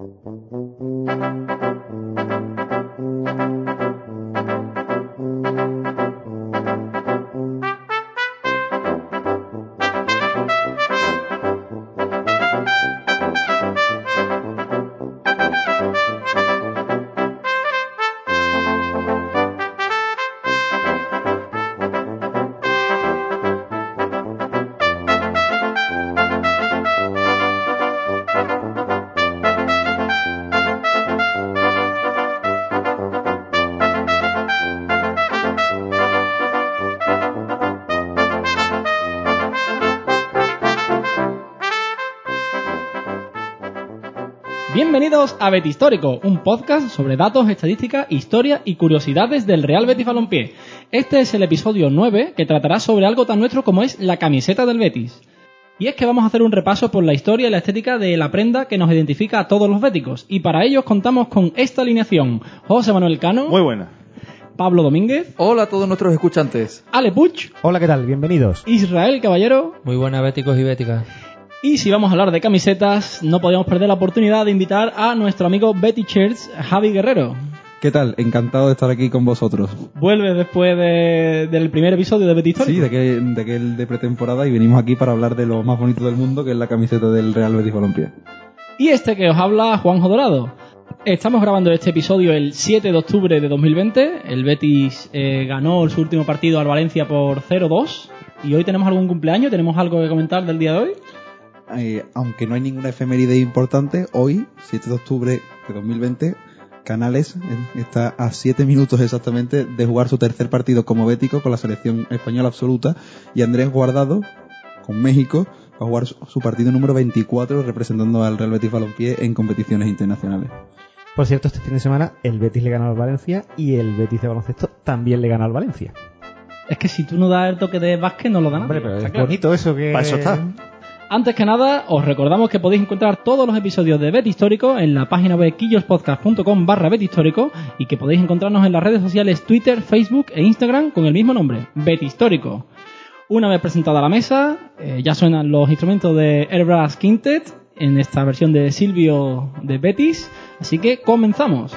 Thank you. Bienvenidos a Betis Histórico, un podcast sobre datos, estadísticas, historia y curiosidades del Real Betis Balompié. Este es el episodio 9 que tratará sobre algo tan nuestro como es la camiseta del Betis. Y es que vamos a hacer un repaso por la historia y la estética de la prenda que nos identifica a todos los béticos. Y para ello contamos con esta alineación. José Manuel Cano. Muy buena. Pablo Domínguez. Hola a todos nuestros escuchantes. Ale Puch. Hola, ¿qué tal? Bienvenidos. Israel Caballero. Muy buenas béticos y béticas. Y si vamos a hablar de camisetas, no podíamos perder la oportunidad de invitar a nuestro amigo Betty Shirts, Javi Guerrero. ¿Qué tal? Encantado de estar aquí con vosotros. Vuelve después de- del primer episodio de Betty Histórico. Sí, de que, de que el de pretemporada y venimos aquí para hablar de lo más bonito del mundo, que es la camiseta del Real Betis Balompié. Y este que os habla, Juanjo Dorado. Estamos grabando este episodio el 7 de octubre de 2020. El Betis eh, ganó su último partido al Valencia por 0-2. Y hoy tenemos algún cumpleaños, tenemos algo que comentar del día de hoy. Eh, aunque no hay ninguna efeméride importante, hoy, 7 de octubre de 2020, Canales está a 7 minutos exactamente de jugar su tercer partido como bético con la selección española absoluta y Andrés Guardado con México va a jugar su, partido número 24 representando al Real Betis Balompié en competiciones internacionales. Por cierto, este fin de semana el Betis le ganó al Valencia y el Betis de baloncesto también le ganó al Valencia. Es que si tú no das el toque de básquet, no lo dan. Hombre, pero es bonito eso que... Para eso está. Antes que nada, os recordamos que podéis encontrar todos los episodios de Bet Histórico en la página web quillospodcast.com barra Bet Histórico y que podéis encontrarnos en las redes sociales Twitter, Facebook e Instagram con el mismo nombre, Bet Histórico. Una vez presentada la mesa, eh, ya suenan los instrumentos de Airbrass Quintet en esta versión de Silvio de Betis, así que comenzamos.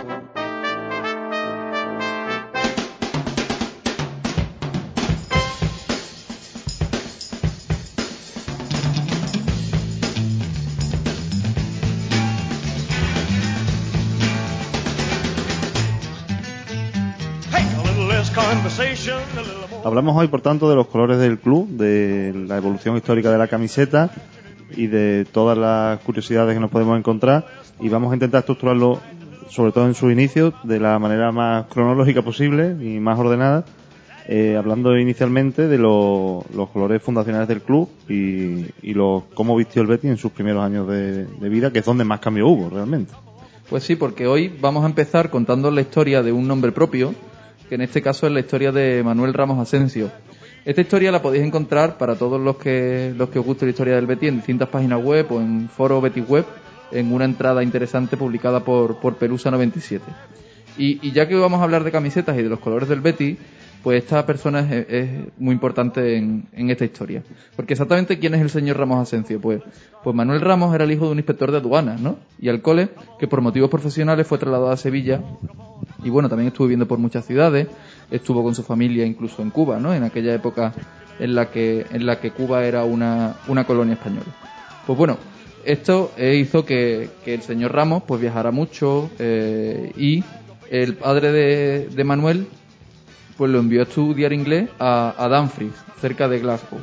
Hablamos hoy, por tanto, de los colores del club, de la evolución histórica de la camiseta y de todas las curiosidades que nos podemos encontrar y vamos a intentar estructurarlo, sobre todo en sus inicios, de la manera más cronológica posible y más ordenada, eh, hablando inicialmente de lo- los colores fundacionales del club y, y cómo vistió el Betis en sus primeros años de, de vida, que es donde más cambio hubo realmente. Pues sí, porque hoy vamos a empezar contando la historia de un nombre propio, que en este caso es la historia de Manuel Ramos Asensio. Esta historia la podéis encontrar para todos los que los que os guste la historia del Betis en distintas páginas web o en foro Betis Web en una entrada interesante publicada por, por Pelusa 97. Y, y ya que vamos a hablar de camisetas y de los colores del Betis, pues esta persona es, es muy importante en, en esta historia. Porque exactamente quién es el señor Ramos Asencio, pues, pues Manuel Ramos era el hijo de un inspector de aduanas, ¿no? Y al cole, que por motivos profesionales fue trasladado a Sevilla y bueno, también estuvo viviendo por muchas ciudades, estuvo con su familia incluso en Cuba, ¿no? En aquella época en la que, en la que Cuba era una, una colonia española. Pues bueno, esto eh, hizo que, que el señor Ramos pues viajara mucho eh, y el padre de, de Manuel pues lo envió a estudiar inglés a, a Dumfries, cerca de Glasgow.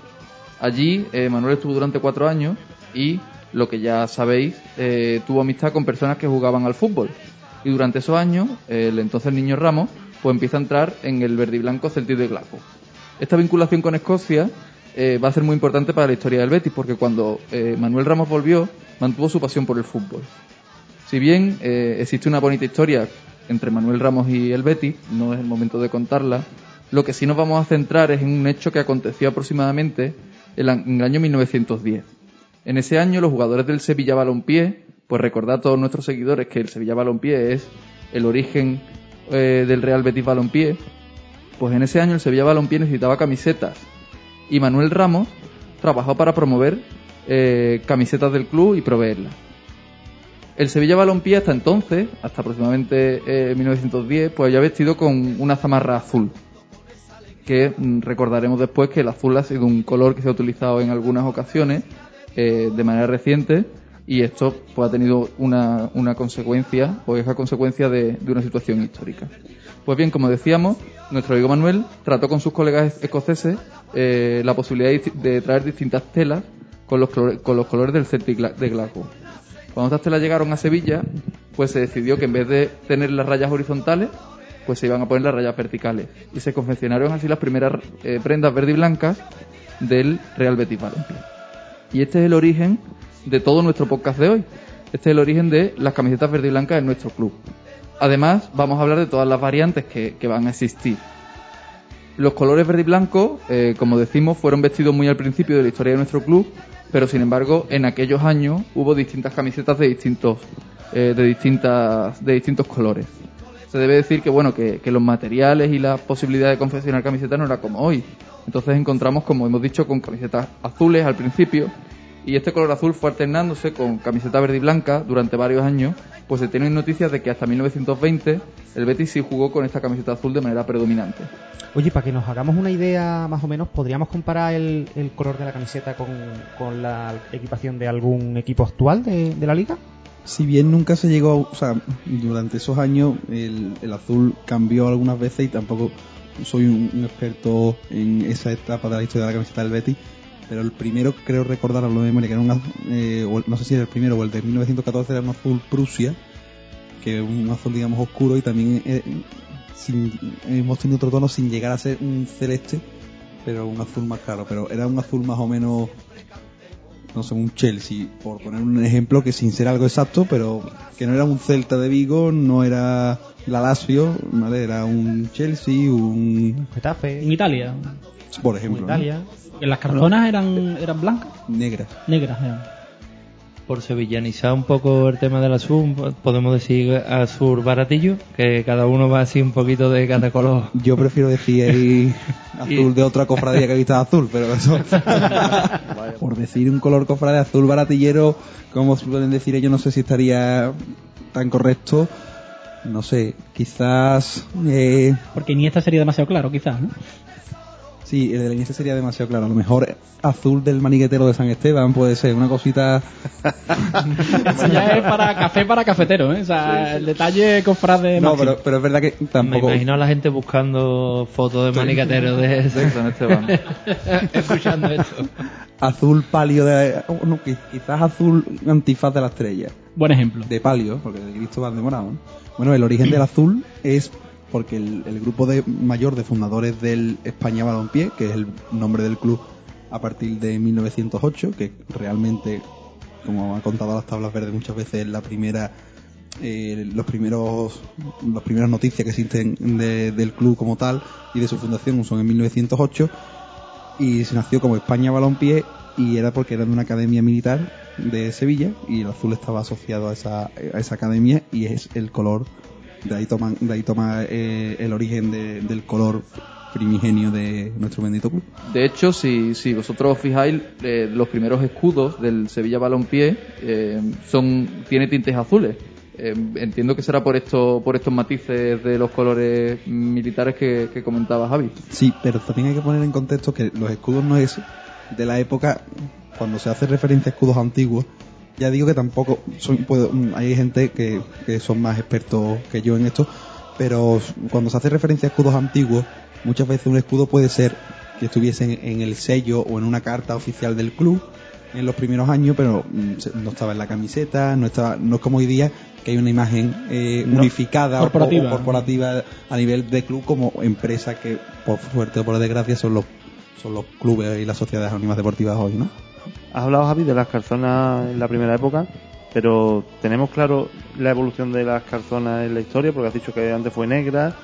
Allí eh, Manuel estuvo durante cuatro años y, lo que ya sabéis, eh, tuvo amistad con personas que jugaban al fútbol. Y durante esos años, el entonces niño Ramos pues empieza a entrar en el verde y blanco Celtic de Glasgow. Esta vinculación con Escocia eh, va a ser muy importante para la historia del Betis, porque cuando eh, Manuel Ramos volvió, mantuvo su pasión por el fútbol. Si bien eh, existe una bonita historia entre Manuel Ramos y el Betis, no es el momento de contarla, lo que sí nos vamos a centrar es en un hecho que aconteció aproximadamente en el año 1910. En ese año los jugadores del Sevilla Balompié, pues recordad a todos nuestros seguidores que el Sevilla Balompié es el origen eh, del Real Betis Balompié, pues en ese año el Sevilla Balompié necesitaba camisetas y Manuel Ramos trabajó para promover eh, camisetas del club y proveerlas. El Sevilla Balompié hasta entonces, hasta aproximadamente eh, 1910, pues había vestido con una zamarra azul. Que mm, recordaremos después que el azul ha sido un color que se ha utilizado en algunas ocasiones eh, de manera reciente y esto pues, ha tenido una, una consecuencia, o es a consecuencia de, de una situación histórica. Pues bien, como decíamos, nuestro amigo Manuel trató con sus colegas escoceses eh, la posibilidad de, traer distintas telas con los, con los colores del Celtic de Glasgow. Cuando estas telas llegaron a Sevilla, pues se decidió que en vez de tener las rayas horizontales, pues se iban a poner las rayas verticales. Y se confeccionaron así las primeras eh, prendas verde y blancas del Real Betis. Y este es el origen de todo nuestro podcast de hoy. Este es el origen de las camisetas verde y blancas en nuestro club. Además, vamos a hablar de todas las variantes que, que van a existir. Los colores verde y blanco, eh, como decimos, fueron vestidos muy al principio de la historia de nuestro club, pero sin embargo, en aquellos años hubo distintas camisetas de distintos, eh, de distintas, de distintos colores. Se debe decir que bueno, que, que los materiales y la posibilidad de confeccionar camisetas no era como hoy. Entonces encontramos, como hemos dicho, con camisetas azules al principio, y este color azul fue alternándose con camiseta verde y blanca durante varios años, pues se tienen noticias de que hasta 1920 el Betis sí jugó con esta camiseta azul de manera predominante. Oye, para que nos hagamos una idea más o menos, ¿podríamos comparar el, el color de la camiseta con, con la equipación de algún equipo actual de, de la liga? Si bien nunca se llegó, o sea, durante esos años el, el azul cambió algunas veces y tampoco soy un, un experto en esa etapa de la historia de la camiseta del Betis, pero el primero creo recordar, hablo de memoria, que era un, eh, o el- no sé si era el primero o el de 1914, era un azul Prusia, que es un azul digamos oscuro y también eh, sin- hemos tenido otro tono sin llegar a ser un celeste, pero un azul más claro, pero era un azul más o menos no sé, un Chelsea, por poner un ejemplo que sin ser algo exacto, pero que no era un Celta de Vigo, no era la Lazio, ¿vale? Era un Chelsea, un... Getafe, En Italia, por ejemplo, ¿no? Italia. Las cartonas eran, eran blancas, Negra. negras eran. Por sevillanizar un poco el tema del azul, podemos decir azul baratillo, que cada uno va así un poquito de cada color. Yo prefiero decir azul de otra cofradía que vista azul, pero eso... por decir un color cofradía azul baratillero, como suelen decir ellos, no sé si estaría tan correcto. No sé, quizás... Eh, Porque Iniesta sería demasiado claro, quizás, ¿no? Sí, el de la Iniesta sería demasiado claro. A lo mejor azul del maniguetero de San Esteban puede ser una cosita. Eso ya es para café para cafetero, ¿eh? O sea, el detalle con frase No, pero, pero es verdad que Me tampoco. imagino a la gente buscando fotos de manicateros de De San Esteban. escuchando esto. Azul palio de. oh, no, qui- quizás azul antifaz de la estrella. Buen ejemplo. De palio, porque de Cristo va demorado. ¿no? Bueno, el origen del azul es porque el, grupo de mayor de fundadores del España Balompié, que es el nombre del club a partir de 1908, que realmente, como ha contado las tablas verdes muchas veces, es la primera eh, los primeros las primeras noticias que existen de- del club como tal y de su fundación son en 1908 y se nació como España Balompié y era porque era de una academia militar de Sevilla y el azul estaba asociado a esa academia y es el color de ahí toman de ahí toma eh, el origen de- del color primigenio de nuestro bendito club De hecho, si, si vosotros os fijáis, eh, los primeros escudos del Sevilla Balompié eh, son tiene tintes azules. Eh, entiendo que será por esto, por estos matices de los colores militares que, que comentaba Javi. Sí, pero también hay que poner en contexto que los escudos no es de la época cuando se hace referencia a escudos antiguos. Ya digo que tampoco soy, puedo- mm, hay gente que, que son más expertos que yo en esto, pero cuando se hace referencia a escudos antiguos, muchas veces un escudo puede ser que estuviese en, en el sello o en una carta oficial del club en los primeros años, pero mm, no estaba en la camiseta, no estaba, no es como hoy día que hay una imagen eh, unificada o- corporativa. o corporativa a nivel de club como empresa que por suerte o por desgracia son los son los clubes y las sociedades anónimas deportivas hoy, ¿no? Has hablado, Javi, de las calzonas en la primera época, pero ¿tenemos claro la evolución de las calzonas en la historia? Porque has dicho que antes fue negra.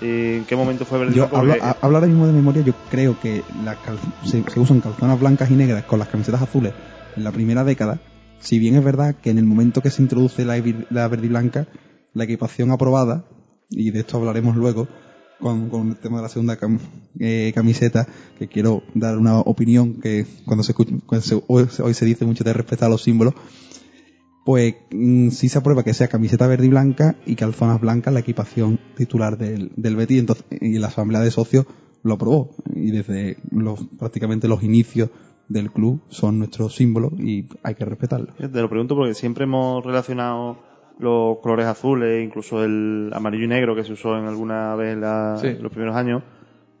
eh, ¿En qué momento fue verde? Yo Porque- hablo, a- hablo ahora mismo de memoria, yo creo que las cal- se, se usan calzonas blancas y negras con las camisetas azules en la primera década, si bien es verdad que en el momento que se introduce la, la verde y blanca, la equipación aprobada, y de esto hablaremos luego, con, el tema de la segunda eh, camiseta, que quiero dar una opinión que cuando se escucha, cuando se- hoy, se dice mucho de respetar los símbolos, pues mm, sí se aprueba que sea camiseta verde y blanca y calzonas blancas la equipación titular del, del entonces, y la asamblea de socios lo aprobó y desde los, prácticamente los inicios del club son nuestro símbolo y hay que respetarlo. Te lo pregunto porque siempre hemos relacionado los colores azules, incluso el amarillo y negro que se usó en alguna vez en la- Sí. en los primeros años,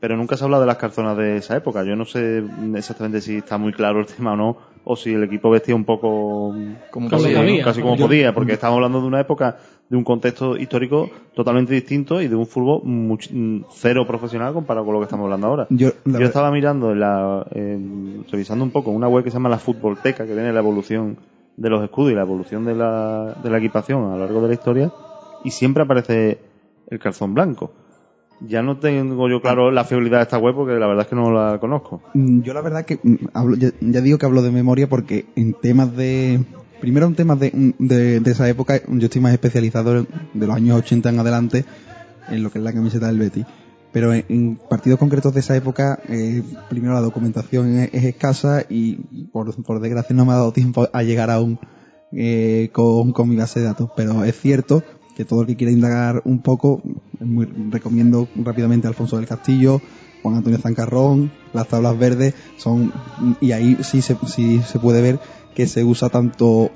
pero nunca se ha hablado de las calzonas de esa época. Yo no sé exactamente si está muy claro el tema o no, o si el equipo vestía un poco Como casi, podía, ¿no? casi como Yo- podía, porque estamos hablando de una época, de un contexto histórico totalmente distinto y de un fútbol much- cero profesional comparado con lo que estamos hablando ahora. Yo, estaba mirando, en la, en- revisando un poco una web que se llama la Futbolteca, que viene la evolución de los escudos y la evolución de la, de la equipación a lo largo de la historia, y siempre aparece el calzón blanco. Ya no tengo yo claro la fiabilidad de esta web porque la verdad es que no la conozco. Mm, Yo la verdad que mm, hablo, ya, digo que hablo de memoria porque en temas de... Primero en temas de, mm, de, de esa época yo estoy más especializado de los años 80 en adelante en lo que es la camiseta del Betis. Pero en, partidos concretos de esa época, eh, primero la documentación es, es escasa y por, por desgracia no me ha dado tiempo a llegar aún eh, con, mi base de datos. Pero es cierto que todo el que quiera indagar un poco, muy- recomiendo rápidamente a Alfonso del Castillo, Juan Antonio Zancarrón, las tablas verdes son y ahí sí se, sí se puede ver que se usa tanto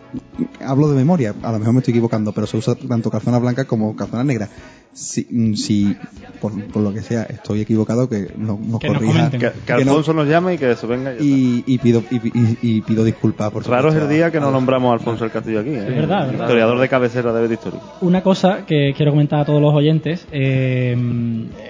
hablo de memoria, a lo mejor me estoy equivocando, pero se usa tanto calzonas blancas como calzonas negras. Si, mm, si por, por lo que sea estoy equivocado que no- nos Que corrija. Que, que que no- Alfonso nos llame y que se venga. y y, y pido y, y- y pido disculpas por. Raro es el día que no nombramos a Alfonso el Castillo aquí. ¿eh? Es verdad, es verdad. Historiador de cabecera de Histórico. Una cosa que quiero comentar a todos los oyentes, eh,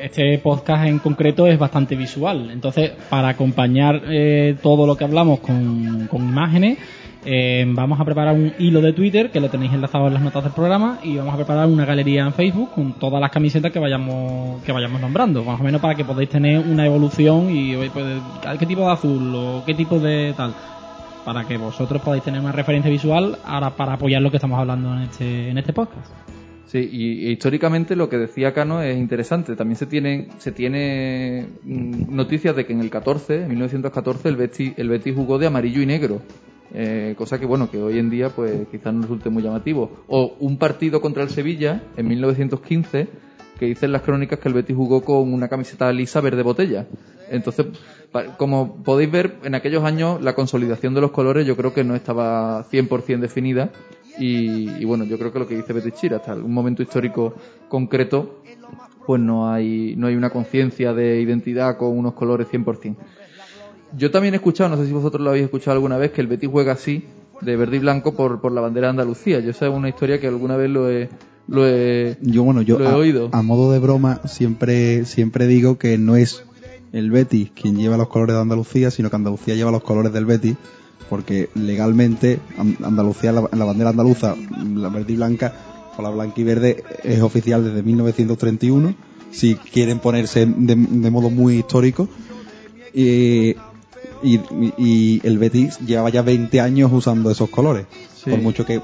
este podcast en concreto es bastante visual, entonces para acompañar eh, todo lo que hablamos con, con imágenes, eh, vamos a preparar un hilo de Twitter que lo tenéis enlazado en las notas del programa y vamos a preparar una galería en Facebook con todas las camisetas que vayamos que vayamos nombrando, más o menos para que podáis tener una evolución y pues, qué tipo de azul o qué tipo de tal para que vosotros podáis tener una referencia visual ahora para apoyar lo que estamos hablando en este en este podcast. Sí, y, históricamente lo que decía Cano es interesante. También se tiene, se tiene mm, noticias de que en el 14, en 1914, el Betis, el Betis jugó de amarillo y negro. Eh, cosa que, bueno, que hoy en día pues quizás no resulte muy llamativo. O un partido contra el Sevilla en 1915 que dicen las crónicas que el Betis jugó con una camiseta lisa verde botella. Entonces, como podéis ver, en aquellos años la consolidación de los colores yo creo que no estaba 100% definida y, y bueno, yo creo que lo que dice Betis Chira, hasta un momento histórico concreto, pues no hay, no hay una conciencia de identidad con unos colores 100%. Yo también he escuchado, no sé si vosotros lo habéis escuchado alguna vez, que el Betis juega así, de verde y blanco, por, por la bandera de Andalucía. Yo sé una historia que alguna vez lo he, lo he, Yo, bueno, yo Lo he a, oído. a modo de broma siempre, siempre digo que no es el Betis quien lleva los colores de Andalucía, sino que Andalucía lleva los colores del Betis, porque legalmente An- Andalucía, la, la bandera andaluza, la verde y blanca, o la blanca y verde, es oficial desde 1931, si quieren ponerse de, de modo muy histórico. Y, y, y el Betis lleva ya 20 años usando esos colores. Sí. Por mucho que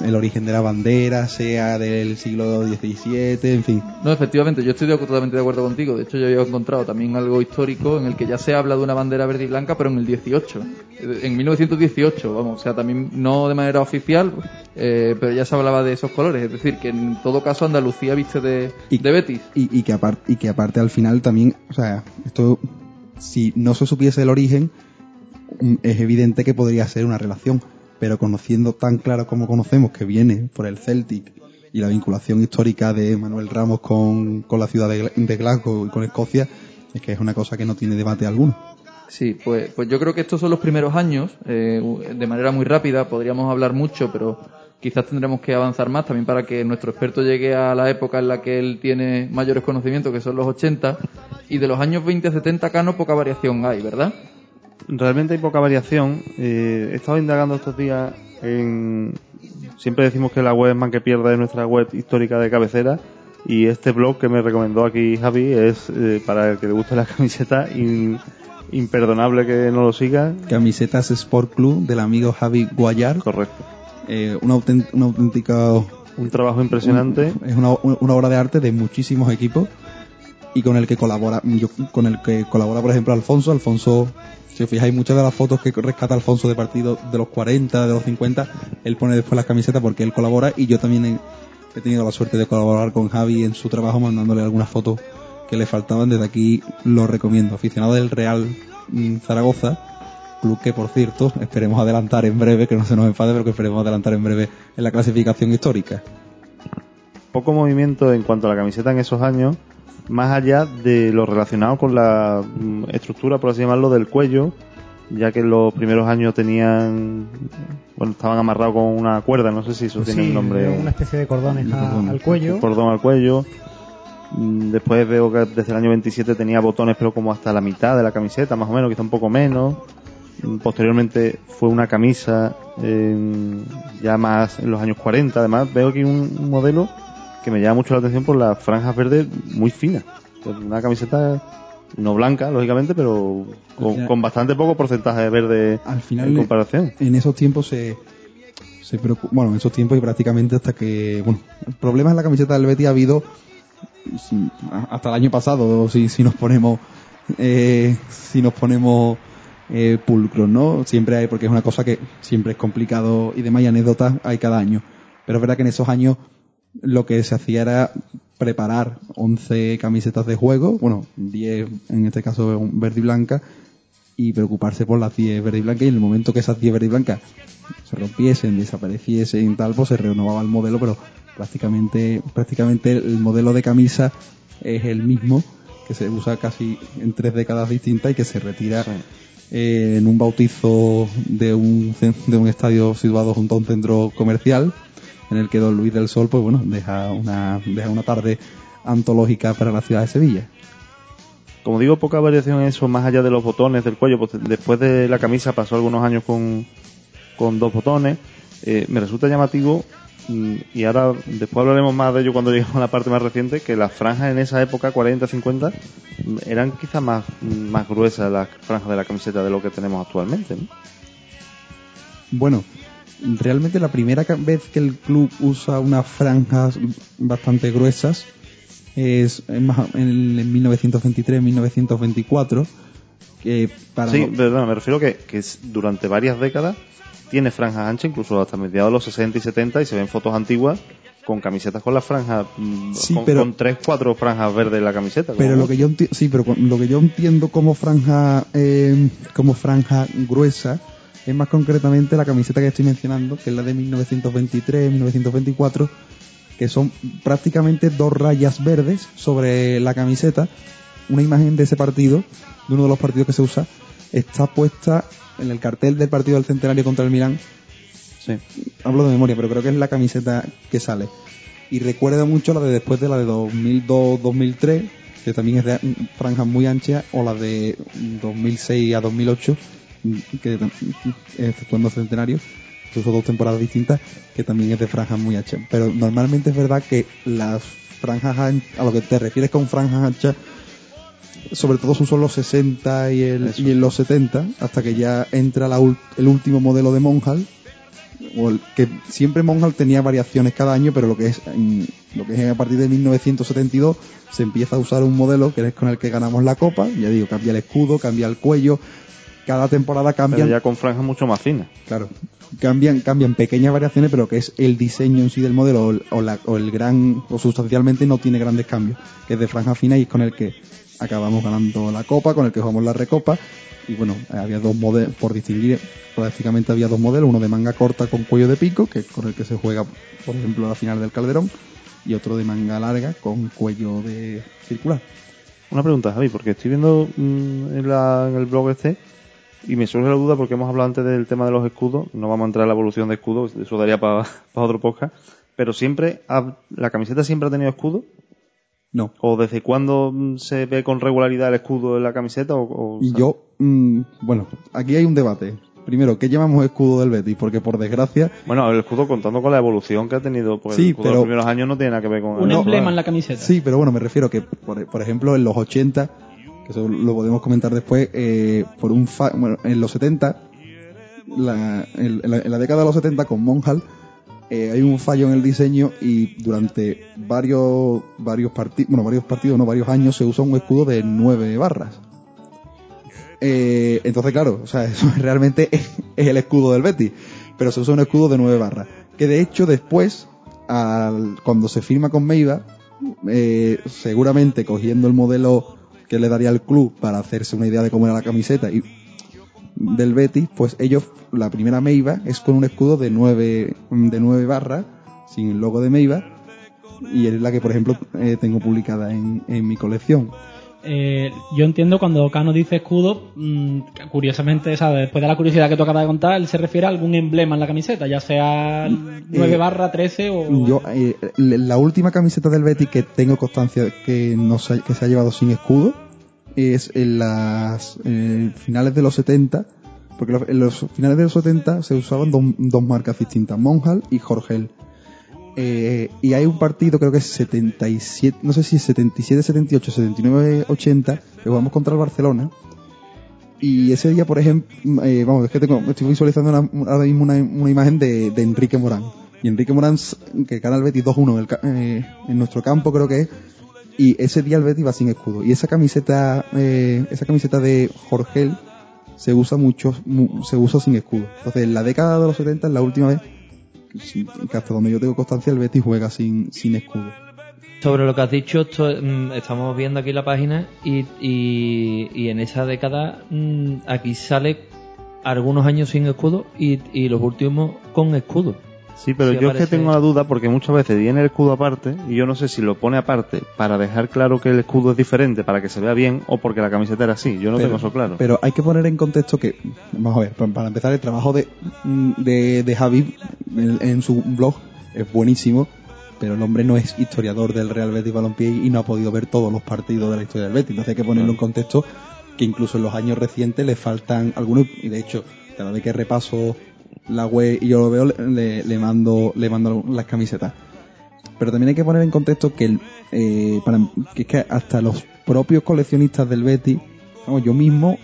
el origen de la bandera sea del siglo XVII, en fin. No, efectivamente, yo estoy totalmente de acuerdo contigo. De hecho, yo había encontrado también algo histórico en el que ya se habla de una bandera verde y blanca, pero en el 18. Eh, En 1918, vamos, o sea, también no de manera oficial, eh, pero ya se hablaba de esos colores. Es decir, que en todo caso Andalucía viste de, Y- de Betis. Y, y que aparte, y que aparte al final también, o sea, esto, si no se supiese el origen, mm, es evidente que podría ser una relación. Pero conociendo tan claro como conocemos que viene por el Celtic y la vinculación histórica de Manuel Ramos con, con la ciudad de, Gla- de Glasgow y con Escocia, es que es una cosa que no tiene debate alguno. Sí, pues, pues yo creo que estos son los primeros años. eh, de manera muy rápida, podríamos hablar mucho, pero quizás tendremos que avanzar más también para que nuestro experto llegue a la época en la que él tiene mayores conocimientos, que son los 80. Y de los años 20 a 70 acá no poca variación hay, ¿verdad? Realmente hay poca variación. Eh, he estado indagando estos días en... Siempre decimos que la web más que pierde es nuestra web histórica de cabecera y este blog que me recomendó aquí Javi es eh, para el que le guste la camiseta in- imperdonable que no lo siga. Camisetas Sport Club del amigo Javi Guayar, Correcto. Eh, un, autént- un auténtico Un trabajo impresionante. Es una, una obra de arte de muchísimos equipos y con el que colabora, yo- con el que colabora por ejemplo Alfonso. Alfonso, si os fijáis muchas de las fotos que rescata Alfonso de partidos de los 40, de los 50, él pone después las camisetas porque él colabora y yo también he, he tenido la suerte de colaborar con Javi en su trabajo mandándole algunas fotos que le faltaban. Desde aquí lo recomiendo. Aficionado del Real mm, Zaragoza, club que por cierto esperemos adelantar en breve, que no se nos enfade, pero que esperemos adelantar en breve en la clasificación histórica. Poco movimiento en cuanto a la camiseta en esos años, más allá de lo relacionado con la mm, estructura, por así llamarlo, del cuello, ya que en los primeros años tenían, bueno, estaban amarrados con una cuerda, no sé si eso tiene Sí, un nombre. una especie de cordones a- Cordón. al cuello. un cordón al cuello. Mm, Después veo que desde el año 27 tenía botones, pero como hasta la mitad de la camiseta, más o menos, quizá un poco menos. Posteriormente fue una camisa, eh, ya más en los años 40. Además, veo aquí un, modelo que me llama mucho la atención por las franjas verdes muy finas. Pues Una camiseta no blanca, lógicamente, pero con, final- con bastante poco porcentaje de verde Al final en comparación. en esos tiempos se, se bueno, en esos tiempos y prácticamente hasta que, bueno, problemas en la camiseta del Betis ha habido hasta el año pasado, si, si nos ponemos, eh, si nos ponemos eh, ¿no? Siempre hay, porque es una cosa que siempre es complicado y demás y anécdotas hay cada año. Pero es verdad que en esos años lo que se hacía era preparar 11 camisetas de juego, bueno, 10 en este caso verde y blanca, y preocuparse por las 10 verde y blanca y en el momento que esas 10 verde y blancas se rompiesen, desapareciesen y tal, pues se renovaba el modelo, pero prácticamente, prácticamente el modelo de camisa es el mismo que se usa casi en tres décadas distintas y que se retira eh, en un bautizo de un, de un estadio situado junto a un centro comercial en el que Don Luis del Sol, pues bueno, deja una, deja una tarde antológica para la ciudad de Sevilla. Como digo, poca variación en eso, más allá de los botones del cuello. Pues después de la camisa pasó algunos años con, con dos botones. Eh, me resulta llamativo, y ahora después hablaremos más de ello cuando lleguemos a la parte más reciente, que las franjas en esa época, 40, 50, mm, eran quizás más, más gruesas las franjas de la camiseta de lo que tenemos actualmente. ¿no? Bueno, realmente la primera vez que el club usa unas franjas bastante gruesas es en, en, en 1923-1924 que para Sí, no- perdón, me refiero que, que durante varias décadas tiene franjas anchas, incluso hasta mediados de los 60 y 70, y se ven fotos antiguas con camisetas con las franjas, mm, Sí, con, pero- con tres, cuatro franjas verdes en la camiseta. pero lo que yo sí pero lo que yo entiendo como franja eh, como franja gruesa es más concretamente la camiseta que estoy mencionando que es la de 1923-1924 que son prácticamente dos rayas verdes sobre la camiseta una imagen de ese partido de uno de los partidos que se usa está puesta en el cartel del partido del centenario contra el Milán Sí. hablo de memoria, pero creo que es la camiseta que sale. Y recuerda mucho la de después de la de 2002-2003, que también es de franjas muy anchas, o la de 2006 a 2008, que exceptuando centenario, son dos temporadas distintas, que también es de franjas muy anchas. Pero normalmente es verdad que las franjas an- a lo que te refieres con franjas anchas, sobre todo se usó en los 60 y, el- y en los 70, hasta que ya entra la el último modelo de Monjal, o el- que siempre Monjal tenía variaciones cada año, pero lo que es en- lo que es a partir de 1972 se empieza a usar un modelo que es con el que ganamos la copa, ya digo, cambia el escudo, cambia el cuello, cada temporada Pero cambian, ya con franjas mucho más finas. claro, cambian cambian pequeñas variaciones, pero que es el diseño en sí del modelo o el, o la- o el gran o sustancialmente no tiene grandes cambios, que es de franja fina y es con el que acabamos ganando la copa, con el que jugamos la recopa y bueno, había dos modelos, por distinguir, prácticamente había dos modelos, uno de manga corta con cuello de pico, que es con el que se juega, por ejemplo, la final del Calderón, y otro de manga larga con cuello de circular. Una pregunta, Javi, porque estoy viendo mm, en, el blog este y me surge la duda porque hemos hablado antes del tema de los escudos. No vamos a entrar en la evolución de escudos, eso daría para otro podcast. Pero siempre, ¿la camiseta siempre ha tenido escudo? No. ¿O desde cuándo mm, se ve con regularidad el escudo en la camiseta? O, yo, mm, bueno, aquí hay un debate. Primero, ¿qué llamamos escudo del Betis? Porque por desgracia, Bueno, el escudo contando con la evolución que ha tenido, porque Sí, el escudo de pero- los primeros años no tiene nada que ver con Un el emblema en la camiseta. Sí, pero bueno, me refiero que, por, por ejemplo, en los 80, que eso lo podemos comentar después, eh, por un fa- bueno, en los 70, la- en, en la, en la década de los 70 con Monjal, eh, hay un fallo en el diseño y durante varios varios partidos, bueno, varios partidos, no, varios años se usa un escudo de nueve barras. Eh, entonces, claro, o sea, eso realmente es, el escudo del Betis, pero se usa un escudo de nueve barras. Que de hecho después, al- cuando se firma con Meiba, eh, seguramente cogiendo el modelo que le daría al club para hacerse una idea de cómo era la camiseta y del Betis, pues ellos, la primera Meiba es con un escudo de nueve, de nueve barras, sin el logo de Meiba, y es la que, por ejemplo, eh, tengo publicada en, en mi colección. Eh, yo entiendo cuando Cano dice escudo, mm, curiosamente, ¿sabes? después de la curiosidad que tú acabas de contar, él se refiere a algún emblema en la camiseta, ya sea 9 barra, 13 o... Yo, eh, la última camiseta del Betis que tengo constancia que, no se, que se ha llevado sin escudo es en las eh, finales de los 70, porque en los finales de los 70 se usaban dos, dos marcas distintas, Monjal y Jorgel. Eh, y hay un partido, creo que es 77, no sé si es 77, 78, 79, 80, que jugamos contra el Barcelona. Y ese día, por ejemplo, eh, vamos, es que tengo, estoy visualizando una- ahora mismo una, una imagen de, de Enrique Morán. Y Enrique Morán, que gana el Betis 2-1 en, eh, en nuestro campo, creo que es. Y ese día el Betis va sin escudo. Y esa camiseta, eh, esa camiseta de Jorgel se usa mucho, mu- se usa sin escudo. Entonces, en la década de los 70 es la última vez que hasta donde yo tengo constancia el Betis juega sin, sin escudo. Sobre lo que has dicho, esto, mm, estamos viendo aquí la página y, y, y en esa década mm, aquí sale algunos años sin escudo y, y los últimos con escudo. Sí, pero Sí, yo es que tengo la duda porque muchas veces viene el escudo aparte y yo no sé si lo pone aparte para dejar claro que el escudo es diferente para que se vea bien o porque la camiseta era así. Yo no pero, tengo eso claro. Pero hay que poner en contexto que, vamos a ver, pa- para empezar, el trabajo de, de, de Javi en, en su blog es buenísimo, pero el hombre no es historiador del Real Betis Balompié y no ha podido ver todos los partidos de la historia del Betis. Entonces hay que ponerlo en contexto que incluso en los años recientes le faltan algunos, y de hecho, cada vez que repaso la web y yo lo veo, le, mando, le mando las camisetas. Pero también hay que poner en contexto que, el, eh, para, que es que hasta los propios coleccionistas del Betis, vamos, yo mismo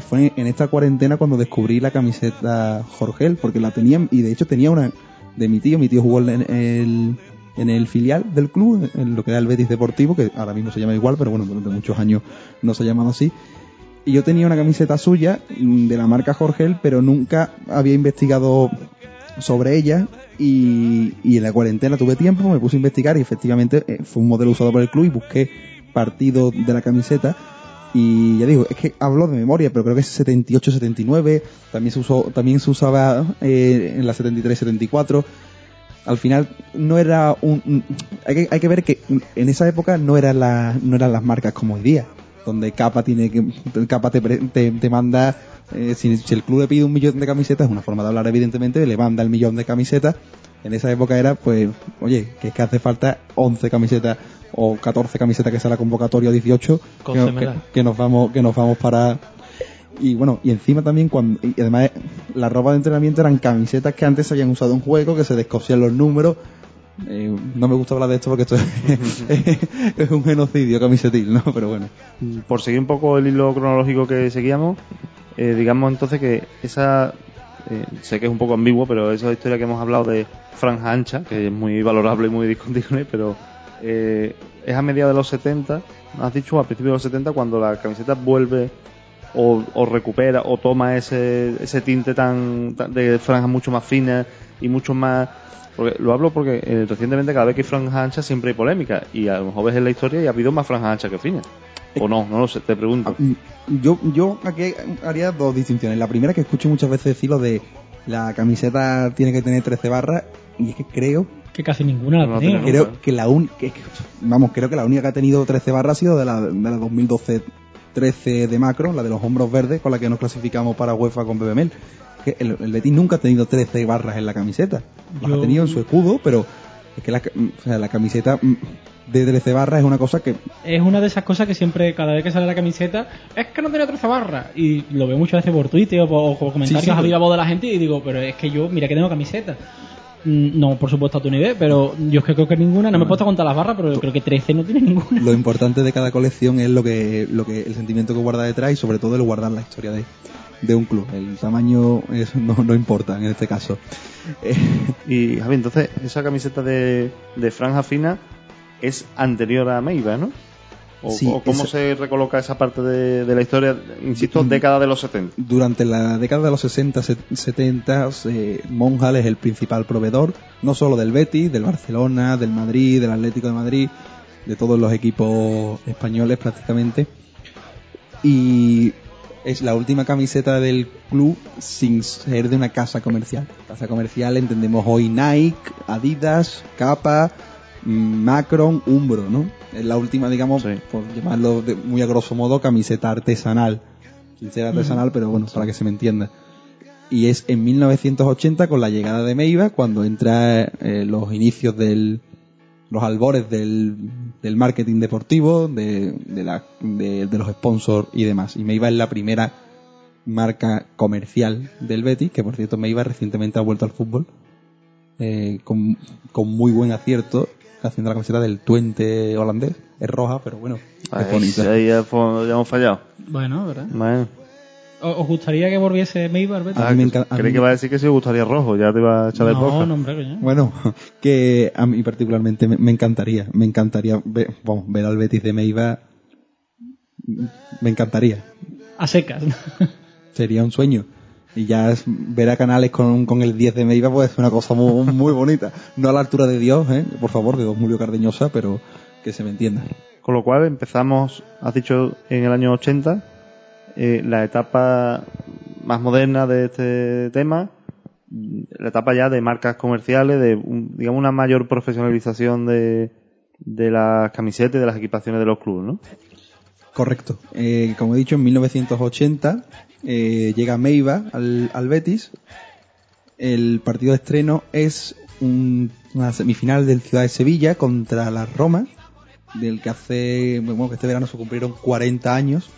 fue en esta cuarentena cuando descubrí la camiseta Jorgel, porque la tenía, y de hecho tenía una de mi tío, mi tío jugó en el, en el filial del club, en lo que era el Betis Deportivo, que ahora mismo se llama igual, pero bueno, durante muchos años no se ha llamado así. Y yo tenía una camiseta suya de la marca Jorgel, pero nunca había investigado sobre ella y, en la cuarentena tuve tiempo, me puse a investigar y efectivamente eh, fue un modelo usado por el club y busqué partidos de la camiseta y ya digo, es que hablo de memoria, pero creo que es 78-79, también se usó, también se usaba eh, en la 73-74. Al final no era un- hay que, hay que ver que en esa época no eran las no eran las marcas como hoy día, donde Capa tiene que Capa te, te, te manda eh, si, si el club le pide un millón de camisetas, es una forma de hablar evidentemente, le manda el millón de camisetas. En esa época era, pues, oye, que es que hace falta 11 camisetas o 14 camisetas que sea la convocatoria o 18 que, que nos vamos que nos vamos para y bueno y encima también cuando y además la ropa de entrenamiento eran camisetas que antes se habían usado en juego que se descosían los números Eh, no me gusta hablar de esto porque esto es, es un genocidio camisetil no pero bueno. Por seguir un poco el hilo cronológico que seguíamos, eh, digamos entonces que esa, eh, sé que es un poco ambiguo, pero esa historia que hemos hablado de franja ancha, que es muy valorable y muy discutible, pero eh, es a mediados de los 70, has dicho a principios de los 70, cuando la camiseta vuelve o, o recupera o toma ese, ese tinte tan, tan- de franjas mucho más finas y mucho más porque lo hablo porque eh, recientemente cada vez que hay franjas anchas siempre hay polémica y a lo mejor ves en la historia y ha habido más franjas anchas que finas o no, no lo sé, te pregunto yo yo aquí haría dos distinciones la primera que escucho muchas veces decir lo de la camiseta tiene que tener 13 barras y es que creo Que casi ninguna la No tenía. creo Nunca. que la única vamos creo que la única que ha tenido 13 barras ha sido de la, de la 2012 13 de macro la de los hombros verdes con la que nos clasificamos para UEFA con BBML que el, el Betis nunca ha tenido 13 barras en la camiseta las Yo- ha tenido en su escudo pero es que la, ca- o sea, la camiseta mm, de 13 barras es una cosa que Es una de esas cosas que siempre, cada vez que sale la camiseta, es que no tiene 13 barras. Y lo veo muchas veces por Twitter o por, o por comentarios Sí, sí, a viva voz de la gente y digo, pero es que yo, mira que tengo camiseta. Mm, No, por supuesto, a tu nivel, pero yo es que creo que ninguna, no me he puesto a contar las barras, pero yo creo que 13 no tiene ninguna. lo importante de cada colección es lo que, lo que el sentimiento que guarda detrás y sobre todo el guardar la historia de, de un club. El tamaño es- no, no importa en este caso. Eh, Y Javi, entonces, esa camiseta de, de franja fina es anterior a Meiba, ¿no? O, Sí, o cómo esa- se recoloca esa parte de, de la historia, insisto, década de los 70. durante la década de los 60, se- 70, eh, Monjal es el principal proveedor, no solo del Betis, del Barcelona, del Madrid, del Atlético de Madrid, de todos los equipos españoles prácticamente. Y es la última camiseta del club sin ser de una casa comercial. Casa comercial entendemos hoy Nike, Adidas, Kappa, mm, Macron, Umbro, ¿no? Es la última, digamos, Sí. por llamarlo de- muy a grosso modo, camiseta artesanal. Sin ser artesanal, pero bueno, para que se me entienda. Y es en 1980 con la llegada de Meiva, cuando entra eh, los inicios del, los albores del, del marketing deportivo, de, de, la- de- de los sponsors y demás. Y Meiva es la primera marca comercial del Betis, que por cierto Meiva recientemente ha vuelto al fútbol eh, con, con muy buen acierto, haciendo la camiseta del Twente holandés. Es roja, pero bueno, es Ahí, bonita. ahí ya, fue- ya hemos fallado. Bueno, ¿verdad? Bueno. ¿O- ¿Os gustaría que volviese al Betis? A mí me enca- a creí mí- que iba a decir que sí gustaría rojo, ya te iba a echar de no, no, hombre, coño. Bueno, que a mí particularmente me, me encantaría, me encantaría ver, vamos, ver al Betis de Meiva, me encantaría, A secas. sería un sueño. Y ya es- ver a Canales con, con el 10 de Meiva pues es una cosa muy, muy bonita. No a la altura de Dios, ¿eh? por favor, de Don Julio Cardeñosa, pero que se me entienda. Con lo cual empezamos, has dicho, en el año 80, eh, la etapa más moderna de este tema, la etapa ya de marcas comerciales, de un- digamos una mayor profesionalización de, de las camisetas y de las equipaciones de los clubes, ¿no? Correcto. Eh, como he dicho, en 1980 eh, llega Meiva al, Betis. El partido de estreno es un- una semifinal del Ciudad de Sevilla contra la Roma, del que hace, bueno, que este verano se cumplieron 40 años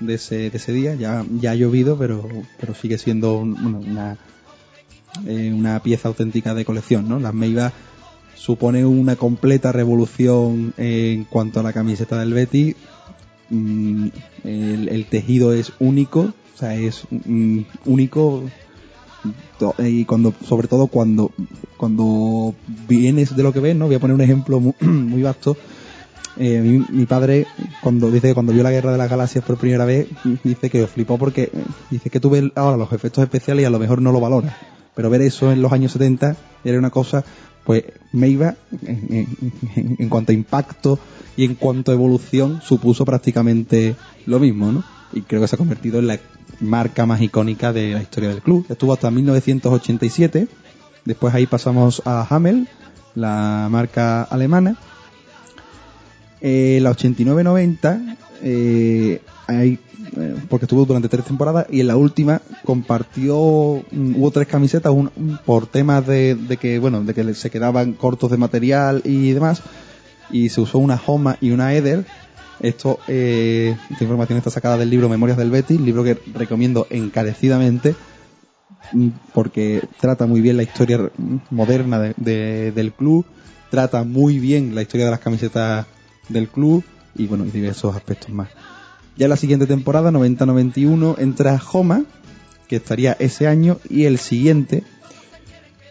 de ese, de ese día. Ya, ya ha llovido, pero, pero sigue siendo un- una, eh, una pieza auténtica de colección, ¿no? Las Meiva supone una completa revolución en cuanto a la camiseta del Betis mm, el, tejido es único, o sea, es mm, único y cuando, sobre todo cuando, cuando vienes de lo que ves, ¿no? Voy a poner un ejemplo muy, muy vasto. Eh, mi, mi padre, cuando dice que cuando vio la Guerra de las Galaxias por primera vez, dice que flipó porque eh, dice que tú ves ahora los efectos especiales y a lo mejor no lo valoras. Pero ver eso en los años 70 era una cosa, pues Meiva, en, en- en cuanto a impacto y en cuanto a evolución, supuso prácticamente lo mismo, ¿no? Y creo que se ha convertido en la marca más icónica de la historia del club. Estuvo hasta 1987, después ahí pasamos a Hamel, la marca alemana. Eh, la 89-90, eh, hay, eh, porque estuvo durante tres temporadas y en la última compartió, mm, hubo tres camisetas un- por temas de, de que, bueno, de que se quedaban cortos de material y demás y se usó una Homa y una Eder. Esto, eh, esta información está sacada del libro Memorias del Betis, libro que recomiendo encarecidamente mm, porque trata muy bien la historia moderna de- de- del club, trata muy bien la historia de las camisetas del club y bueno, y diversos aspectos más. Ya la siguiente temporada, 90-91, entra Homa, que estaría ese año y el siguiente,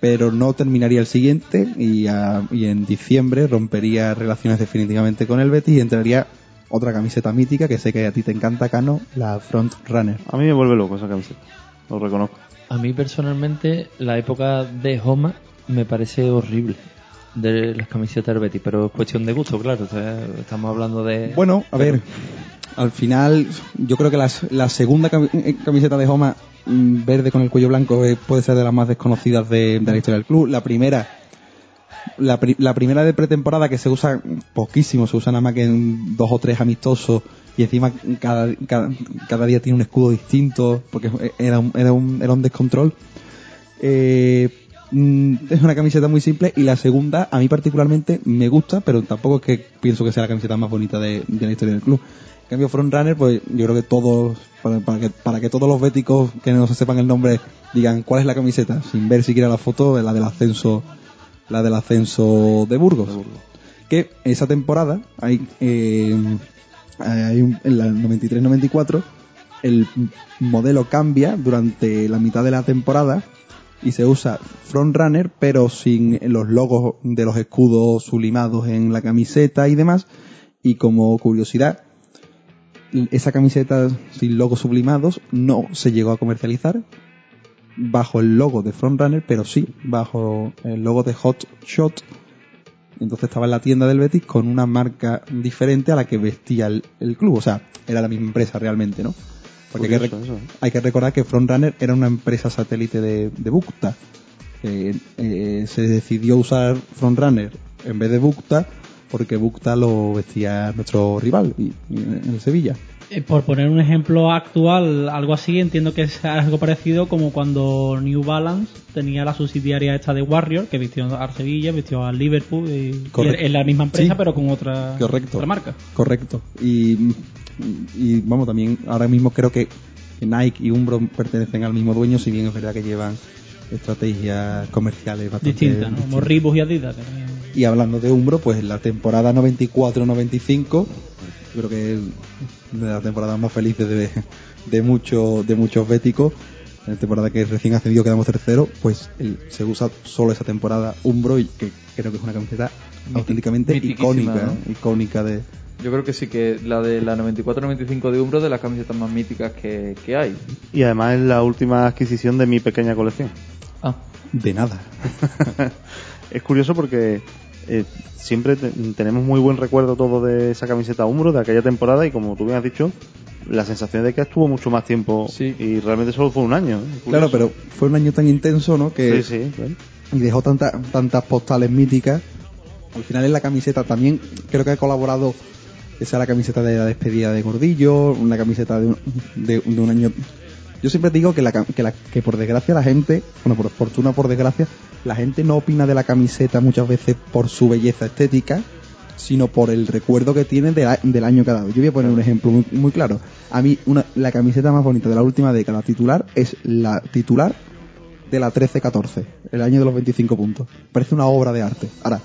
pero no terminaría el siguiente y, a- y en diciembre rompería relaciones definitivamente con el Betis y entraría otra camiseta mítica que sé que a ti te encanta, Cano, la Front Runner. A mí me vuelve loco esa camiseta, lo reconozco. A mí personalmente la época de Homa me parece horrible de las camisetas del Betis, pero es cuestión de gusto, claro. estamos hablando de... Bueno, a ver, al final yo creo que las- la segunda eh, camiseta de Homa mm, verde con el cuello blanco eh, puede ser de las más desconocidas de, de la historia del club. La primera, la, pri- la primera de pretemporada que se usa poquísimo, se usa nada más que en dos o tres amistosos y encima cada, cada, cada día tiene un escudo distinto porque era un, era un, era un descontrol. Eh, mm, es una camiseta muy simple y la segunda a mí particularmente me gusta, pero tampoco es que pienso que sea la camiseta más bonita de, de la historia del club. En cambio, Frontrunner, pues yo creo que todos, para, para que, para que todos los béticos que no se sepan el nombre digan cuál es la camiseta, sin ver siquiera la foto, la del ascenso, la del ascenso de Burgos. Que esa temporada, hay, eh, hay un- en la 93-94, el modelo cambia durante la mitad de la temporada y se usa Frontrunner, pero sin los logos de los escudos sublimados en la camiseta y demás. Y como curiosidad, esa camiseta sin logos sublimados no se llegó a comercializar bajo el logo de Frontrunner, pero sí bajo el logo de Hot Shot. Entonces estaba en la tienda del Betis con una marca diferente a la que vestía el, el club. O sea, era la misma empresa realmente, ¿no? Porque hay que, eso, ¿eh? hay que recordar que Frontrunner era una empresa satélite de, de Bukta. Eh, eh, se decidió usar Frontrunner en vez de Bukta porque Bukta lo vestía nuestro rival y, y en el Sevilla. Eh, Por poner un ejemplo actual, algo así, entiendo que es algo parecido como cuando New Balance tenía la subsidiaria esta de Warrior, que vistió al Sevilla, vistió al Liverpool, y, y Correcto. es la misma empresa, Sí. pero con otra, Correcto. otra marca. Correcto. Y, y vamos, también ahora mismo creo que Nike y Umbro pertenecen al mismo dueño, si bien es verdad que llevan estrategias comerciales bastante Distinta, ¿no? Como distintas. Reebok y Adidas. también- Y hablando de Umbro, pues la temporada 94-95, creo que es de las temporadas más felices de, de, muchos de muchos béticos. En la temporada que recién ascendido quedamos tercero, pues el- se usa solo esa temporada Umbro y que creo que es una camiseta auténticamente icónica, ¿no? icónica de, Yo creo que sí que la de la 94-95 de Umbro de las camisetas más míticas que, que hay. Y además es la última adquisición de mi pequeña colección. Ah, de nada. es curioso porque eh, siempre te- tenemos muy buen recuerdo todo de esa camiseta Umbro de aquella temporada y como tú bien has dicho, la sensación de que estuvo mucho más tiempo Sí. y realmente solo fue un año. ¿eh? Claro, pero fue un año tan intenso, ¿no? Que Sí, sí, claro. y dejó tanta- tantas postales míticas. Al final en la camiseta también creo que ha colaborado esa la camiseta de la despedida de Gordillo, una camiseta de un, de, de un año. Yo siempre digo que, la, que, la- que por desgracia la gente, bueno, por fortuna por desgracia, la gente no opina de la camiseta muchas veces por su belleza estética, sino por el recuerdo que tiene de del año que ha dado. Yo voy a poner un ejemplo muy, muy claro. A mí una, la camiseta más bonita de la última década titular es la titular de la 13-14, el año de los 25 puntos. Parece una obra de arte. Ahora,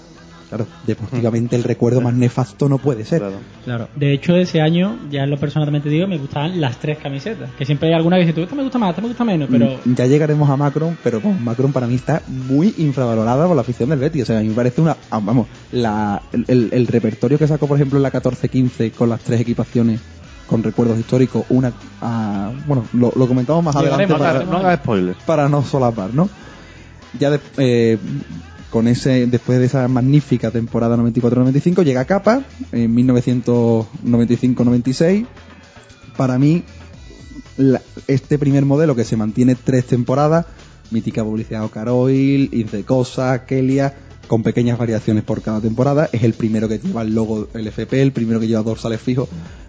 claro, deportivamente el recuerdo más nefasto no puede ser. Claro. Claro. De hecho, ese año, ya en lo personalmente digo, me gustaban las tres camisetas. Que siempre hay alguna que dice, tú, esta me gusta más, esta me gusta menos, pero... Mm, Ya llegaremos a Macron, pero bueno, Macron para mí está muy infravalorada por la afición del Betis. O sea, a mí me parece una. ah, Vamos, la, el, el- el repertorio que sacó, por ejemplo, en la 14-15 con las tres equipaciones con recuerdos históricos, una. ah, bueno, lo, lo comentamos más adelante para. No hagas spoilers. para no solapar, ¿no? Ya de- eh, con ese, después de esa magnífica temporada 94-95, llega Capa en 1995-96. Para mí, este primer modelo que se mantiene tres temporadas, mítica publicidad Ocaroil, Incecosa, Kelia, con pequeñas variaciones por cada temporada, es el primero que lleva el logo LFP, el primero que lleva dorsales fijos,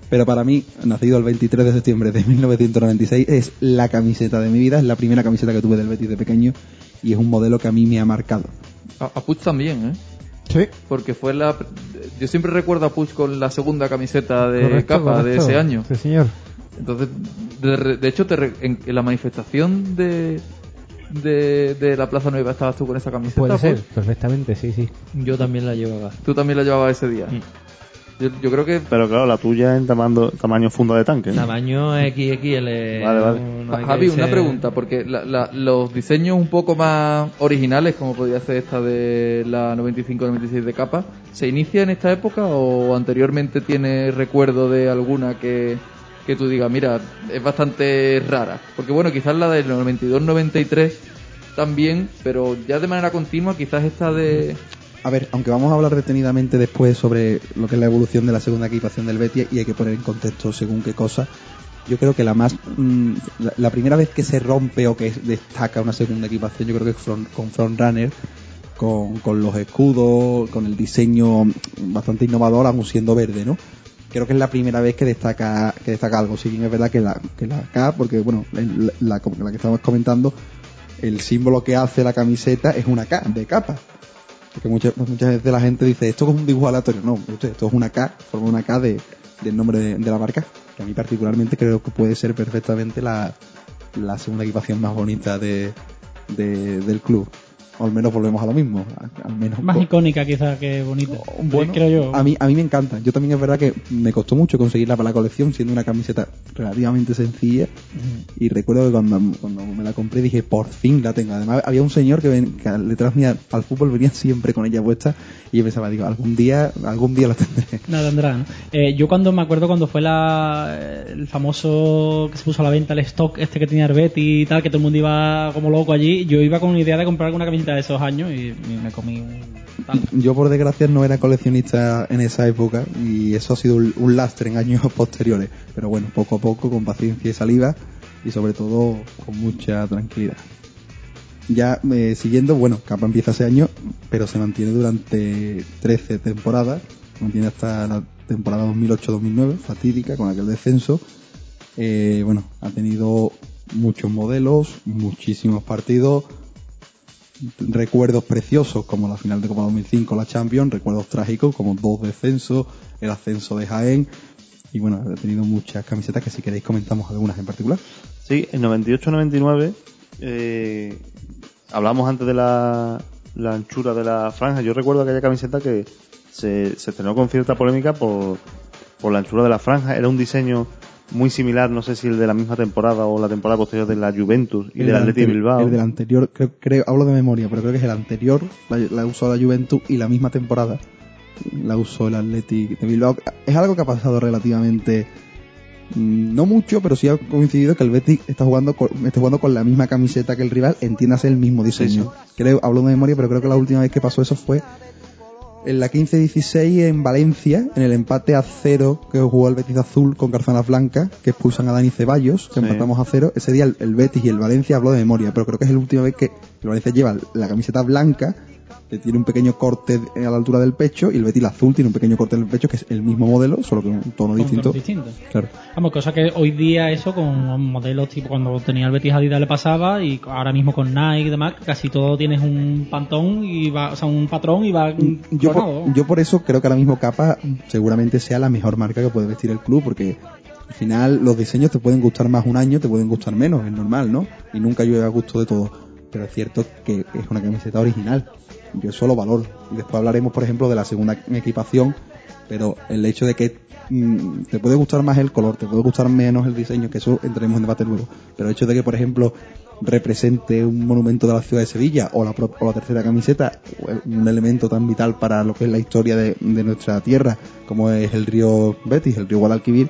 pero para mí, nacido el 23 de septiembre de 1996, es la camiseta de mi vida, es la primera camiseta que tuve del Betis de pequeño y es un modelo que a mí me ha marcado. A, a Puig también, ¿eh? Sí. Porque fue la... Yo siempre recuerdo a Puig con la segunda camiseta de Correcto, capa de ese año. Sí, señor. Entonces, de, de hecho, te re- en, en la manifestación de, de, de la Plaza Nueva estabas tú con esa camiseta. Puede ser, perfectamente, sí, sí. Yo también la llevaba. Tú también la llevabas ese día. Mm. Yo, yo creo que Pero claro, la tuya en tamaño, tamaño funda de tanque. ¿no? Tamaño XXL. Vale, vale. no- que Javi, una ser- pregunta, porque la- la- los diseños un poco más originales, como podría ser esta de la 95-96 de capa, ¿se inicia en esta época o anteriormente tiene recuerdo de alguna que, que tú digas, mira, es bastante rara? Porque bueno, quizás la del 92-93 también, pero ya de manera continua, quizás esta de... A ver, aunque vamos a hablar detenidamente después sobre lo que es la evolución de la segunda equipación del Betis y hay que poner en contexto según qué cosa, yo creo que la más mm, la, primera vez que se rompe o que destaca una segunda equipación, yo creo que es front- con Frontrunner, con, con los escudos, con el diseño bastante innovador, aún siendo verde, ¿no? Creo que es la primera vez que destaca que destaca algo. Si bien es verdad que la, K, porque bueno, la- la que estamos comentando, el símbolo que hace la camiseta es una K de capa. Porque muchas, muchas veces la gente dice, esto es un dibujo aleatorio. No, esto es una K, forma una K de, del nombre de, la marca. Que a mí particularmente creo que puede ser perfectamente la, la segunda equipación más bonita de- del club. Al menos volvemos a lo mismo. Al menos Más icónica quizás que bonita. bueno, creo yo. A mí, a mí me encanta. Yo también es verdad que me costó mucho conseguirla para la colección, siendo una camiseta relativamente sencilla. Y recuerdo que cuando, cuando me la compré dije, por fin la tengo. Además, había un señor que, ven- que detrás mía al fútbol venía siempre con ella puesta. Y yo pensaba, digo, algún día, algún día la tendré. Nada tendrá, ¿no? Eh, yo cuando me acuerdo cuando fue la, el famoso que se puso a la venta el stock este que tenía Arbeti y tal, que todo el mundo iba como loco allí, yo iba con una idea de comprar alguna camiseta de esos años y, y me comí un tal. Yo, por desgracia, no era coleccionista en esa época. Y eso ha sido un, lastre en años posteriores. Pero bueno, poco a poco, con paciencia y saliva. Y sobre todo, con mucha tranquilidad. Ya eh, siguiendo, bueno, Capa empieza ese año, pero se mantiene durante 13 temporadas, mantiene hasta la temporada 2008-2009, fatídica, con aquel descenso. Eh, bueno, ha tenido muchos modelos, muchísimos partidos, recuerdos preciosos como la final de Copa 2005, la Champions, recuerdos trágicos como dos descensos, el ascenso de Jaén, y bueno, ha tenido muchas camisetas que si queréis comentamos algunas en particular. Sí, en 98-99 eh, hablamos antes de la, la anchura de la franja. Yo recuerdo aquella camiseta que se, se estrenó con cierta polémica por, por la anchura de la franja. Era un diseño muy similar, no sé si el de la misma temporada o la temporada posterior de la Juventus y El del Atleti Bilbao. El del anterior, creo, creo- hablo de memoria, pero creo que es el anterior, la, la usó la Juventus y la misma temporada la usó el Atleti de Bilbao. Es algo que ha pasado relativamente, mm, no mucho, pero sí ha coincidido que el Betis está jugando con, está jugando con la misma camiseta que el rival, entiéndase el mismo diseño. Creo, hablo de memoria, pero creo que la última vez que pasó eso fue en la 15-16 en Valencia, en el empate a cero que jugó el Betis azul con Carzanas Blancas, que expulsan a Dani Ceballos, que Sí. empatamos a cero. Ese día el, el Betis y el Valencia habló de memoria, pero creo que es la última vez que el Valencia lleva la camiseta blanca, que tiene un pequeño corte a la altura del pecho, y el Betis el azul tiene un pequeño corte en el pecho, que es el mismo modelo, solo que un tono Con distinto. tonos distintos. Claro. Vamos, cosa que hoy día eso con modelos tipo cuando tenía el Betis Adidas le pasaba y ahora mismo con Nike y demás, casi todo tienes un pantón y va, o sea, un patrón y va Yo clonado. por, yo por eso creo que ahora mismo Capa seguramente sea la mejor marca que puede vestir el club, porque al final los diseños te pueden gustar más un año, te pueden gustar menos, es normal, ¿no? Y nunca llueve a gusto de todo. Pero es cierto que es una camiseta original. Yo eso lo valoro. Y después hablaremos, por ejemplo, de la segunda equipación, pero el hecho de que mm, te puede gustar más el color, te puede gustar menos el diseño, que eso entraremos en debate luego. Pero el hecho de que, por ejemplo, represente un monumento de la ciudad de Sevilla o la, pro- o la tercera camiseta, un elemento tan vital para lo que es la historia de, de nuestra tierra, como es el río Betis, el río Guadalquivir,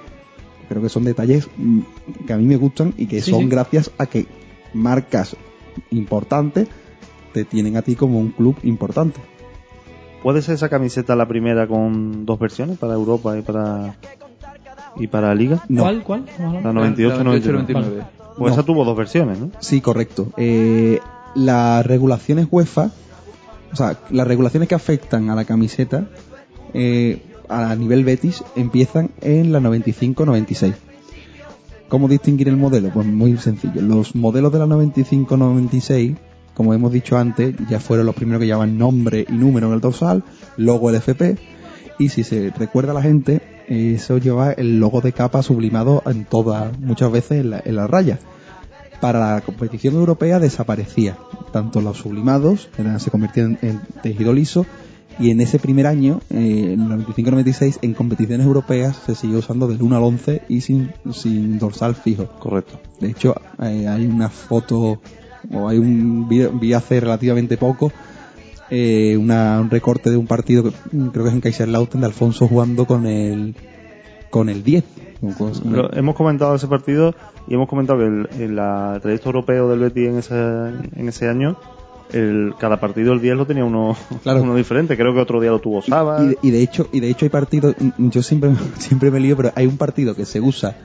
creo que son detalles mm, que a mí me gustan y que Sí, son sí. gracias a que marcas importantes te tienen a ti como un club importante. ¿Puede ser esa camiseta la primera con dos versiones para Europa y para y para Liga? No. ¿Cuál? ¿Cuál? La hablar. 98 La 99. 99. Pues No. esa tuvo dos versiones, ¿no? Sí, correcto. Eh, las regulaciones UEFA, o sea, las regulaciones que afectan a la camiseta eh, a nivel Betis empiezan en la 95-96. ¿Cómo distinguir el modelo? Pues muy sencillo. Los modelos de la 95-96, como hemos dicho antes, ya fueron los primeros que llevaban nombre y número en el dorsal, logo LFP, y si se recuerda a la gente, eso lleva el logo de capa sublimado en todas, muchas veces en la, en la raya para la competición europea desaparecía. Tanto los sublimados eran- se convertían en tejido liso y en ese primer año, eh, en el 95-96, en competiciones europeas se siguió usando del 1 al 11 y sin, sin dorsal fijo. Correcto. De hecho, eh, hay una foto, o hay un vi, hace relativamente poco, eh, una- un recorte de un partido, que, mm, creo que es en Kaiserslautern, de Alfonso jugando con el, con el 10. con- con- Pero hemos comentado ese partido y hemos comentado que el, el, la- el trayecto europeo del Betis en ese, en ese año, el, cada partido el 10 lo tenía uno, Claro. uno diferente. Creo que otro día lo tuvo Saba. Y de, y de hecho, y de hecho hay partidos, yo siempre, siempre me lío, pero hay un partido que se usa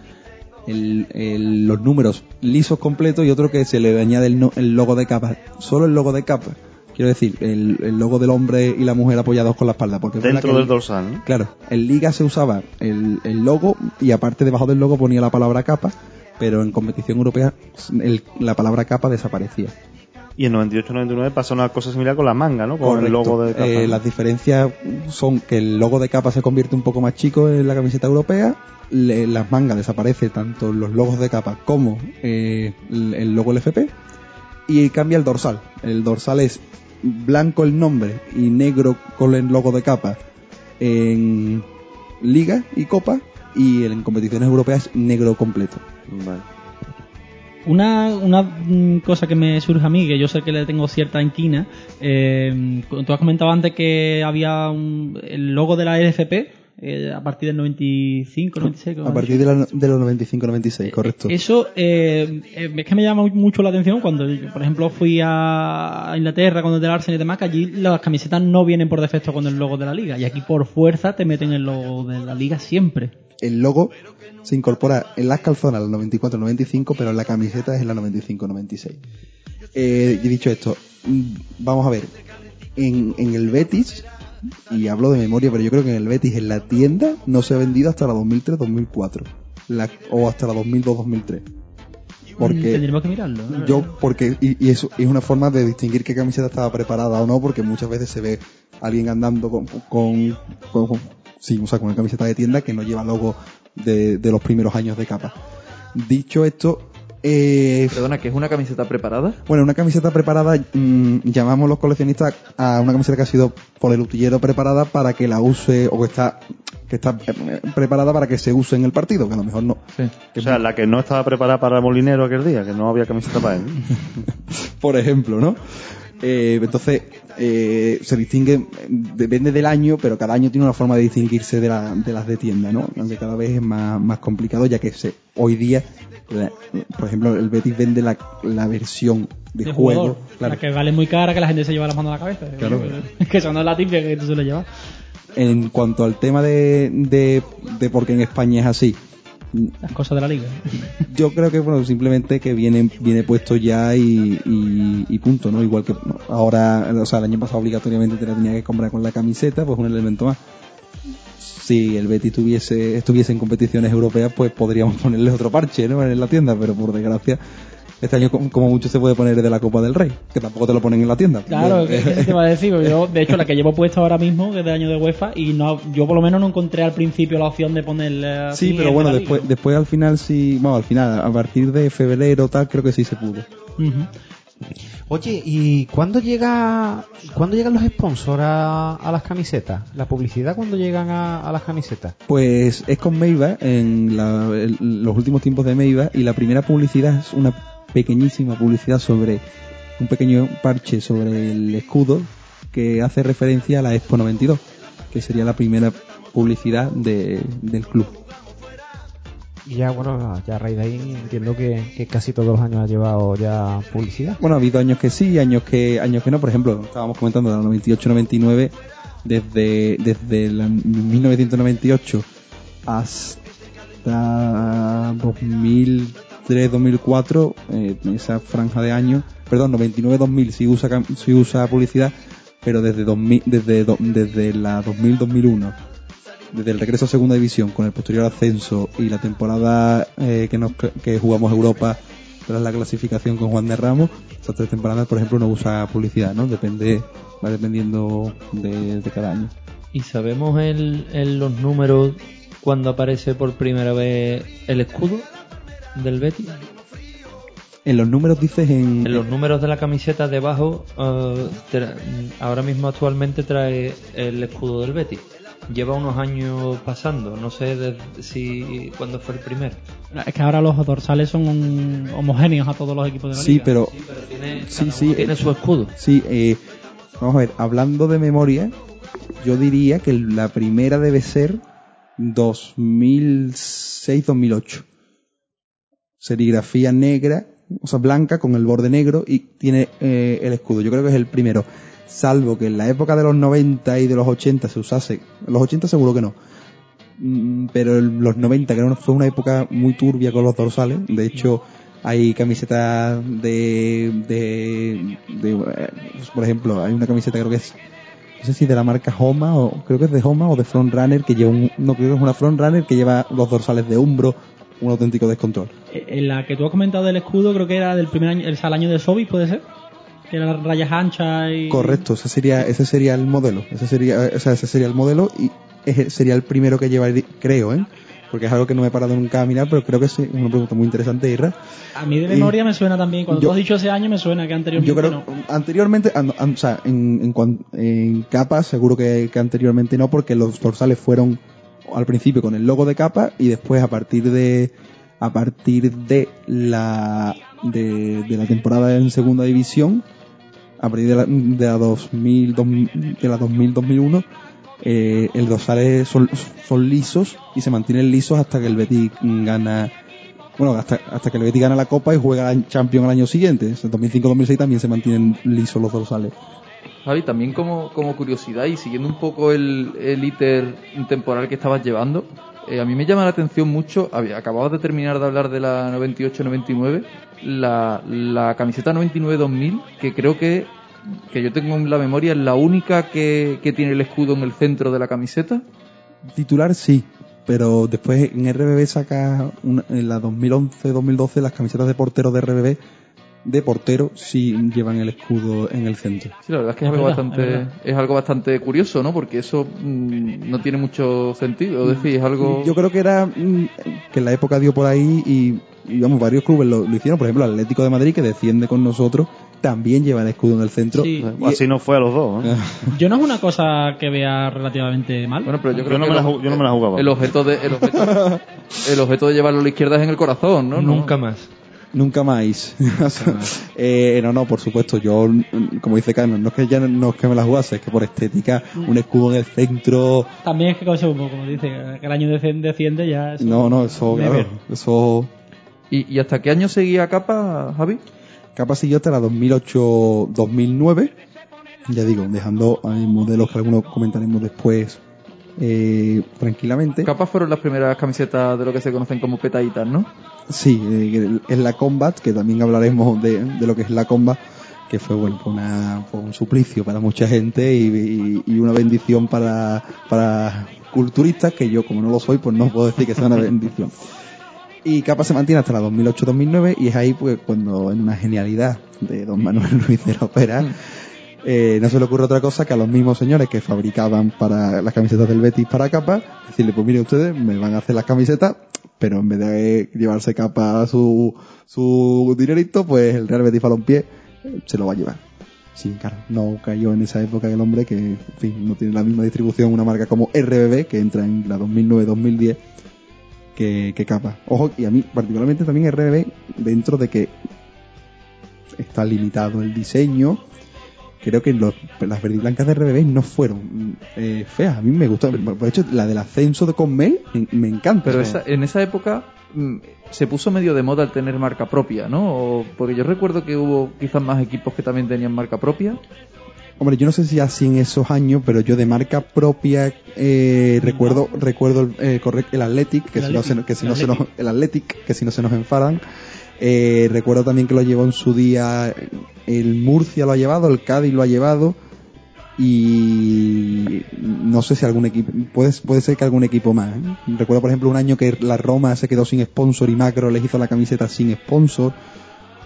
el, el- los números lisos completos y otro que se le añade el, no- el logo de capa. Solo el logo de capa. Quiero decir, el, el logo del hombre y la mujer apoyados con la espalda. Porque dentro del el- dorsal, ¿no? Claro, en Liga se usaba el, el logo y aparte debajo del logo ponía la palabra capa, pero en competición europea el- la palabra capa desaparecía. Y en 98-99 pasa una cosa similar con la manga, ¿no? Con el logo de capa. Eh, las diferencias son que el logo de capa se convierte un poco más chico en la camiseta europea, le- las mangas desaparece tanto los logos de capa como eh, el, el logo LFP y cambia el dorsal. El dorsal es blanco el nombre y negro con el logo de capa en liga y copa y en competiciones europeas negro completo. Vale. Una, una mm, cosa que me surge a mí, que yo sé que le tengo cierta inquina, eh, tú has comentado antes que había un- el logo de la LFP eh, a partir del 95, 96. A partir de, la- de los 95-96, correcto. Eso eh, eh, es que me llama mucho la atención cuando, yo, por ejemplo, fui a Inglaterra cuando del Arsenal y demás, que allí las camisetas no vienen por defecto con el logo de la liga. Y aquí por fuerza te meten el logo de la liga siempre. El logo se incorpora en las calzonas la 94-95, pero en la camiseta es en la 95-96. Eh, y dicho esto, mm, vamos a ver, en, en el Betis, y hablo de memoria, pero yo creo que en el Betis, en la tienda, no se ha vendido hasta la 2003-2004, la- o hasta la 2002-2003. Mm, Porque Tendríamos que mirarlo. ¿no? yo, porque, y, y eso es una forma de distinguir qué camiseta estaba preparada o no, porque muchas veces se ve alguien andando con, con, con- con- sí, o sea, con una camiseta de tienda que no lleva logo de, de los primeros años de capa. Dicho esto, eh, Perdona, que es una camiseta preparada. bueno, una camiseta preparada, mm, llamamos los coleccionistas a una camiseta que ha sido por el utillero preparada para que la use, o que está, que está eh, preparada para que se use en el partido, que a lo mejor no. Sí. O sea, la que no estaba preparada para el molinero aquel día, que no había camiseta para él. por ejemplo, ¿no? Eh, entonces, eh, se distingue, depende del año, pero cada año tiene una forma de distinguirse de, la- de las de tienda, ¿no? Aunque cada vez es más, más complicado, ya que se, hoy día, la- por ejemplo, el Betis vende la, la versión de, de juego, jugador, claro, la que vale muy cara que la gente se lleva las manos a la cabeza. Claro. que eso no es la típica que tú sueles llevar. En cuanto al tema de, de, de por qué en España es así, Las cosas de la liga. yo creo que bueno simplemente que viene viene puesto ya y, y, punto no igual que ahora o sea el año pasado obligatoriamente te la tenía que comprar con la camiseta pues un elemento más. Si el Betis tuviese estuviese en competiciones europeas pues podríamos ponerle otro parche no en la tienda pero por desgracia este año como mucho se puede poner de la Copa del Rey que tampoco te lo ponen en la tienda Claro, ¿qué, qué te va a decir? Yo, de hecho, la que llevo puesta ahora mismo, que es del año de UEFA, y no, yo por lo menos no encontré al principio la opción de ponerle. sí pero bueno de después después al final sí vamos al final a partir de febrero tal creo que sí se pudo. Oye, ¿y cuándo llega cuándo llegan los sponsors a, a las camisetas? ¿La publicidad cuándo llegan a, a las camisetas? Pues es con Meiva en, la- en los últimos tiempos de Meiva y la primera publicidad es una pequeñísima publicidad sobre un pequeño parche sobre el escudo que hace referencia a la Expo 92, que sería la primera publicidad de- del club. Y ya, bueno, ya a raíz de ahí entiendo que, que casi todos los años ha llevado ya publicidad. Bueno, ha habido años que sí, años que años que no. Por ejemplo, estábamos comentando de la 98-99, desde, desde la 1998 hasta 2003-2004, eh, esa franja de años, perdón, 99-2000 sí usa, sí usa publicidad, pero desde, 2000, desde, do- desde la 2000-2001 desde el regreso a segunda división con el posterior ascenso y la temporada eh, que nos que jugamos Europa tras la clasificación con Juan de Ramos esas tres temporadas por ejemplo no usa publicidad no depende va dependiendo de, cada año. ¿Y sabemos el- los números cuando aparece por primera vez el escudo del Betis? en los números dices en, En los números de la camiseta debajo, tra- ahora mismo actualmente trae el escudo del Betis. Lleva unos años pasando, no sé de- si cuándo fue el primero. Es que ahora los dorsales son un- homogéneos a todos los equipos de la sí liga. pero Pero tiene, Sí, cada sí, uno tiene eh, su escudo. sí eh, vamos a ver hablando de memoria yo diría que la primera debe ser 2006-2008 serigrafía negra, o sea, blanca con el borde negro y tiene eh, el escudo. Yo creo que es el primero. Salvo que en la época de los 90 y de los 80 se usase. Los 80 seguro que no. Mm, Pero en los 90, que fue una época muy turbia con los dorsales. De hecho, hay camisetas de, de, de, eh, por ejemplo, hay una camiseta creo que es no sé si de la marca Homa o creo que es de Homa o de Front Runner que lleva un, no creo que es una Front Runner que lleva los dorsales de Umbro, un auténtico descontrol. Eh, En la que tú has comentado del escudo, creo que era del primer año, el, al año de Sobis, ¿puede ser? Que eran rayas anchas y... Correcto, ese sería, ese sería el modelo. Ese sería, o sea, ese sería el modelo y ese sería el primero que llevaría, creo, ¿eh? porque es algo que no me he parado nunca a mirar, pero creo que es una pregunta muy interesante, Irra. A mí de memoria me suena también. Cuando yo- tú has dicho ese año me suena que anteriormente Yo creo no. anteriormente, an- an- o sea, en, en, en capa seguro que, que anteriormente no, porque los dorsales fueron al principio con el logo de capa y después a partir de a partir de la de, la temporada en segunda división, a partir de la, de la 2000, dos- de la 2000 2001 eh, el dorsales son, son lisos y se mantienen lisos hasta que el Betis gana bueno, hasta, hasta que el Betis gana la Copa y juega la Champions al año siguiente. En 2005-2006 también se mantienen lisos los dorsales. Javi, también como, como curiosidad y siguiendo un poco el, el íter temporal que estabas llevando, eh, a mí me llama la atención mucho, acababas de terminar de hablar de la 98-99, la, la camiseta 99-2000, que creo que, que yo tengo en la memoria, es la única que, que tiene el escudo en el centro de la camiseta. Titular sí, pero después en RBB saca una- en la 2011-2012 las camisetas de portero de RBB de portero sí llevan el escudo en el centro. Sí, la verdad es que es, algo verdad, bastante, es algo bastante curioso, ¿no? Porque eso mm, no tiene mucho sentido, es decir, es algo... Yo creo que era mm, que en la época dio por ahí y, y, vamos, varios clubes lo, lo hicieron. Por ejemplo, el Atlético de Madrid, que defiende con nosotros, también lleva el escudo en el centro. Sí. Y- Así no fue a los dos. ¿eh? Yo no es una cosa que vea relativamente mal. Bueno, pero yo Yo creo no que me la yo no me la jugaba. El objeto de, el objeto, el objeto de llevarlo a la izquierda es en el corazón, ¿no? No. Nunca más. Nunca más. eh, no, no, por supuesto. Yo, como dice Carlos, no es que ya no, no es que me la jugase, es que por estética, un escudo en el centro. También es que, como, como dice, que el año desciende, ya. eso- No, no, eso, claro, eso. ¿Y, y hasta qué año seguía Capa, Javi? Capa siguió hasta la 2008-2009. Ya digo, dejando modelos que algunos comentaremos después eh, tranquilamente. Capa fueron las primeras camisetas de lo que se conocen como petaditas, ¿no? Sí, eh, es la Combat, que también hablaremos de, de lo que es la Combat, que fue bueno una, fue un suplicio para mucha gente y, y- y una bendición para, para culturistas, que yo como no lo soy, pues no puedo decir que sea una bendición. Y Capa se mantiene hasta la 2008-2009 y es ahí pues cuando en una genialidad de don Manuel Ruiz de la Opera eh, no se le ocurre otra cosa que a los mismos señores que fabricaban para las camisetas del Betis para capa, decirle, pues miren ustedes, me van a hacer las camisetas, pero en vez de llevarse capa su, su dinerito, pues el Real Betis Balompié se lo va a llevar. Sí, claro, no cayó en esa época el hombre que, no tiene la misma distribución una marca como RBB, que entra en la 2009-2010, que, que capa. Ojo, y a mí particularmente también RBB, dentro de que está limitado el diseño, creo que los, las verde y blancas de RBB no fueron eh, feas. A mí me gustó. Por hecho, la del ascenso de Conmel me, me encanta. Pero esa- en esa época mm, se puso medio de moda el tener marca propia, ¿no? O- porque yo recuerdo que hubo quizás más equipos que también tenían marca propia. Hombre, yo no sé si así en esos años, pero yo de marca propia eh, recuerdo recuerdo el, eh, el Athletic, que El si no se, que si no se nos, el Athletic, que si no se nos enfadan. Eh, recuerdo también que lo llevó en su día el Murcia lo ha llevado, el Cádiz lo ha llevado y no sé si algún equipo puede, puede ser que algún equipo más. ¿eh? Recuerdo por ejemplo un año que la Roma se quedó sin sponsor y Macro les hizo la camiseta sin sponsor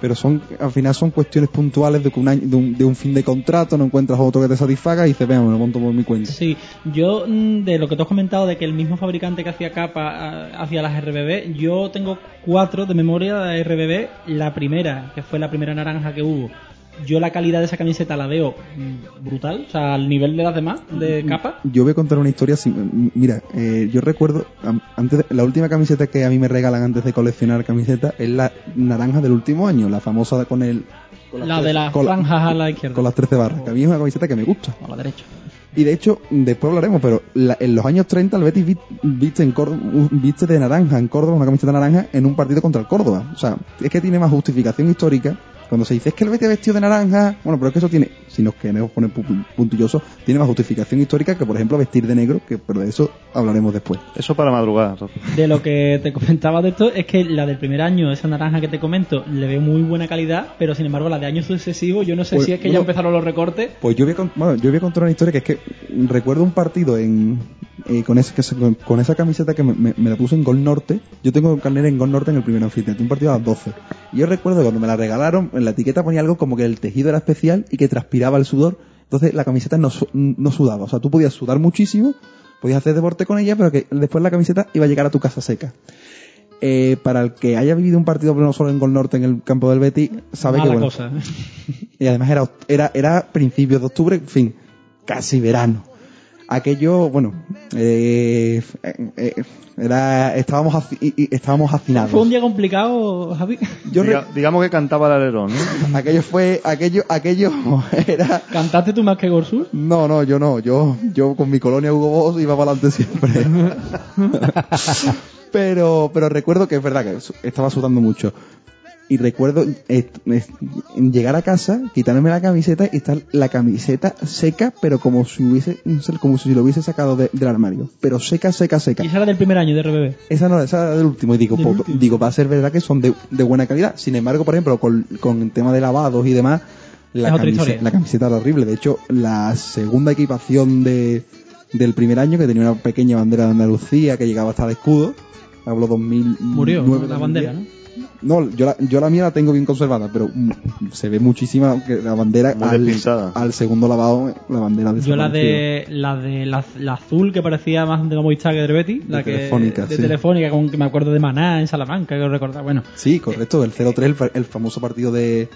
pero son al final son cuestiones puntuales de un año, de un, de un fin de contrato no encuentras otro que te satisfaga y dices venga me lo monto por mi cuenta Sí, yo mm, de lo que tú has comentado de que el mismo fabricante que hacía capa ah, hacía las RBB, yo tengo cuatro de memoria de RBB. La primera, que fue la primera naranja que hubo, yo la calidad de esa camiseta la veo mm, brutal, o sea, al nivel de las demás de capa. yo voy a contar una historia sin- mira eh, yo recuerdo antes de- la última camiseta que a mí me regalan antes de coleccionar camisetas es la naranja del último año la famosa con el con La tres- de las la- franjas a la izquierda. con las 13 barras que a mí es una camiseta que me gusta a la derecha. Y de hecho, después hablaremos, pero la- en los años 30 el Betis vi- viste, en Córdoba, viste de naranja en Córdoba, una camiseta naranja, en un partido contra el Córdoba. O sea, es que tiene más justificación histórica. Cuando se dice es que el Betis vestido de naranja, bueno, pero es que eso tiene, si nos queremos poner pu- puntilloso, tiene más justificación histórica que, por ejemplo, vestir de negro, que pero de eso hablaremos después. Eso para madrugar. Rafa. De lo que te comentaba de esto es que la del primer año, esa naranja que te comento, le veo muy buena calidad, pero sin embargo la de años sucesivos, yo no sé Pues, si es que bueno, ya empezaron los recortes. Pues yo voy a, bueno, yo voy a contar una historia que es que recuerdo un partido en eh, con, ese, que se- con, con esa camiseta que me, me- me la puse en Gol Norte. Yo tengo carnet en Gol Norte en el primer anfiteatro, un partido a las 12. Y yo recuerdo que cuando me la regalaron, en la etiqueta ponía algo como que el tejido era especial y que transpiraba el sudor. Entonces la camiseta no, no sudaba. O sea, tú podías sudar muchísimo, podías hacer deporte con ella, pero que después la camiseta iba a llegar a tu casa seca. Eh, para el que haya vivido un partido pleno solo en Gol Norte en el campo del Betty, sabe Mala que bueno, cosa. y además era, era, era principios de octubre, en fin, casi verano. Aquello, bueno, eh, eh, era, estábamos, estábamos hacinados. Fue un día complicado, Javi. Yo Diga- digamos que cantaba el alerón, ¿no? aquello fue, aquello, aquello era, ¿Cantaste tú más que Gorsul? no, no, yo no, yo, yo con mi colonia Hugo Boss iba para adelante siempre. pero, pero recuerdo que es verdad que estaba sudando mucho. Y recuerdo eh, llegar a casa, quitarme la camiseta y estar la camiseta seca, pero como si hubiese, como si lo hubiese sacado de- del armario. Pero seca, seca, seca. Y esa era del primer año de RBB. Esa no, esa era del último. Y digo, último. digo, va a ser verdad que son de, de buena calidad. Sin embargo, por ejemplo, con, con el tema de lavados y demás, la, Es otra camise- historia. la camiseta era horrible. De hecho, la segunda equipación de, del primer año, que tenía una pequeña bandera de Andalucía que llegaba hasta el escudo, hablo 2009. Murió ¿no? la 2010. bandera, ¿no? No, yo la, yo la mía la tengo bien conservada, pero mm, se ve muchísima que la bandera al, al segundo lavado, la bandera de Yo la de la de la, la azul que parecía más de la Movistar que de Betty, la De que Telefónica, de sí. Telefónica, con que me acuerdo de Maná en Salamanca, que recordar, bueno, Sí, correcto, el 0-3, el, el famoso partido de,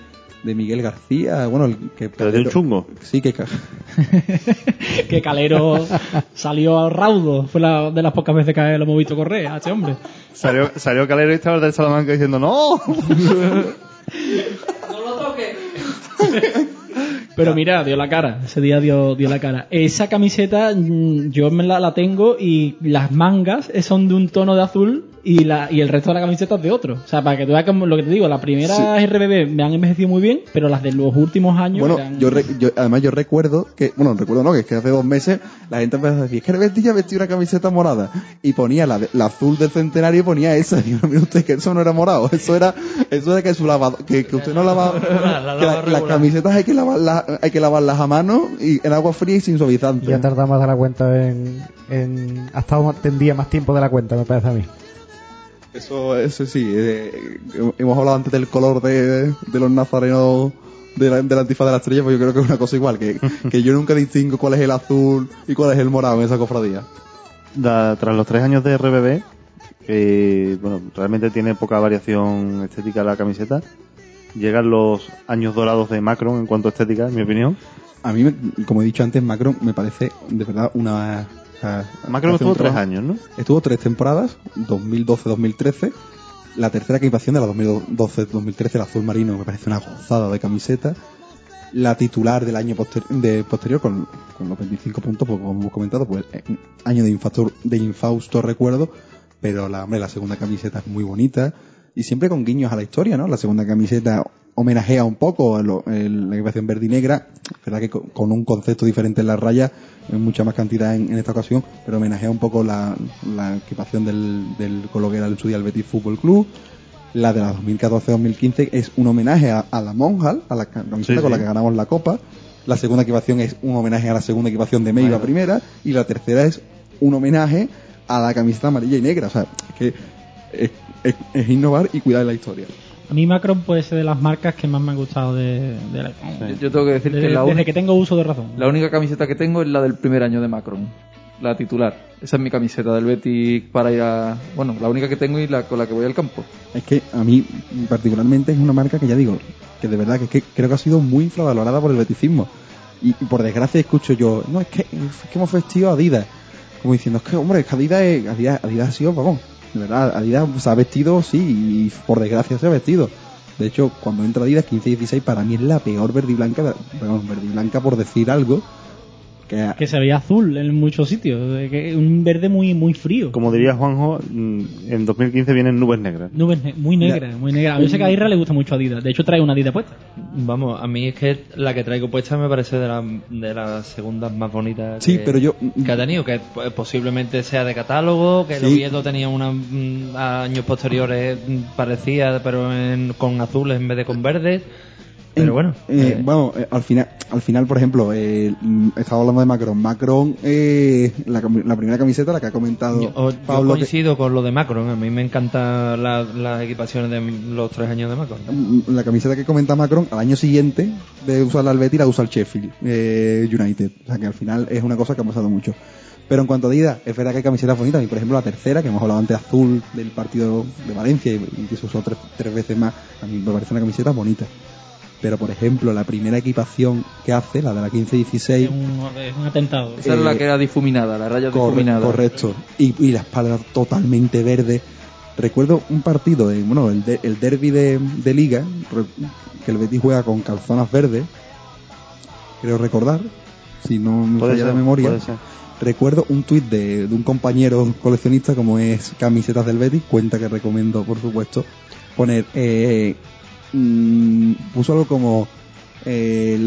de Miguel García, bueno, el que... Pero de un chungo. Sí, que... que Calero salió al raudo, fue la, de las pocas veces que lo hemos visto correr a este hombre. Salió, salió Calero y estaba el del Salamanca diciendo ¡No! Pero mira, dio la cara, ese día dio, dio la cara. Esa camiseta mm, yo me la, la tengo y las mangas son de un tono de azul y, la, y el resto de la camiseta es de otro. O sea, para que tú veas como lo que te digo, las primeras RBB me han envejecido muy bien, pero las de los últimos años Bueno, eran- yo, re- yo- además yo recuerdo que, bueno, recuerdo no, que es que hace dos meses la gente empezó a decir, es que el Betis ya vestía una camiseta morada y ponía la, de- la azul del centenario y ponía esa. Digo, mire usted que eso no era morado, eso era, eso era que su lavado, que, que usted no lava, La- la que lava la- las camisetas hay que lavarlas, hay que lavarlas a mano y en agua fría y sin suavizante. Ya tarda más de la cuenta en, en... Ha estado tendía más tiempo de la cuenta, me parece a mí. Eso, eso sí, eh, hemos hablado antes del color de, de los nazarenos de la, de la antifa de la estrella, pues yo creo que es una cosa igual, que, que yo nunca distingo cuál es el azul y cuál es el morado en esa cofradía. Da- tras los tres años de RBB, eh, bueno, realmente tiene poca variación estética la camiseta. Llegan los años dorados de Macron en cuanto a estética, en mi opinión. A mí, me- como he dicho antes, Macron me parece de verdad una... o sea, Macron estuvo tres años, ¿no? Estuvo tres temporadas, 2012-2013. La tercera equipación de la 2012-2013, el azul marino, me parece una gozada de camiseta. La titular del año poster- de posterior, con, con los 25 puntos, pues como hemos comentado, pues eh, año de, infausto, de infausto recuerdo, pero la, hombre, la segunda camiseta es muy bonita y siempre con guiños a la historia, ¿no? La segunda camiseta homenajea un poco lo- el- la equipación verde y negra, verdad que con, con un concepto diferente en la raya, en mucha más cantidad en, en esta ocasión, pero homenajea un poco la, la equipación del, del con lo que era el su día el Betis Fútbol Club. La de la 2014-2015 es un homenaje a, a la Monjal, a la ca- camiseta Sí, con la que ganamos la Copa. La segunda equipación es un homenaje a la segunda equipación de Meiva primera. Y la tercera es un homenaje a la camiseta amarilla y negra. O sea, es que es, es- es innovar y cuidar la historia. A mí Macron puede ser de las marcas que más me ha gustado de, de la... Yo, yo tengo que decir Desde, que la, desde uni- que tengo uso de razón. la única camiseta que tengo es la del primer año de Macron, la titular. Esa es mi camiseta del Betis para ir a... Bueno, la única que tengo y la con la que voy al campo. Es que a mí particularmente es una marca que ya digo, que de verdad que, es que creo que ha sido muy infravalorada por el beticismo. Y, y por desgracia escucho yo, no, es que, es que hemos vestido a Adidas. Como diciendo, es que hombre, es que Adidas, es- Adidas, Adidas ha sido, vamos, de verdad, Adidas se ha vestido, sí, y por desgracia se ha vestido. De hecho, cuando entra Adidas 15-16, para mí es la peor verde y blanca, bueno, verde y blanca por decir algo, que, Que se veía azul en muchos sitios. Un verde muy muy frío. Como diría Juanjo, mm, en 2015 vienen nubes negras. Nubes ne- muy negra, muy negra. A mí sé que a Irra le gusta mucho Adidas. De hecho, trae una Adidas puesta. Vamos, a mí es que la que traigo puesta me parece de, la- de las segundas más bonitas Sí, que, pero yo- que ha tenido, que posiblemente sea de catálogo, que el Sí. Oviedo tenía una mm, años posteriores mm, parecía, pero en- con azules en vez de con verdes. Pero bueno, Eh, eh, bueno, eh, al final, al final, por ejemplo, eh, estaba hablando de Macron. Macron, eh, la, la primera camiseta, la que ha comentado yo, o- yo Pablo, que- coincido con lo de Macron. A mí me encantan la- las equipaciones de los tres años de Macron. mm, la camiseta que comenta Macron, al año siguiente de usar la Betis, la usa el Sheffield eh, United. O sea que al final es una cosa que ha pasado mucho. Pero en cuanto a Adidas, es verdad que hay camisetas bonitas. Y por ejemplo, la tercera, que hemos hablado antes azul del partido de Valencia y, y que se usó tres, tres veces más, a mí me parece una camiseta bonita. Pero por ejemplo, la primera equipación que hace, la de la Es 15-16, un, es un atentado. Esa es la que era difuminada, la raya Corre- difuminada. correcto. Y, y la espalda totalmente verde. Recuerdo un partido, en, bueno, el, de- el derby de, de Liga, que el Betis juega con calzonas verdes, creo recordar, si no me falla la memoria. puede ser. Recuerdo un tuit de, de un compañero coleccionista, como es Camisetas del Betis, cuenta que recomiendo, por supuesto, poner, eh, mm, puso algo como, eh,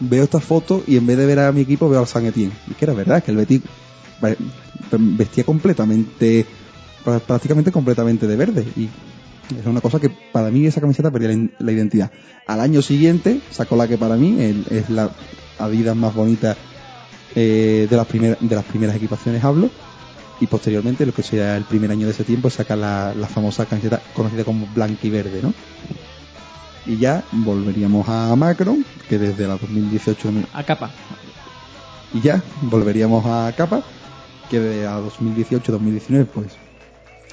veo esta foto y en vez de ver a mi equipo veo al San Etienne. Y que era verdad, que el Betis vestía completamente, prá- prácticamente completamente de verde. Y es una cosa que para mí esa camiseta perdía la, identidad. Al año siguiente sacó la que para mí es la Adidas más bonita eh, de, las primeras equipaciones hablo. Y posteriormente, lo que sea el primer año de ese tiempo, saca la, la famosa camiseta conocida como blanca y verde, ¿no? Y ya volveríamos a Macron, que desde la 2018 A capa. y ya volveríamos a capa que de a 2018-2019 pues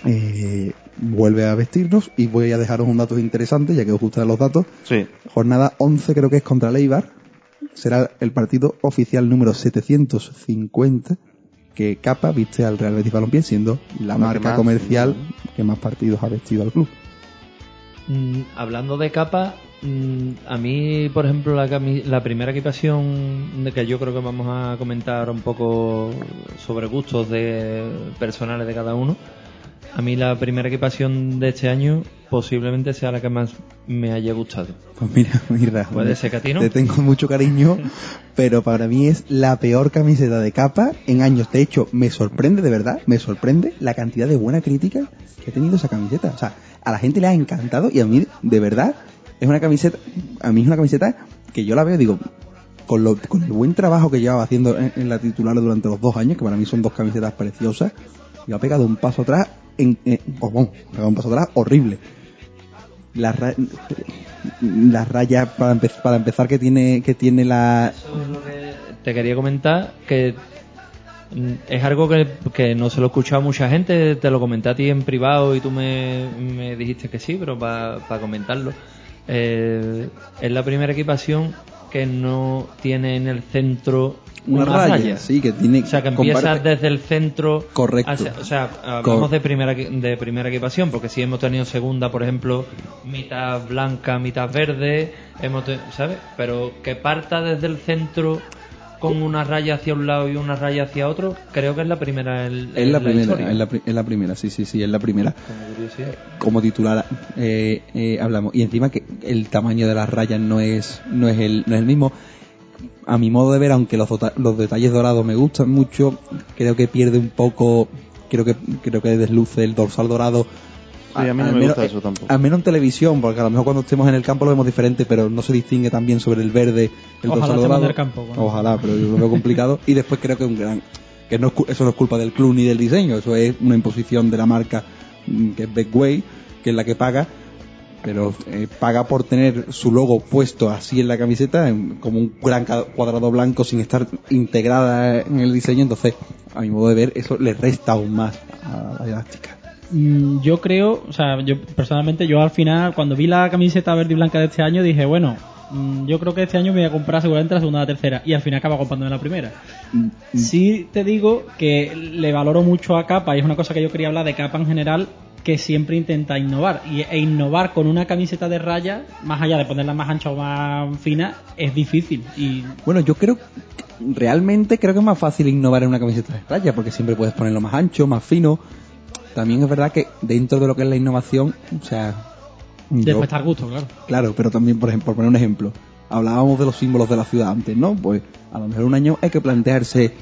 eh, vuelve a vestirnos y voy a dejaros un dato interesante ya que os gustan los datos Sí. jornada 11 creo que es contra Leibar será el partido oficial número 750 que Capa viste al Real Betis Balompié siendo la La que marca más, comercial sí. que más partidos ha vestido al club Mm, hablando de capa, mm, a mí, por ejemplo, la, la primera equipación de que yo creo que vamos a comentar un poco sobre gustos de personales de cada uno. A mí la primera equipación de este año posiblemente sea la que más me haya gustado. Pues mira, mira. Puede ser que a ti no. Te tengo mucho cariño, pero para mí es la peor camiseta de capa en años. De hecho, me sorprende, de verdad, me sorprende la cantidad de buena crítica que ha tenido esa camiseta. O sea, a la gente le ha encantado y a mí, de verdad, es una camiseta, a mí es una camiseta que yo la veo, digo, con, lo, con el buen trabajo que llevaba haciendo en, en la titular durante los dos años, que para mí son dos camisetas preciosas, y ha pegado un paso atrás, en, oh, bueno, un paso atrás horrible las ra- las rayas para, empe- para empezar que tiene que tiene la te quería comentar que mm, es algo que, que no se lo he escuchado a mucha gente, te lo comenté a ti en privado y tú me, me dijiste que sí, pero para comentarlo. Eh, es la primera equipación que no tiene en el centro una, una, raya, raya. sí que tiene O sea, que empieza comparte- desde el centro. Correcto. hacia- o sea, hablamos Cor- de primera de primera equipación, porque si hemos tenido segunda, por ejemplo, mitad blanca, mitad verde, hemos ¿sabes? Pero que parta desde el centro con una raya hacia un lado y una raya hacia otro, creo que es la primera en, es la en primera es la, es la primera sí sí sí es la primera. Como titular eh, eh, hablamos. Y encima que el tamaño de las rayas no es no es el no es el mismo. A mi modo de ver aunque los, los detalles dorados me gustan mucho creo que pierde un poco creo que creo que desluce el dorsal dorado Sí, a mí no al me menos- gusta eso tampoco. Al menos en televisión, porque a lo mejor cuando estemos en el campo lo vemos diferente, pero no se distingue tan bien sobre el verde, el Ojalá dorado. campo, bueno. Ojalá, pero yo lo veo complicado. Y después creo que un gran, que no es cu- eso no es culpa del club ni del diseño, eso es una imposición de la marca mm, que es Beckway, que es la que paga, pero eh, paga por tener su logo puesto así en la camiseta, en- como un gran cuadrado blanco sin estar integrada en el diseño, entonces a mi modo de ver eso le resta aún más a la elástica. Mm, Yo creo, o sea, yo personalmente, yo al final, cuando vi la camiseta verde y blanca de este año, dije, bueno, mm, yo creo que este año me voy a comprar seguramente la segunda o la tercera. Y al final acaba comprándome la primera. Mm, Sí te digo que le valoro mucho a Capa, y es una cosa que yo quería hablar de Capa en general, que siempre intenta innovar. Y, e innovar con una camiseta de raya, más allá de ponerla más ancha o más fina, es difícil. Y Bueno, yo creo, realmente creo que es más fácil innovar en una camiseta de raya, porque siempre puedes ponerlo más ancho, más fino. También es verdad que dentro de lo que es la innovación, o sea... está al gusto, claro. Claro, pero también, por ejemplo, por poner un ejemplo, hablábamos de los símbolos de la ciudad antes, ¿no? Pues a lo mejor un año hay que plantearse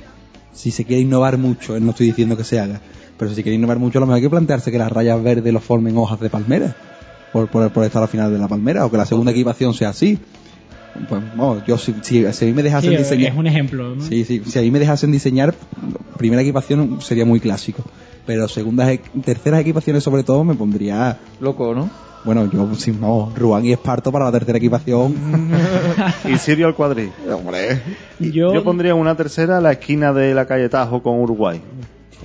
si se quiere innovar mucho, eh, no estoy diciendo que se haga, pero si se quiere innovar mucho, a lo mejor hay que plantearse que las rayas verdes lo formen hojas de palmera, por, por, por estar al final de la palmera, o que la segunda equipación sea así. Pues, vamos, yo si, si, si a mí me dejasen Sí, diseñar... es un ejemplo. ¿no? Sí, sí, si a mí me dejasen diseñar, primera equipación sería muy clásico. Pero segundas, e- terceras equipaciones sobre todo me pondría... Loco, ¿no? Bueno, yo, si no, Ruan y Esparto para la tercera equipación. Y Sirio al cuadril. Hombre. Yo, Yo pondría una tercera a la esquina de la calle Tajo con Uruguay.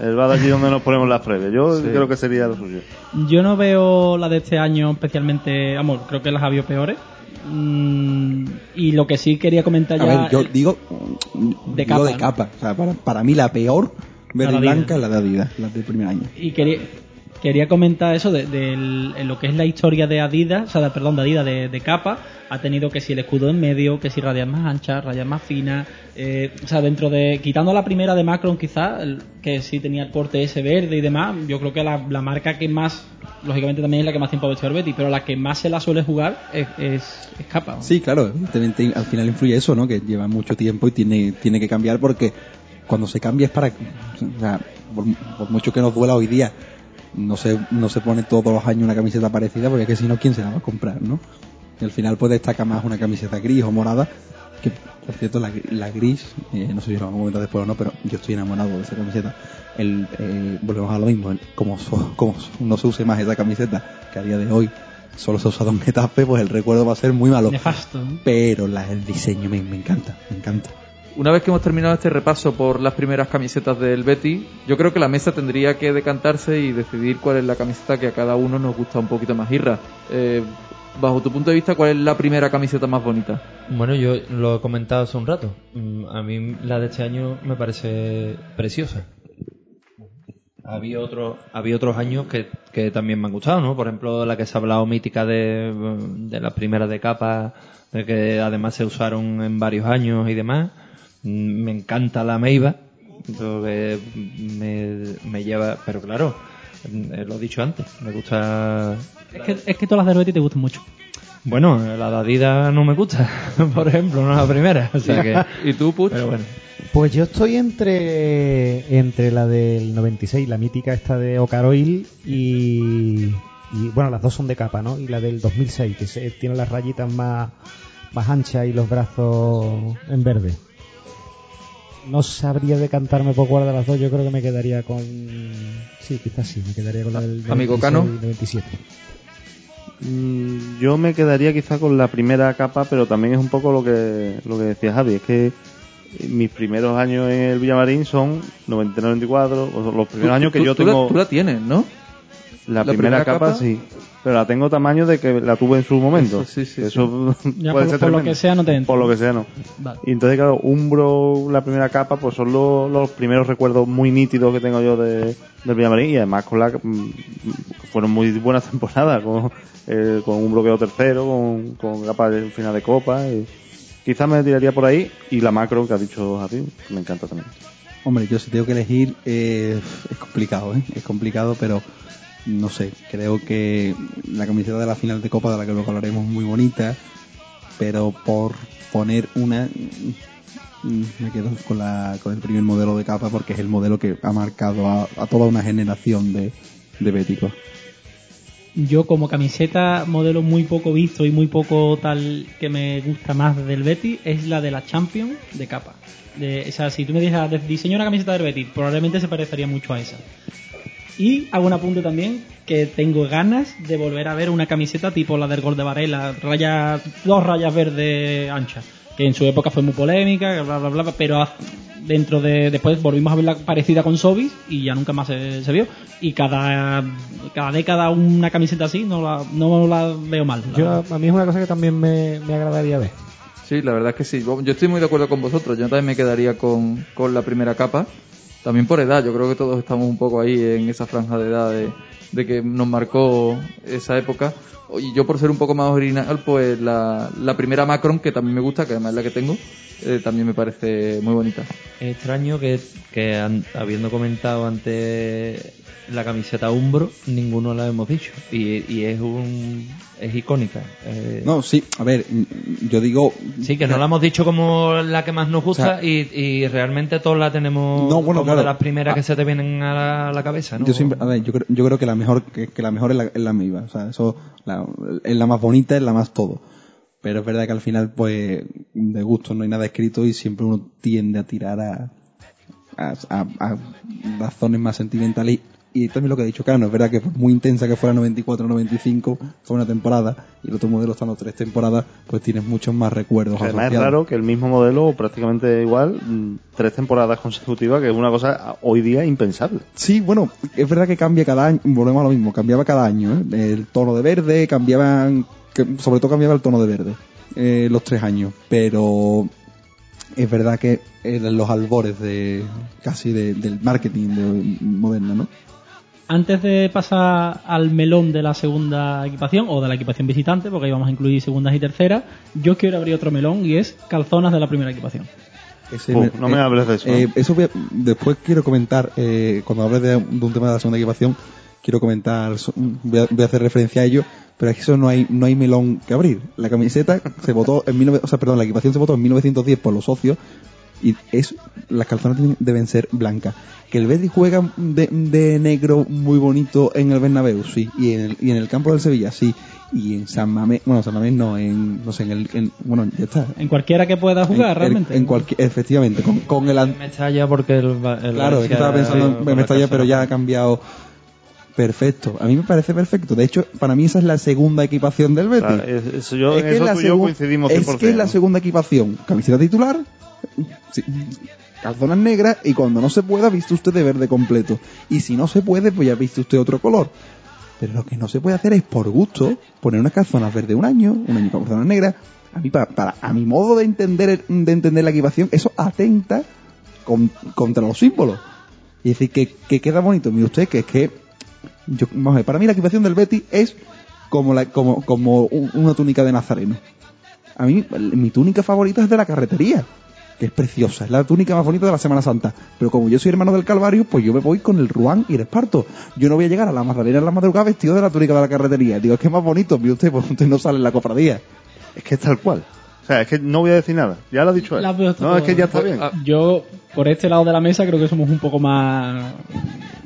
El de allí donde nos ponemos las previas. Yo Sí. creo que sería lo suyo. yo no veo la de este año especialmente. Vamos, creo que las ha habido peores. Mm, y lo que sí quería comentar A ya. ver, yo digo De digo capa, de ¿no? capa. O sea, para, para mí la peor verde La de blanca la de Adidas, la del primer año. Y quería, quería comentar eso de, en lo que es la historia de Adidas, o sea, de- perdón, de Adidas de, de capa. Ha tenido que si el escudo en medio, que si rayas más anchas, rayas más finas. eh, o sea, dentro de. Quitando la primera de Macron, quizá, el- que sí tenía el corte ese verde y demás, yo creo que la, la marca que más. Lógicamente también es la que más tiempo ha vestido el Betis, pero la que más se la suele jugar es, es, es capa. Sí, claro, evidentemente al final influye eso, ¿no? Que lleva mucho tiempo y tiene, tiene que cambiar porque cuando se cambia es para, o sea, por, por mucho que nos duela hoy día, no se, no se pone todos los años una camiseta parecida porque es que si no, ¿quién se la va a comprar, no? Y al final pues destaca más una camiseta gris o morada, que por cierto la, la gris, eh, no sé si lo vamos a comentar después o no, pero yo estoy enamorado de esa camiseta. El, eh, volvemos a lo mismo, el- como, so- como no se use más esa camiseta, que a día de hoy solo se ha usado en Getafe, pues el recuerdo va a ser muy malo. Nefasto. Pero la, el diseño me, me encanta, me encanta. Una vez que hemos terminado este repaso por las primeras camisetas del Betty, yo creo que la mesa tendría que decantarse y decidir cuál es la camiseta que a cada uno nos gusta un poquito más. Irra, eh, bajo tu punto de vista, ¿cuál es la primera camiseta más bonita? Bueno, yo lo he comentado hace un rato. Mm, A mí la de este año me parece preciosa. Había, otro, había otros años que, que también me han gustado, ¿no? Por ejemplo, la que se ha hablado mítica de, de las primeras de capa, de que además se usaron en varios años y demás. Me encanta la que me, me lleva, pero claro, eh, lo he dicho antes, me gusta Es que, es que todas las de Betis te gustan mucho. bueno, la de Adidas no me gusta, por ejemplo, no la primera. O sea que, ¿Y tú, Puch? pero bueno. Pues yo estoy entre entre la del 96, la mítica esta de Ocaroil y, y bueno, las dos son de capa, ¿no? Y la del 2006 que se- tiene las rayitas más más anchas y los brazos en verde. No sabría decantarme por cuál de las dos, yo creo que me quedaría con sí, quizás sí, me quedaría con la del Amigo 96 Cano. y 97. Mm, Yo me quedaría quizá con la primera capa, pero también es un poco lo que, lo que decía Javi, es que mis primeros años en el Villamarín son 93-94, o son los primeros años que Tú- yo tú la- tengo tú la tienes, ¿no? La, la primera, primera capa, capa. sí, pero la tengo tamaño de que la tuve en su momento. Eso, sí, sí, Eso Ya puede por, ser por lo que sea no te entra. Por lo que sea, no. Vale. Y entonces, claro, Umbro, la primera capa, pues son los, los primeros recuerdos muy nítidos que tengo yo de, del Villamarín y además con la mm, fueron muy buenas temporadas, con, eh, con Umbro quedó tercero, con, con capa de final de copa. Y quizás me tiraría por ahí y la macro que ha dicho Javi, que me encanta también. Hombre, yo si tengo que elegir, eh, es complicado, ¿eh? Es complicado, pero no sé, creo que la camiseta de la final de Copa, de la que luego hablaremos, muy bonita, pero por poner una, mm, me quedo con, la, con el primer modelo de capa porque es el modelo que ha marcado a, toda una generación de, de. Yo como camiseta modelo muy poco visto y muy poco tal que me gusta más del Betis es la de la Champions de capa. De, o sea, si tú me dijeras diseño una camiseta del Betis, probablemente se parecería mucho a esa. Y hago un apunte también que tengo ganas de volver a ver una camiseta tipo la del Gol de Varela, raya, dos rayas verdes anchas, que en su época fue muy polémica, bla bla bla, pero dentro de después volvimos a verla parecida con Sobis y ya nunca más se, se vio. Y cada, cada década una camiseta así no la, no la veo mal. la Yo, a mí es una cosa que también me, me agradaría ver. Sí, la verdad es que sí. Yo estoy muy de acuerdo con vosotros. Yo también me quedaría con, con la primera capa. También por edad. Yo creo que todos estamos un poco ahí en esa franja de edad de, que nos marcó esa época. Y yo por ser un poco más original, pues la, la primera Macron, que también me gusta, que además es la que tengo, eh, también me parece muy bonita. Extraño que, que habiendo comentado antes la camiseta Umbro, ninguno la hemos dicho. Y, y es un es icónica. Eh, No, sí, a ver, mm, yo digo... Sí, que no la hemos dicho como la que más nos gusta O sea, y, y realmente todos la tenemos No, bueno, como claro. de las primeras que Ah. se te vienen a la, a la cabeza, ¿no? Yo siempre, a ver, yo creo, yo creo que la mejor, que, que la mejor es la, es la Meiba, o sea, eso, la, es la más bonita, es la más todo. Pero es verdad que al final, pues, de gusto no hay nada escrito y siempre uno tiende a tirar a, a, a- a razones más sentimentales. Y también lo que ha dicho Cano, es verdad que muy intensa que fuera 94-95, fue una temporada, y el otro modelo estando tres temporadas, pues tienes muchos más recuerdos. Además es raro que el mismo modelo, prácticamente igual, mm, tres temporadas consecutivas, que es una cosa hoy día impensable. Sí, bueno, es verdad que cambia cada año, volvemos a lo mismo, cambiaba cada año, ¿eh? el tono de verde, cambiaban, sobre todo cambiaba el tono de verde, eh, los tres años, pero es verdad que eran los albores de casi de- del marketing de, moderno, ¿no? Antes de pasar al melón de la segunda equipación o de la equipación visitante, porque ahí vamos a incluir segundas y terceras, yo quiero abrir otro melón y es calzonas de la primera equipación. Ese Uf, no me hables de eso, eh, eso voy a- después quiero comentar, eh, cuando hables de, de un tema de la segunda equipación, quiero comentar, so- voy a, voy a hacer referencia a ello, pero es que eso no hay, no hay melón que abrir. La camiseta se votó en 19 o sea, perdón, la equipación se votó en 1910 por los socios y es, las calzonas deben ser blancas. Que el Betis juega de, de negro muy bonito en el Bernabéu, sí, y en el, y en el campo del Sevilla, sí, y en San Mamés, bueno, San Mamés no, en, no sé, en el, en- bueno, ya está. En cualquiera que pueda jugar, En- realmente. En, cualquier, efectivamente, con, con el, an- Me estalla porque el, el Claro, es que estaba pensando en Mestalla, pero ya ha cambiado. Perfecto. A mí me parece perfecto. De hecho, para mí esa es la segunda equipación del Betis. Claro, es- eso yo- que eso la tú y yo coincidimos Es 100%. que es la segunda equipación. Camiseta titular, sí, calzonas negras y cuando no se pueda, viste usted de verde completo. Y si no se puede, pues ya viste usted otro color. Pero lo que no se puede hacer es por gusto poner unas calzonas verde un año, un año con calzonas negras. A mí, para, para- a mi modo de entender, de entender la equipación, eso atenta con- contra los símbolos. Y decir que, que queda bonito. Mire usted que es que, yo, vamos a ver, para mí la equipación del Betis es como, la, como, como un- una túnica de nazareno. A mí, mi túnica favorita es de la carretería, que es preciosa, es la túnica más bonita de la Semana Santa. Pero como yo soy hermano del Calvario, pues yo me voy con el Ruán y el Esparto. Yo no voy a llegar a la Magdalena en la madrugada vestido de la túnica de la carretería. Digo, es que es más bonito, mire usted, pues usted no sale en la cofradía. Es que es tal cual. O sea, es que no voy a decir nada. Ya lo ha dicho él. No, es que ya está bien. Yo, por este lado de la mesa, creo que somos un poco más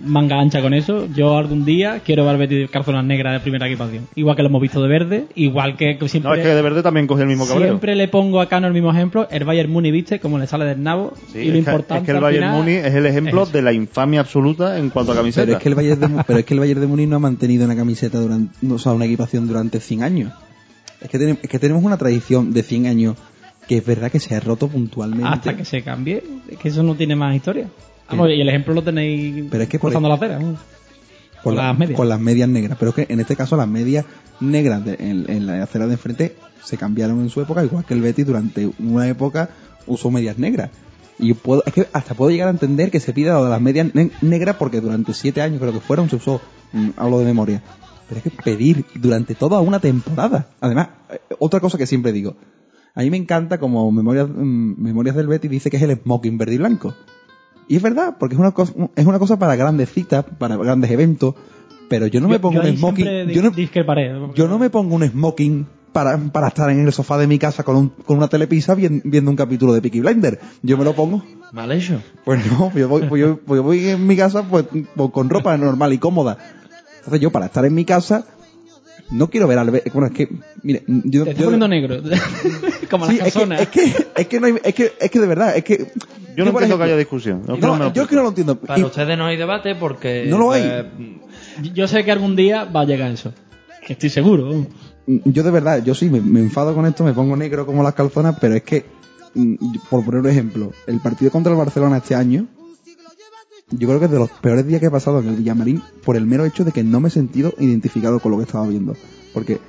manga ancha con eso. Yo algún día quiero ver Betis calzonas negras de primera equipación. Igual que lo hemos visto de verde, igual que que siempre... No, es que de verde también coge el mismo cabreo. Siempre le pongo a Cano el mismo ejemplo. El Bayern Muni, viste, como le sale del nabo. Sí, y lo es, que, importante es que el Bayern final Muni es el ejemplo es de la infamia absoluta en cuanto a camiseta. Pero es que el Bayern de, pero es que el Bayern de Múnich no ha mantenido una camiseta durante, o sea, una equipación durante 100 años. Es que, tenemos, es que tenemos una tradición de 100 años que es verdad que se ha roto puntualmente. Hasta que se cambie. Es que eso no tiene más historia. Vamos, y el ejemplo lo tenéis Pero es que cruzando la acera. ¿no? con, las la- medias. con las medias negras. Pero es que en este caso las medias negras de- en, en la acera de enfrente se cambiaron en su época, igual que el Betis durante una época usó medias negras. Y puedo, es que hasta puedo llegar a entender que se pida lo de las medias ne- negras porque durante siete años creo que fueron se usó, mm, hablo de memoria. Pero es que pedir durante toda una temporada. Además, eh, otra cosa que siempre digo. A mí me encanta como Memorias, mm, Memorias del Betis dice que es el smoking verde y blanco. Y es verdad, porque es una cosa, es una cosa para grandes citas, para grandes eventos, pero yo no me pongo yo un smoking, yo no, discreparé. yo no me pongo un smoking para, para estar en el sofá de mi casa con, un- con una telepisa vien- viendo un capítulo de Peaky Blinder. Yo me lo pongo, Mal hecho. pues no, yo voy, pues yo, pues yo voy en mi casa pues, pues con ropa normal y cómoda. Entonces yo para estar en mi casa no quiero ver al bueno es que mire yo, Te estoy yo- poniendo negro. Como Sí, las es que, es que es que no hay, es que es que de verdad es que Yo no entiendo que haya discusión. No, no, yo es que no lo entiendo. Para Y- ustedes no hay debate porque... No lo hay. eh, Yo sé que algún día va a llegar eso. Que estoy seguro. yo de verdad, yo sí, me, me enfado con esto, me pongo negro como las calzonas, pero es que, mm, por poner un ejemplo, el partido contra el Barcelona este año, yo creo que es de los peores días que he pasado en el Villamarín por el mero hecho de que no me he sentido identificado con lo que estaba viendo. Porque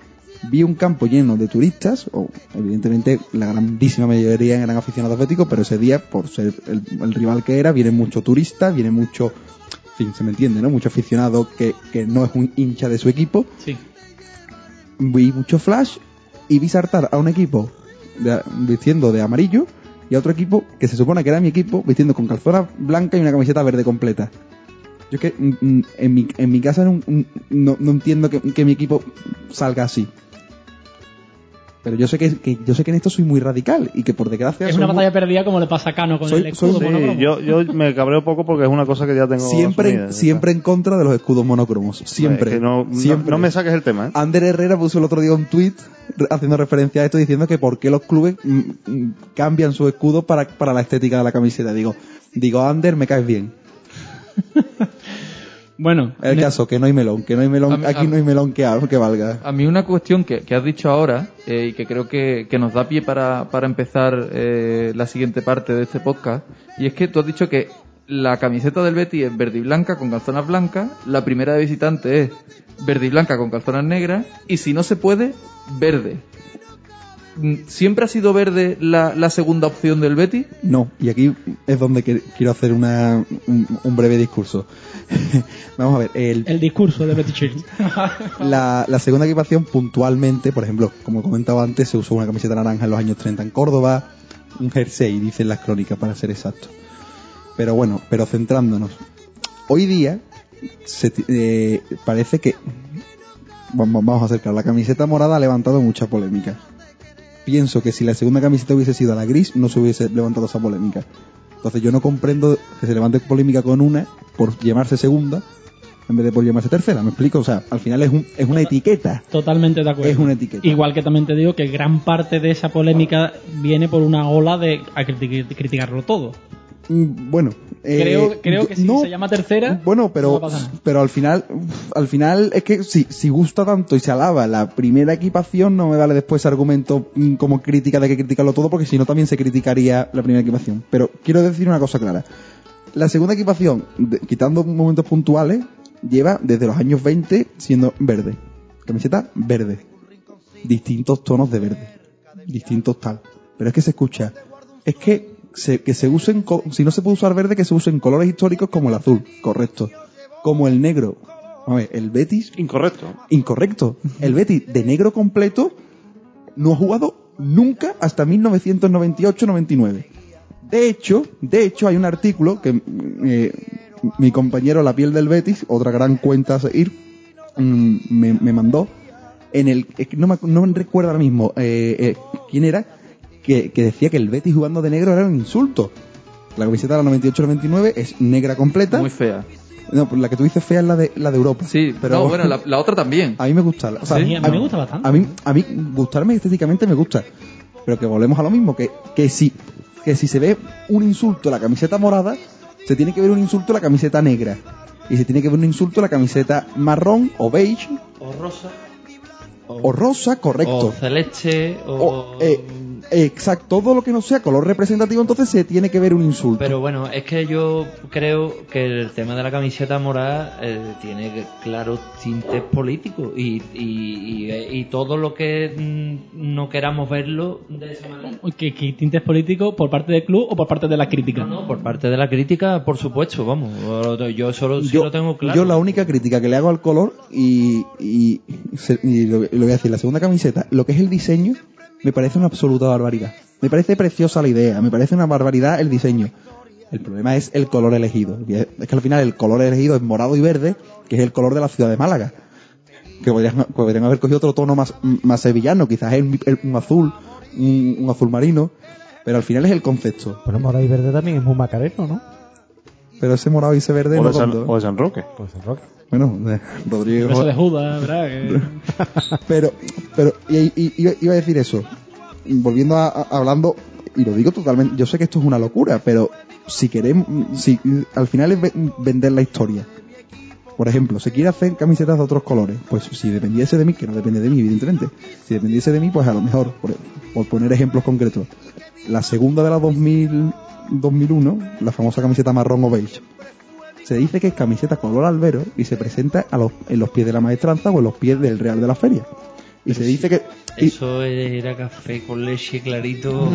vi un campo lleno de turistas, o evidentemente la grandísima mayoría eran aficionados béticos, pero ese día, por ser el, el rival que era, viene mucho turista, viene mucho, en fin, se me entiende, ¿no? Mucho aficionado que, que no es un hincha de su equipo Sí. vi mucho flash y vi saltar a un equipo de- vistiendo de amarillo y a otro equipo que se supone que era mi equipo vistiendo con calzona blanca y una camiseta verde completa. Yo es que mm, mm, en mi, en mi casa no, mm, no- no entiendo que, que mi equipo salga así. Pero yo sé que, que yo sé que en esto soy muy radical y que por desgracia Es una muy- batalla perdida como le pasa a Cano con Soy- el escudo soy- monocromo. Sí, yo, yo me cabreo poco porque es una cosa que ya tengo siempre, asumida, siempre en contra de los escudos monocromos. está. Siempre. Es que no, no- siempre. no me saques el tema, ¿eh? Ander Herrera puso el otro día un tweet haciendo referencia a esto diciendo que por qué los clubes mm, mm, cambian su escudo para, para la estética de la camiseta. Digo, digo, Ander, me caes bien. Bueno, El caso, que no hay melón, que no hay melón, A aquí a- no hay melón que, que valga. A mí una cuestión que, que has dicho ahora eh, y que creo que, que nos da pie para, para empezar eh, la siguiente parte de este podcast y es que tú has dicho que la camiseta del Betty es verde y blanca con calzonas blancas, la primera de visitante es verde y blanca con calzonas negras y si no se puede, verde. Mm, ¿Siempre ha sido verde la, la segunda opción del Betty? No, y aquí es donde quiero hacer una, un, un breve discurso. Vamos a ver, el, el discurso de Betty Chills. la, la segunda equipación puntualmente, por ejemplo, como comentaba antes, se usó una camiseta naranja en los años 30 en Córdoba, un jersey, dicen las crónicas, para ser exacto. Pero bueno, pero centrándonos. Hoy día se eh, parece que... Vamos, vamos a acercar. La camiseta morada ha levantado mucha polémica. Pienso que si la segunda camiseta hubiese sido la gris, no se hubiese levantado esa polémica. Entonces yo no comprendo que se levante polémica con una por llamarse segunda en vez de por llamarse tercera. ¿Me explico? O sea, al final es, un- es una etiqueta. Totalmente de acuerdo. Es una etiqueta. Igual que también te digo que gran parte de esa polémica viene por una ola de a criti- criticarlo todo. Mm, Eh, Creo, creo que no, se llama tercera, Bueno, no pero, pero al final, al final es que si, si gusta tanto y se alaba la primera equipación, no me vale después argumento mm, como crítica de que criticarlo todo, porque si no también se criticaría la primera equipación. Pero quiero decir una cosa clara. La segunda equipación, quitando momentos puntuales, lleva desde los años 20 siendo verde. Camiseta verde. Distintos tonos de verde. Distintos tal. Pero es que se escucha. Es que se, que se usen, si no se puede usar verde, que se usen colores históricos como el azul. Correcto. Como el negro. A ver, el Betis, Incorrecto. incorrecto. El Betis de negro completo no ha jugado nunca hasta 1998-99. De hecho, de hecho hay un artículo que eh, mi compañero La piel del Betis, otra gran cuenta a seguir, mm, me, me mandó en el no me, no me recuerdo ahora mismo eh, eh, quién era que, que decía que el Betis jugando de negro era un insulto. La camiseta de la 98-99 es negra completa. Muy fea. No, pues la que tú dices fea es la de la de Europa. Sí, pero no, bueno, la, la otra también. a mí me gusta. O sea, Sí, a mí me gusta bastante. A mí, a mí gustarme estéticamente me gusta. Pero que volvemos a lo mismo, que, que si que si se ve un insulto a la camiseta morada, se tiene que ver un insulto a la camiseta negra. Y se tiene que ver un insulto a la camiseta marrón o beige O rosa. o rosa, correcto. O celeste. O... O, eh, exacto, todo lo que no sea color representativo, entonces se tiene que ver un insulto. Pero bueno, es que yo creo que el tema de la camiseta morada eh, tiene claros tintes políticos y, y, y, y todo lo que mm, no queramos verlo de esa manera. ¿Qué, qué tintes políticos por parte del club o por parte de la crítica? No, por parte de la crítica, por supuesto, vamos. Yo solo sí lo tengo claro. yo la única crítica que le hago al color y, y, se- y lo, lo voy a decir, la segunda camiseta, lo que es el diseño, me parece una absoluta barbaridad. Me parece preciosa la idea, me parece una barbaridad el diseño. El problema es el color elegido. Es que al final el color elegido es morado y verde, que es el color de la ciudad de Málaga. Que podrían, podrían haber cogido otro tono más, más sevillano, quizás el- el- un azul, un, un azul marino, pero al final es el concepto. Bueno, morado y verde también es muy macareno, ¿no? Pero ese morado y ese verde O no de, San, tanto. o de San Roque. Pues el rock. Bueno, de Rodrigo. Beso de Judas, ¿verdad? Pero, pero, y, y- iba- iba a decir eso. Volviendo a, a- hablando, y lo digo totalmente, yo sé que esto es una locura, pero si queremos, si al final es ve- vender la historia. Por ejemplo, se quiere hacer camisetas de otros colores, pues si dependiese de mí, que no depende de mí, evidentemente, si dependiese de mí, pues a lo mejor, por, por poner ejemplos concretos, la segunda de la 2000, 2001, la famosa camiseta marrón o beige, se dice que es camiseta color albero y se presenta a los, en los pies de la maestranza o en los pies del Real de la Feria. Y se dice que... y- Eso era café con leche clarito.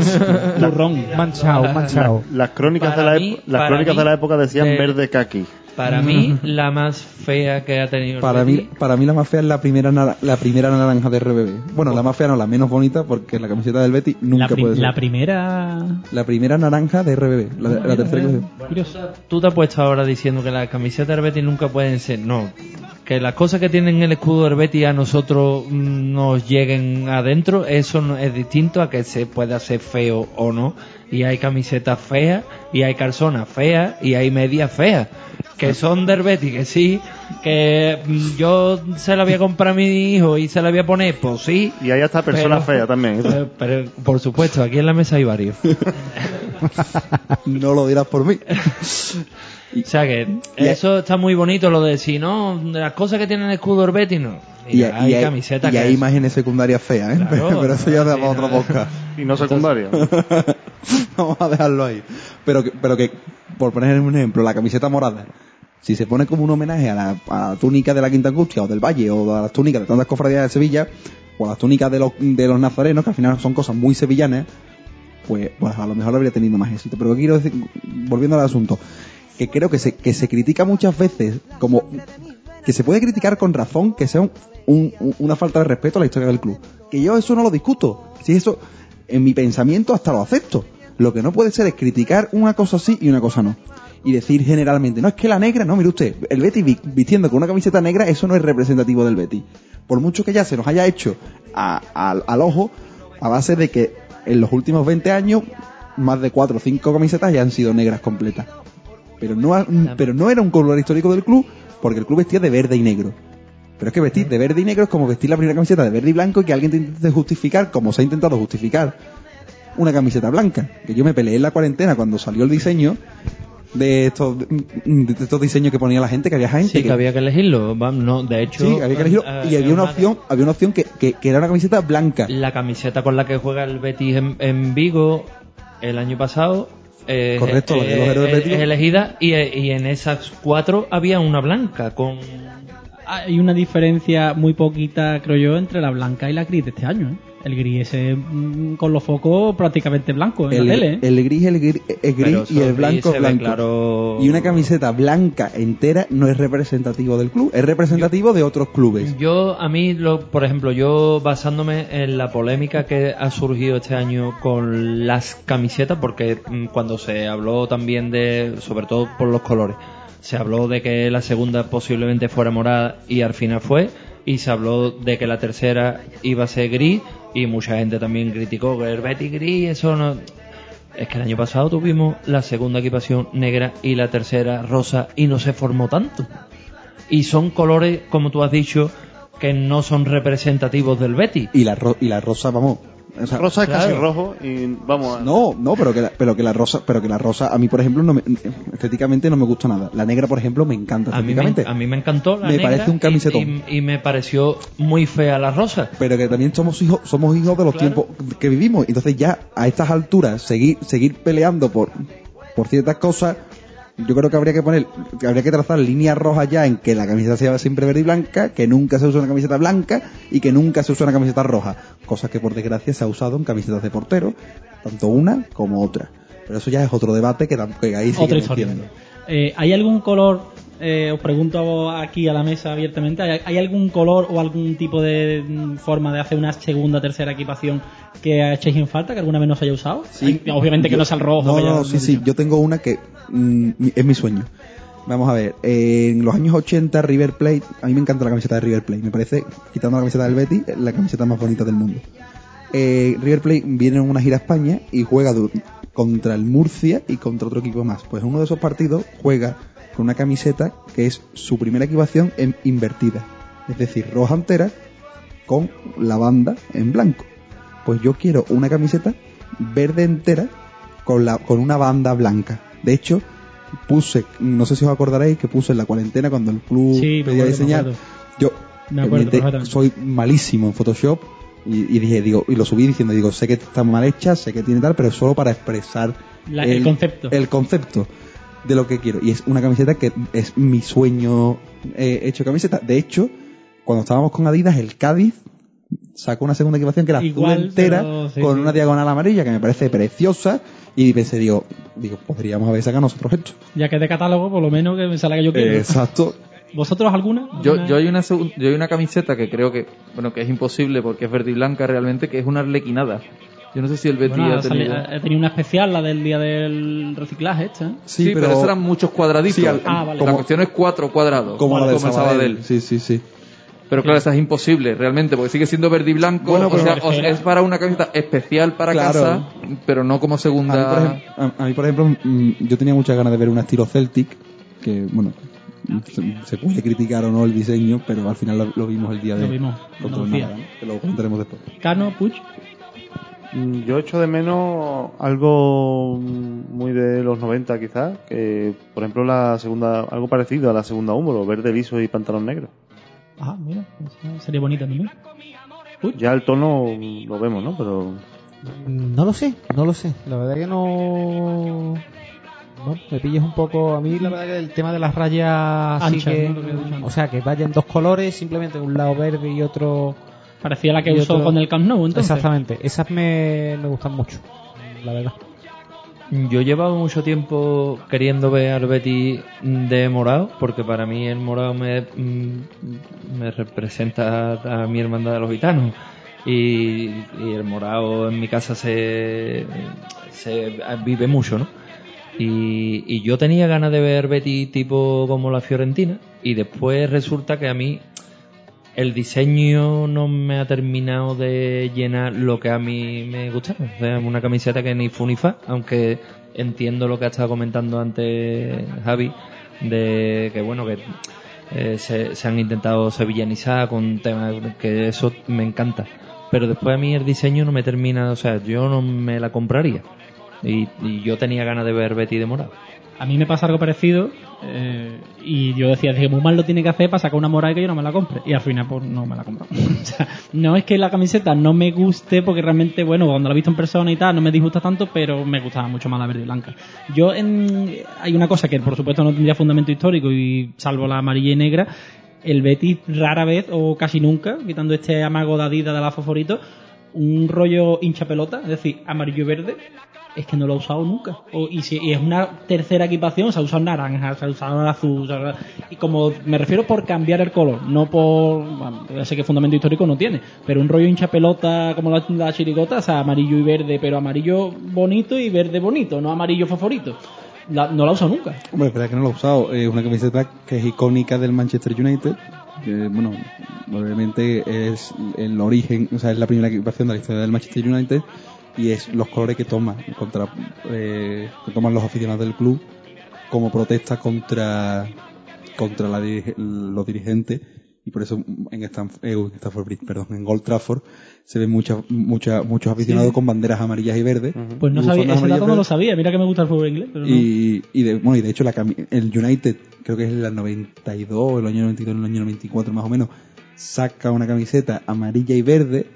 Turrón. Manchao, manchao. Las crónicas, de la, mí- las crónicas mí, de la época decían de- verde kaki. Para mí, la más fea que ha tenido el Para mí, para mí la más fea es la primera, la primera naranja de RBB. Bueno, la más fea no, la menos bonita, porque la camiseta del Betty nunca La, puede ser. la primera. La primera naranja de RBB, la, la tercera. Bueno, tú, te- tú te has puesto ahora diciendo que las camisetas del Betis nunca pueden ser. No, que las cosas que tienen el escudo del Betis a nosotros mm, nos lleguen adentro, eso no es distinto a que se pueda hacer feo o no. Y hay camisetas feas, y hay calzonas feas, y hay medias feas. Que son del Betis, que sí, que mm, yo se la voy a comprar a mi hijo y se la voy a poner, pues sí. Y hay hasta personas Pero- feas también. Pero, pero, por supuesto, aquí en la mesa hay varios. no lo dirás por mí. O sea que eso está muy bonito, lo de si no, de las cosas que tienen el escudo del Betis, no. Y, Mira, hay y hay, camisetas y que hay imágenes secundarias feas, ¿eh? Claro, pero eso ya da para no. podcast. Y no secundaria. Vamos a dejarlo ahí. Pero que, pero que, por poner un ejemplo, la camiseta morada, si se pone como un homenaje a la, a la túnica de la Quinta Angustia o del Valle o a las túnicas de tantas cofradías de Sevilla o a las túnicas de los, de los nazarenos, que al final son cosas muy sevillanas, pues, pues a lo mejor habría tenido más éxito. Pero quiero decir, volviendo al asunto, que creo que se, que se critica muchas veces como que se puede criticar con razón que sea un- un- un- una falta de respeto a la historia del club. Que yo eso no lo discuto. Si eso, en mi pensamiento hasta lo acepto. Lo que no puede ser es criticar una cosa sí y una cosa no. Y decir generalmente, no es que la negra, no, mire usted, el vi- vistiendo con una camiseta negra, eso no es representativo del Betis. Por mucho que ya se nos haya hecho a- al- al ojo, a base de que en los últimos 20 años, más de 4 o 5 camisetas ya han sido negras completas. Pero no, ha- pero no era un color histórico del club, porque el club vestía de verde y negro. Pero es que vestir de verde y negro es como vestir la primera camiseta de verde y blanco y que alguien te intente justificar, como se ha intentado justificar una camiseta blanca. Que yo me peleé en la cuarentena cuando salió el diseño de estos, de estos diseños que ponía la gente, que había gente Sí, que había que elegirlo. No, de hecho, Sí, había que elegirlo. eh, y había es una opción, había una opción que, que, que era una camiseta blanca. La camiseta con la que juega el Betis en, en Vigo el año pasado. Eh, Correcto, la de los eh, héroes es- elegida y, y en esas cuatro había una blanca con Hay una diferencia muy poquita, creo yo, entre la blanca y la gris de este año. ¿eh? El gris ese mm, con los focos prácticamente blancos en El, la tele. ¿eh? el gris, el gris es gris y el blanco blanco. claro. Y una camiseta blanca entera no es representativo del club, es representativo de otros clubes. Yo, a mí, lo, por ejemplo, yo basándome en la polémica que ha surgido este año con las camisetas, porque mm, cuando se habló también de, sobre todo por los colores, se habló de que la segunda posiblemente fuera morada y al final fue, y se habló de que la tercera iba a ser gris, y mucha gente también criticó que el Betis gris, eso no... Es que el año pasado tuvimos la segunda equipación negra y la tercera rosa y no se formó tanto y son colores, como tú has dicho, que no son representativos del Betty. Y la, ro- y la rosa, vamos. O sea, Rosa es casi rojo y vamos a... No, no, pero que, la, pero que la rosa, pero que la rosa, a mí por ejemplo, no me- estéticamente no me gusta nada. La negra, por ejemplo, me encanta A mí, me, a mí me encantó la Me negra parece un y- camisetón. Y, y me pareció muy fea la rosa. pero que también somos hijos, somos hijos de los Claro. tiempos que vivimos. Entonces ya a estas alturas seguir, seguir peleando por, por ciertas cosas, yo creo que habría que poner, que habría que trazar líneas rojas ya en que la camiseta sea siempre verde y blanca, que nunca se use una camiseta blanca y que nunca se use una camiseta roja. Cosa que por desgracia se ha usado en camisetas de portero, tanto una como otra. Pero eso ya es otro debate que, que ahí sigue Otra historia. metiendo. Eh, ¿Hay algún color, eh, os pregunto aquí a la mesa abiertamente, ¿hay, algún color o algún tipo de mm, forma de hacer una segunda tercera equipación que echéis en falta, que alguna vez no se haya usado? Sí. Obviamente que no sea el rojo. No, no, sí, sí. dicho. Yo tengo una que mm, es mi sueño. Vamos a ver. eh, en los años 80, River Plate. A mí me encanta la camiseta de River Plate. Me parece, quitando la camiseta del Betty, la camiseta más bonita del mundo. Eh, River Plate viene en una gira a España y juega contra el Murcia y contra otro equipo más. Pues en uno de esos partidos juega con una camiseta que es su primera equipación en invertida. Es decir, roja entera con la banda en blanco. Pues yo quiero una camiseta verde entera con, la, con una banda blanca. De hecho, puse, no sé si os acordaréis, que puse en la cuarentena cuando el club Sí, pedía me diseñar. Yo, Me acuerdo soy malísimo en Photoshop y, y dije, digo, y lo subí diciendo, digo, sé que está mal hecha, sé que tiene tal, pero solo para expresar La- el concepto. el concepto de lo que quiero. Y es una camiseta que es mi sueño eh, hecho camiseta. De hecho, cuando estábamos con Adidas, el Cádiz sacó una segunda equipación que era Igual, azul entera, pero sí, con sí. una diagonal amarilla que me parece preciosa. Y pensé, digo, digo, podríamos haber sacado nosotros esto. Ya que es de catálogo, por lo menos que me sea la que yo quiero. Exacto. ¿Vosotros alguna? Yo, ¿Alguna? yo, hay una, yo hay una camiseta que creo que, bueno, que es imposible porque es verde y blanca realmente, que es una arlequinada. Yo no sé si el Betis Bueno, ha tenido... ha tenido una especial, la del día del reciclaje, esta. ¿eh? Sí, pero, eso eran muchos cuadraditos. Sí, al- Ah, vale. La como- cuestión es cuatro cuadrados. como la del el Sabadell. Sí, sí, sí. Pero claro, esa es imposible, realmente, porque sigue siendo verde y blanco. Bueno, o pero sea, refiero- es para una camiseta especial para Claro. casa, pero no como A mí, segunda. por ejemplo, a- mí, por ejemplo, mm, yo tenía muchas ganas de ver un estilo Celtic, que, bueno, se, puede criticar o no el diseño, pero al final lo, lo vimos el día de Lo vimos. Málaga, ¿no? que lo comentaremos después. Cano, Puch. Mm, Yo echo de menos algo mm, muy de los 90 quizás, que por ejemplo la segunda, algo parecido a la segunda húmero, verde liso y pantalón negro. Ah, mira, sería bonita también. Ya el tono mm, lo vemos, ¿no? Pero No lo sé, no lo sé. La verdad que no. No, me pillas un poco. A mí, la verdad que el tema de las rayas. así Anchas, que, o sea, que vayan dos colores, simplemente un lado verde y otro. Parecía la que usó otro- con el Camp Nou, entonces. Exactamente, esas me, me gustan mucho, la verdad. Yo llevaba mucho tiempo queriendo ver al Betis de morado, porque para mí el morado me, mm, me representa a mi hermandad de los gitanos. Y, y el morado en mi casa se, se vive mucho, ¿no? Y, y yo tenía ganas de ver Betis tipo como la Fiorentina, y después resulta que a mí el diseño no me ha terminado de llenar lo que a mí me gustaba. O sea, una camiseta que ni fu ni fa, aunque entiendo lo que ha estado comentando antes Javi, de que bueno, que eh, se, se han intentado sevillanizar con temas que eso me encanta. Pero después a mí el diseño no me termina, o sea, yo no me la compraría. Y, y yo tenía ganas de ver Betty de morado. A mí me pasa algo parecido eh, y yo decía, dije, mal lo tiene que hacer para sacar una morada y que yo no me la compre. Y al final, pues no me la compro. o sea, no es que la camiseta no me guste, porque realmente, bueno, cuando la he visto en persona y tal, no me disgusta tanto, pero me gustaba mucho más la verde y blanca. Yo, en, hay una cosa que por supuesto no tendría fundamento histórico y salvo la amarilla y negra, el Betis rara vez o casi nunca, quitando este amago de Adidas de la Fosforito, un rollo hincha pelota, es decir, amarillo y verde, es que no lo ha usado nunca. O- y, si, y es una tercera equipación, se ha usado naranja, se ha usado azul. se ha- y como me refiero por cambiar el color, no por. Bueno, ya sé que fundamento histórico no tiene, pero un rollo hincha pelota como la, la chirigota, o sea, amarillo y verde, pero amarillo bonito y verde bonito, no amarillo favorito. La- no la ha usado nunca. Hombre, espera que no lo he usado. Es una camiseta que es icónica del Manchester United. Que, bueno, obviamente es el origen, o sea, es la primera equipación de la historia del Manchester United y es los colores que toma contra eh, que toman los aficionados del club como protesta contra contra la los dirigentes y por eso en Stanford, eh, en Bridge, perdón, en Old Trafford se ven muchas muchas muchos aficionados con banderas amarillas y verdes. Pues no sabía, ese dato no lo sabía. Mira que me gusta el fútbol inglés, pero no. Y, y, de, bueno, y de hecho la cami- el United, creo que es el 92, el año 92, el año 94 más o menos, saca una camiseta amarilla y verde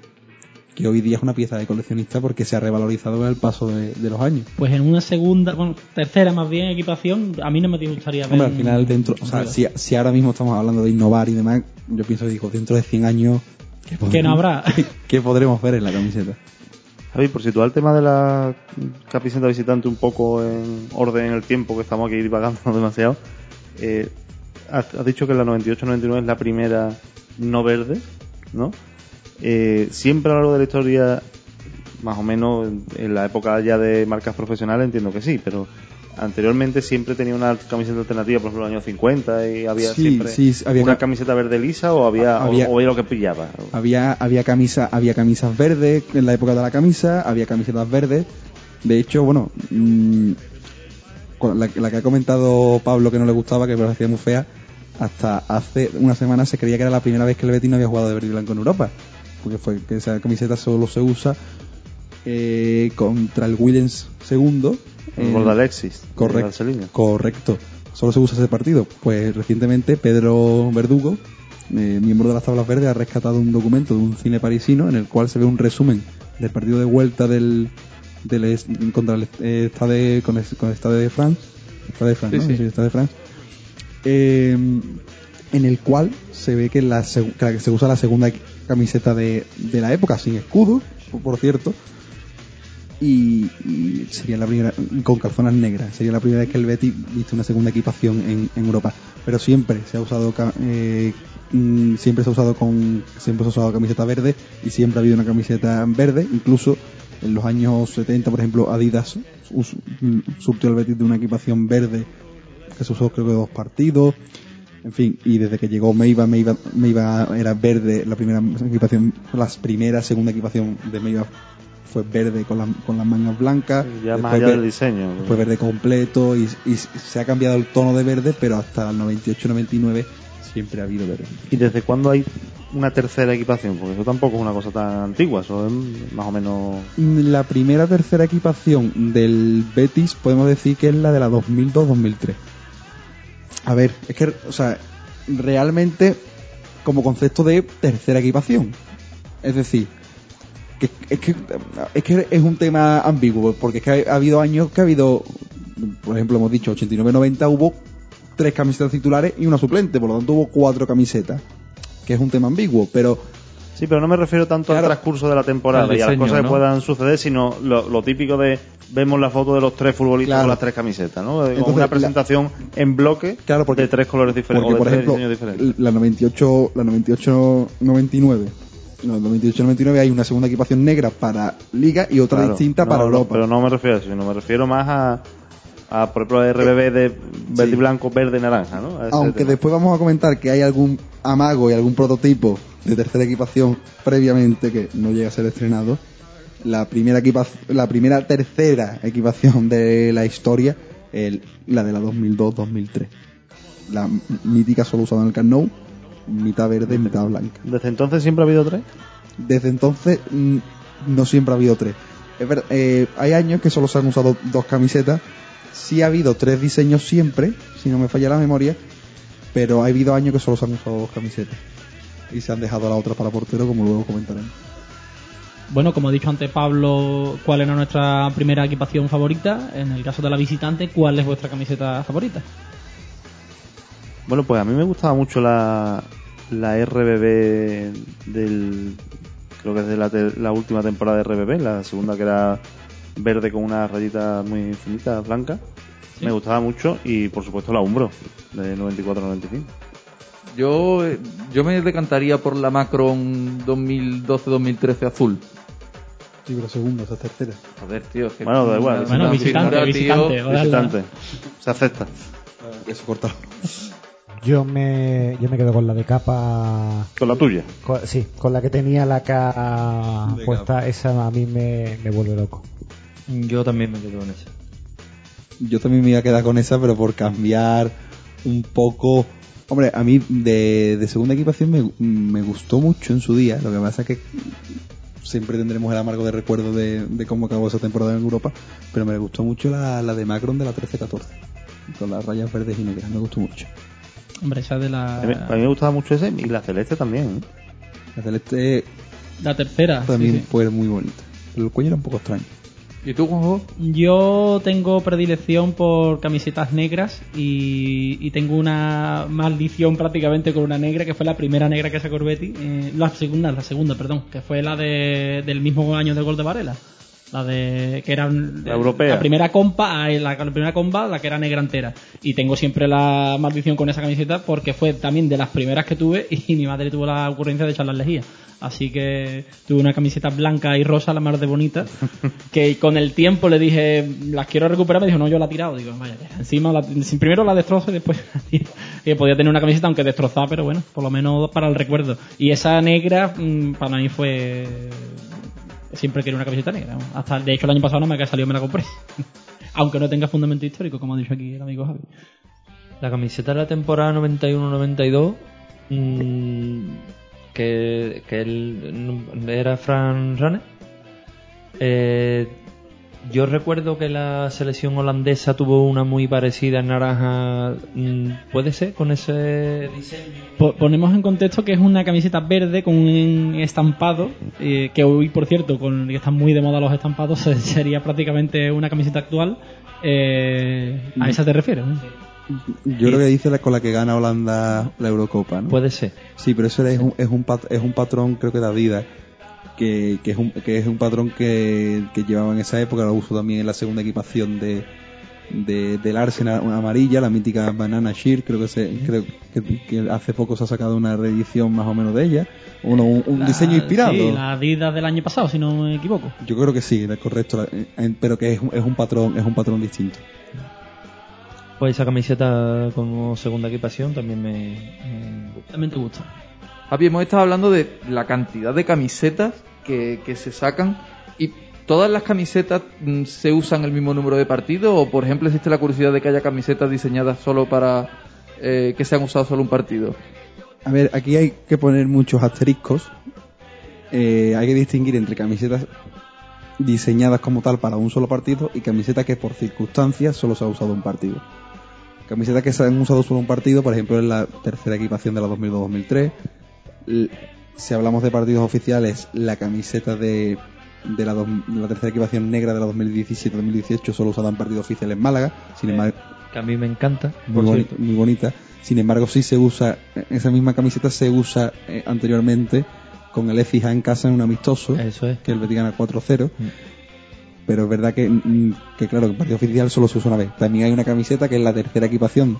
que hoy día es una pieza de coleccionista porque se ha revalorizado con el paso de, de los años. Pues en una segunda, bueno, tercera más bien equipación, a mí no me disgustaría ver. Hombre, al final dentro, o sea, si, si ahora mismo estamos hablando de innovar y demás, yo pienso, digo, dentro de 100 años, ¿qué, Que no habrá. ¿qué, qué podremos ver en la camiseta? Javi, por situar el tema de la camiseta visitante un poco en orden en el tiempo, que estamos aquí divagando demasiado, eh, has, has dicho que la 98-99 es la primera no verde, ¿no? Eh, siempre a lo largo de la historia, más o menos en, la época ya de marcas profesionales, entiendo que sí, pero anteriormente siempre tenía una camiseta alternativa, por ejemplo, en los años 50 y había Sí, siempre sí, había una ca- camiseta verde lisa o había, o- Había- o, era lo que pillaba. Había, había camisa, había camisas verdes en la época de la camisa, había camisetas verdes. De hecho, bueno, mm, con la, la que ha comentado Pablo que no le gustaba, que me parecía muy fea, hasta hace una semana se creía que era la primera vez que el Betis no había jugado de verde y blanco en Europa. Porque fue que esa camiseta solo se usa eh, contra el Williams segundo. El gol de Alexis. Correcto. Correcto. Solo se usa ese partido. Pues recientemente Pedro Verdugo, eh, miembro de las tablas verdes, ha rescatado un documento de un cine parisino en el cual se ve un resumen del partido de vuelta del, del contra el eh, Stade con el, con el Stade de France. Stade de France, Sí, ¿no? sí. Stade de France. Eh, en el cual se ve que, la, que se usa la segunda camiseta de, de la época, sin escudo, por- cierto, y, sería la primera con calzonas negras sería la primera vez que el Betis viste una segunda equipación en, en Europa. Pero siempre se ha usado eh, mm, siempre se ha usado con siempre se ha usado camiseta verde y siempre ha habido una camiseta verde. Incluso En los años 70, por ejemplo, Adidas surtió al Betis de una equipación verde que se usó creo que dos partidos. En fin, y desde que llegó Meiva, Meiva, Meiva era verde, la primera equipación, las primeras, segunda equipación de Meiva fue verde con, la- con las mangas blancas. Ya más allá ve- del diseño. fue verde completo y, y se ha cambiado el tono de verde, pero hasta el 98-99 siempre ha habido verde. ¿Y desde cuándo hay una tercera equipación? Porque eso tampoco es una cosa tan antigua, eso es más o menos... La primera tercera equipación del Betis podemos decir que es la de la 2002-2003. A ver, es que, o sea, realmente como concepto de tercera equipación. Es decir, que, es, que, es que es un tema ambiguo, porque es que ha, ha habido años que ha habido, por ejemplo, hemos dicho 89-90 hubo tres camisetas titulares y una suplente, por lo tanto hubo cuatro camisetas, que es un tema ambiguo, pero Sí, pero no me refiero tanto Claro. al transcurso de la temporada y a las cosas ¿no? que puedan suceder, sino lo, lo típico de vemos la foto de los tres futbolistas Claro. con las tres camisetas, ¿no? Con Entonces, una la- presentación en bloque Claro, porque- de tres colores diferentes Porque, o por de tres ejemplo, diseños diferentes. la 98, la 98, 99, no, 98, 99 hay una segunda equipación negra para Liga y otra Claro. distinta para no, Europa. pero no me refiero a eso, sino me refiero más a, a por ejemplo, a RBB de verde y blanco, verde y naranja, ¿no? Aunque tema. después vamos a comentar que hay algún amago y algún prototipo de tercera equipación previamente que no llega a ser estrenado. La primera equipa- la primera tercera equipación de la historia, el- la de la 2002-2003. La mítica solo usada en el Camp Nou, mitad verde y mitad blanca. Desde entonces siempre ha habido tres. Desde entonces mm, no siempre ha habido tres. Es eh, hay años que solo se han usado dos camisetas. Sí ha habido tres diseños siempre, si no me falla la memoria, pero ha habido años que solo se han usado dos camisetas. Y se han dejado la otra para portero, como luego comentaremos. Bueno, como ha dicho antes Pablo, ¿cuál era nuestra primera equipación favorita? En el caso de la visitante, ¿cuál es vuestra camiseta favorita? Bueno, pues a mí me gustaba mucho la, la RBB del. Creo que es de la, te- la última temporada de RBB, la segunda que era verde con una rayita muy finita, blanca. Me gustaba mucho y por supuesto la Umbro de 94-95. Yo, eh, yo me decantaría por la Macron 2012-2013 azul. Sí, pero segunda, esa tercera. Joder, tío. es que Bueno, da igual. Bueno, visitante, figura, visitante. tío. Visitante. Se acepta. Eso cortado. Yo me, yo me quedo con la de capa. Con la tuya. con- sí, con la que tenía la De puesta, esa a mí me, me vuelve loco. Yo también me quedo con esa. Yo también me iba a quedar con esa, pero por cambiar un poco. Hombre, a mí de, de segunda equipación me, me gustó mucho en su día. Lo que pasa es que siempre tendremos el amargo de recuerdo de, de cómo acabó esa temporada en Europa. Pero me gustó mucho la, la de Macron de la 13-14. Con las rayas verdes y negras. Me gustó mucho. Hombre, esa de la, A mí, a mí me gustaba mucho ese y la celeste también. ¿eh? La celeste la tercera. sí, también sí. fue muy bonita. Pero el cuello era un poco extraño. ¿Y tú, Juanjo? Yo tengo predilección por camisetas negras y, tengo una maldición prácticamente con una negra que fue la primera negra que sacó Betty, eh, la segunda, la segunda, perdón, que fue la de, del mismo año del gol de Varela. La de que era un- La europea. La primera compa, ah, la, la primera compa, la que era negra entera. Y tengo siempre la maldición con esa camiseta porque fue también de las primeras que tuve y mi madre tuvo la ocurrencia de echarlas lejía. Así que tuve una camiseta blanca y rosa, la más de bonita, que con el tiempo le dije, las quiero recuperar, me dijo, no, yo la he tirado. Digo, vaya, ya. encima, la- primero la destrozo y después la tiro. Que podía tener una camiseta, aunque destrozada, pero bueno, por lo menos para el recuerdo. Y esa negra, mm, para mí fue... Siempre quería una camiseta negra. Hasta, de hecho, el año pasado no me ha salido, me la compré. aunque no tenga fundamento histórico, como ha dicho aquí el amigo Javi. La camiseta de la temporada 91-92, mm, que, que él era Fran Rane. Eh, yo recuerdo que la selección holandesa tuvo una muy parecida en naranja. mm, ¿Puede ser? Con ese diseño. Po- Ponemos en contexto que es una camiseta verde con un estampado, eh, que hoy, por cierto, con que están muy de moda los estampados, se- sería prácticamente una camiseta actual. Eh, ¿A esa te refieres? no? Yo creo que dice la con la que gana Holanda la Eurocopa, ¿no? Puede ser. Sí, pero eso es un, es un, pat- es un patrón, creo que de Adidas, que, que, es, un, que es un patrón que, que llevaba en esa época, lo uso también en la segunda equipación de, de- del Arsenal amarilla, la mítica Banana Shear, creo que se, creo que, que hace poco se ha sacado una reedición más o menos de ella, Uno, un, un La- diseño inspirado. Sí, la Adidas del año pasado, si no me equivoco. Yo creo que sí, es correcto, la- pero que es, un- es un patrón, es un patrón distinto. Pues esa camiseta como segunda equipación también me. También te gusta. Javi, hemos estado hablando de la cantidad de camisetas que, que se sacan y todas las camisetas mm, se usan el mismo número de partidos o, por ejemplo, existe la curiosidad de que haya camisetas diseñadas solo para eh, que se han usado solo un partido. A ver, aquí hay que poner muchos asteriscos. Eh, hay que distinguir entre camisetas diseñadas como tal para un solo partido y camisetas que por circunstancias solo se ha usado un partido. Camisetas que se han usado solo un partido, por ejemplo, en la tercera equipación de la 2002-2003. Si hablamos de partidos oficiales, la camiseta de, de la, dos- la tercera equipación negra de la 2017-2018 solo usada en partidos oficiales en Málaga. Sin embargo, Que a mí me encanta. muy, bonita. Sin embargo, sí se usa, esa misma camiseta se usa eh, anteriormente con el Ecija en casa en un amistoso, Eso es. que el Betis gana 4-0. Mm. Pero es verdad que, mm, que, claro, el partido oficial solo se usa una vez. También hay una camiseta que es la tercera equipación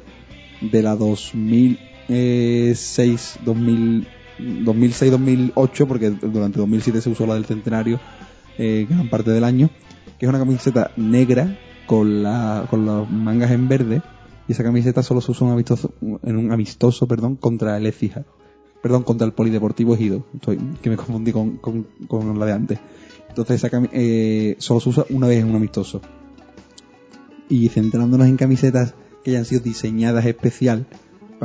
de la 2006, 2000, 2006-2008, porque durante 2007 se usó la del centenario eh, gran parte del año, que es una camiseta negra con, la, con las mangas en verde y esa camiseta solo se en un amistoso, en un amistoso perdón, contra el Ecija. Perdón, contra el Polideportivo Ejido. Que me confundí con, con, la de antes. Entonces esa eh, solo se usa una vez en un amistoso. Y centrándonos en camisetas que hayan sido diseñadas especial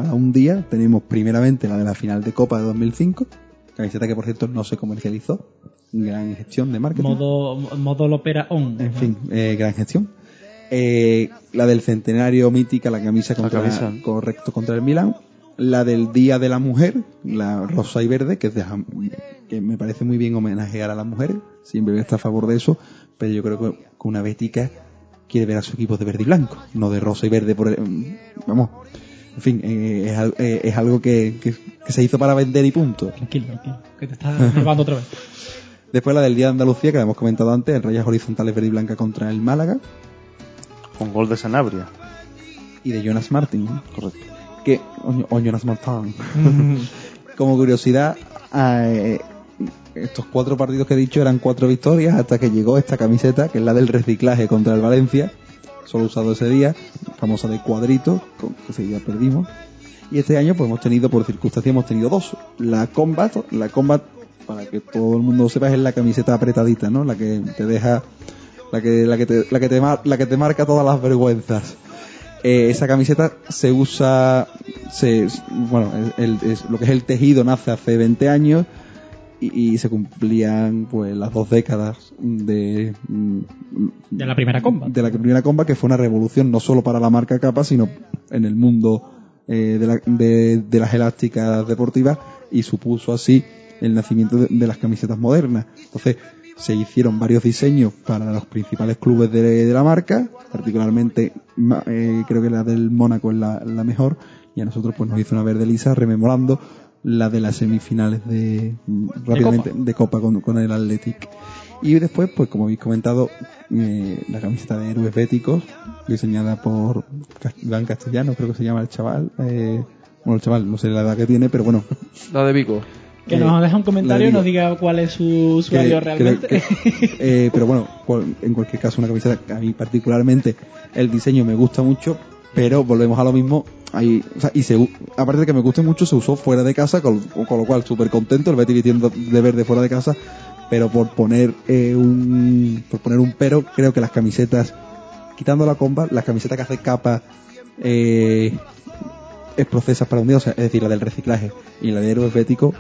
para un día, tenemos primeramente la de la final de Copa de 2005, camiseta que por cierto no se comercializó, gran gestión de marketing. Modo, modo Lopera On. En fin, eh, gran gestión. Eh, la del centenario mítica, la camisa contra, camisa. correcto contra el Milan. La del Día de la Mujer, la rosa y verde, que, es de que me parece muy bien homenajear a las mujeres. Siempre voy a estar a favor de eso. Pero yo creo que, que una bética quiere ver a su equipo de verde y blanco, no de rosa y verde. Por el- vamos, en fin, eh, es, eh, es algo que, que- que se hizo para vender y punto. Tranquilo, tranquilo. Que te estás nervando otra vez. Después la del Día de Andalucía, que la hemos comentado antes, en rayas horizontales verde y blanca contra el Málaga. Con gol de Sanabria. y de Jonas Martin. Correcto. Que, o, o Jonas Martin. Como curiosidad, eh, estos cuatro partidos que he dicho eran cuatro victorias hasta que llegó esta camiseta, que es la del reciclaje contra el Valencia, solo usado ese día, famosa de cuadrito, que ese día perdimos. Y este año, pues hemos tenido, por circunstancias, hemos tenido dos. La Combat, la Combat, para que todo el mundo sepa, es la camiseta apretadita, ¿no? La que te deja, la que, la que te, la que te, mar- la que te marca todas las vergüenzas. Eh, esa camiseta se usa, se, bueno, el- el- lo que es el tejido nace hace 20 años y, y se cumplían pues las dos décadas de, mm, De la primera comba. de la primera comba que fue una revolución no solo para la marca capa sino en el mundo eh, de, la- de- de las elásticas deportivas y supuso así el nacimiento de, de las camisetas modernas entonces se hicieron varios diseños para los principales clubes de, de la marca particularmente eh, creo que la del Mónaco es la, la mejor y a nosotros pues nos hizo una verde lisa rememorando la de las semifinales de rápidamente de Copa con, con el Athletic y después, pues como habéis comentado, eh, la camiseta de héroes béticos, diseñada por Iván Castellano, creo que se llama el chaval. Eh, bueno, el chaval, no sé la edad que tiene, pero bueno. La de Vico. Que Eh, nos deja un comentario y nos diga cuál es su usuario que- realmente. creo que- eh, pero bueno, cual- en cualquier caso, una camiseta que a mí particularmente el diseño me gusta mucho, pero volvemos a lo mismo. Hay, o sea, y se, aparte de que me guste mucho, se usó fuera de casa, con, lo cual súper contento, el Betis vistiendo de verde fuera de casa, pero por poner eh, un por poner un pero, creo que las camisetas, quitando la comba, las camisetas que hace capa eh, es procesas para un día, o sea, es decir, la del reciclaje y la de héroes bético,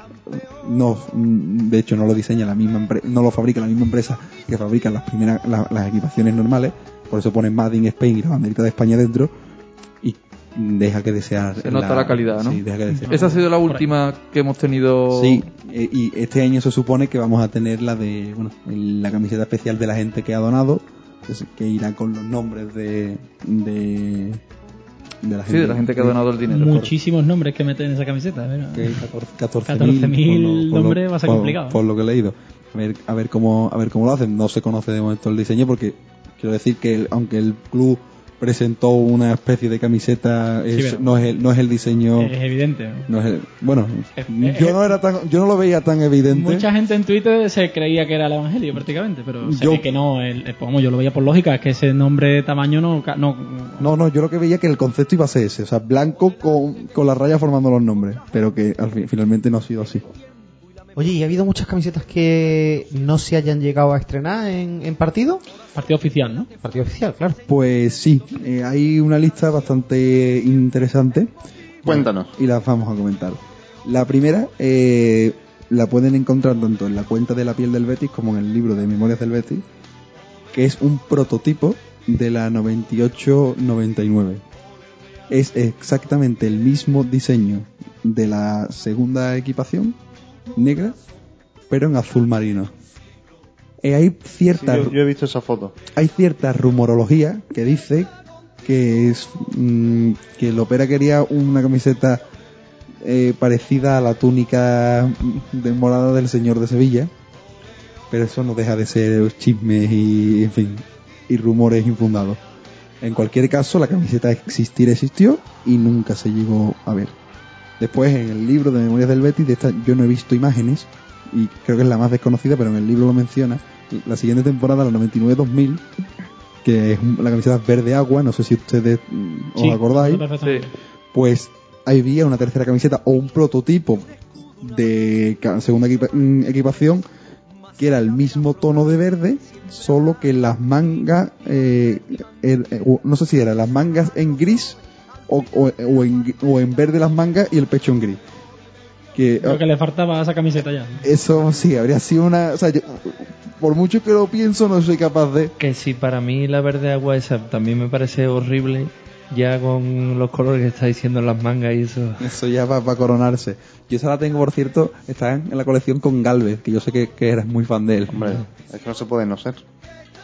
no, de hecho no lo diseña la misma no lo fabrica la misma empresa que fabrican las primeras, la- las equipaciones normales, por eso ponen Made in Spain y la banderita de España dentro deja que desear. Se nota la calidad, ¿no? Sí, deja que desear. Esa ha sido la última que hemos tenido. Sí, eh, y este año se supone que vamos a tener la de, bueno, el- la camiseta especial de la gente que ha donado, que, es- que irá con los nombres de, de, de la Sí, de la gente que ha donado el dinero. Muchísimos nombres que meten en esa camiseta. ¿verdad? que 14 14.000 14.000 por lo- por lo- nombres va a ser por- complicado. Por lo que he leído. A ver, a ver cómo a ver cómo lo hacen. No se conoce de momento el diseño porque quiero decir que el- aunque el club presentó una especie de camiseta, es- pero- no, es el, no es el diseño, Es evidente. ¿no? no es el- bueno, yo no era tan, yo no lo veía tan evidente. Mucha gente en Twitter se creía que era el Evangelio prácticamente, pero se Yo- ve que no. El, yo lo veía por lógica, es que ese nombre de tamaño no, no No, no, yo lo que veía que el concepto iba a ser ese, o sea, blanco con, con la raya formando los nombres, pero que al fin- finalmente no ha sido así. Oye, ¿y ha habido muchas camisetas que no se hayan llegado a estrenar en, en partido? partido oficial, ¿no? Partido oficial, claro. Pues sí, eh, hay una lista bastante interesante. Cuéntanos. Y las vamos a comentar. La primera eh, la pueden encontrar tanto en la cuenta de la piel del Betis como en el libro de Memorias del Betis, que es un prototipo de la 98-99. Es exactamente el mismo diseño de la segunda equipación, negra, pero en azul marino. Eh, hay Sí, cierta yo, yo he visto esa foto. hay cierta rumorología que dice que es mm, que el Opera quería una camiseta eh, parecida a la túnica de morada del señor de Sevilla pero eso no deja de ser chismes y en fin y rumores infundados en cualquier caso la camiseta existir existió y nunca se llegó a ver después en el libro de Memorias del Betis de esta yo no he visto imágenes y creo que es la más desconocida pero en el libro lo menciona la siguiente temporada la 99-2000 que es un- la camiseta verde agua no sé si ustedes mm, os Sí, acordáis perfectamente. pues había una tercera camiseta o un prototipo de segunda equipa- mm, equipación que era el mismo tono de verde, solo que las mangas, eh, er- eh, no sé si era las mangas en gris o, o- o en, o en verde las mangas y el pecho en gris. Que, Creo que le faltaba a esa camiseta ya. ¿no? eso sí, habría sido una... O sea, yo, por mucho que lo pienso, no soy capaz de... Que si para mí la verde agua esa también me parece horrible, ya con los colores que está diciendo en las mangas y eso. Eso ya va para coronarse. Yo esa la tengo, por cierto, está en la colección con Galvez, que yo sé que, que eras muy fan de él. Hombre, es que no se puede no ser.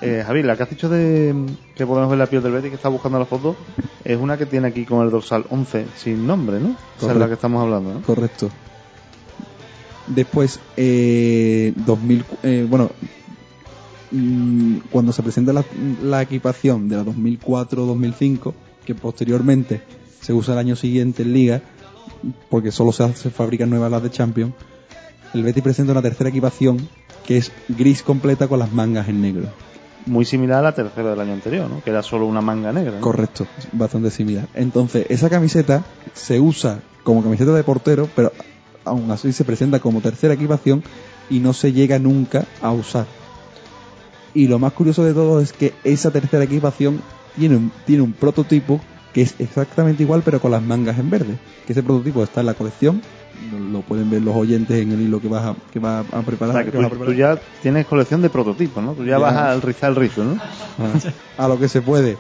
Eh, Javier, la que has dicho de que podemos ver la piel del Betis, que está buscando la foto, es una que tiene aquí con el dorsal 11 sin nombre, ¿no? Esa es Correcto. la que estamos hablando, ¿no? Correcto. Después, eh, 2000, eh, bueno, mm, cuando se presenta la, la equipación de la 2004-2005, que posteriormente se usa el año siguiente en Liga, porque solo se, hace- se fabrican nuevas las de Champions, el Betis presenta una tercera equipación que es gris completa con las mangas en negro. Muy similar a la tercera del año anterior, ¿no? Que era solo una manga negra. Correcto, bastante similar. Entonces, esa camiseta se usa como camiseta de portero, pero aún así se presenta como tercera equipación y no se llega nunca a usar. Y lo más curioso de todo es que esa tercera equipación tiene un, tiene un prototipo que es exactamente igual pero con las mangas en verde. Que ese prototipo está en la colección, lo, pueden ver los oyentes en el hilo que vas a, que va a O preparar. sea, que vas a tú ya tienes colección de prototipos, ¿no? Tú ya, Ya. vas al rizar el rizo, ¿no? a, a lo que se puede.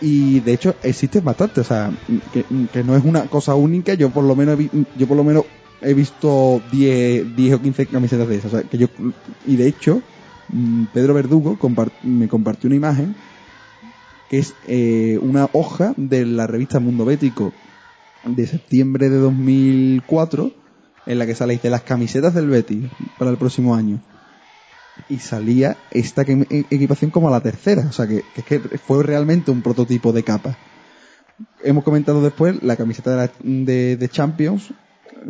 Y de hecho existen bastante, o sea, que, que no es una cosa única, yo por lo menos he, yo por lo menos he visto 10, 10 o 15 camisetas de esas, o sea, que yo y de hecho mm, Pedro Verdugo compart- me compartió una imagen que es eh, una hoja de la revista Mundo Bético de septiembre de 2004 en la que sale de las camisetas del Betis para el próximo año y salía esta que- e- equipación como la tercera, o sea que, que fue realmente un prototipo de capa. Hemos comentado después la camiseta de, la- de Champions,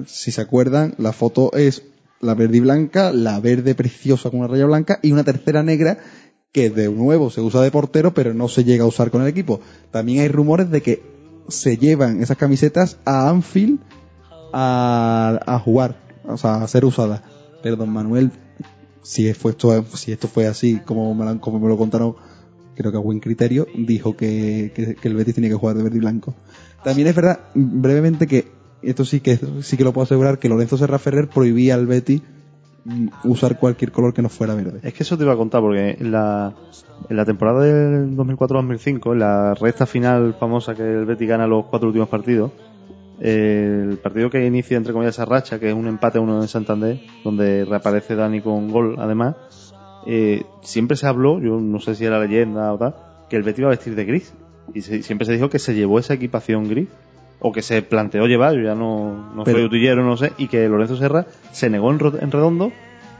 si se acuerdan, la foto es la verde y blanca, la verde preciosa con una raya blanca y una tercera negra que de nuevo se usa de portero pero no se llega a usar con el equipo. También hay rumores de que se llevan esas camisetas a Anfield a, jugar, o sea, a ser usadas. Pero don Manuel, si fue esto, si esto fue así como me, lo, contaron, creo que a buen criterio, dijo que, que, el Betis tenía que jugar de verde y blanco. También es verdad, brevemente, que esto sí que sí que lo puedo asegurar, que Lorenzo Serra Ferrer prohibía al Betis usar cualquier color que no fuera verde. Es que eso te iba a contar, porque en la, en la temporada del 2004-2005, en la recta final famosa que el Betis gana los cuatro últimos partidos, el partido que inicia, entre comillas, esa racha, que es un empate a uno en Santander, donde reaparece Dani con gol, además, eh, siempre se habló, yo no sé si era leyenda o tal, que el Betis iba a vestir de gris. Y se- siempre se dijo que se llevó esa equipación gris. O que se planteó llevar, yo ya no, no Pero- soy utillero, no sé, y que Lorenzo Serra se negó en, en redondo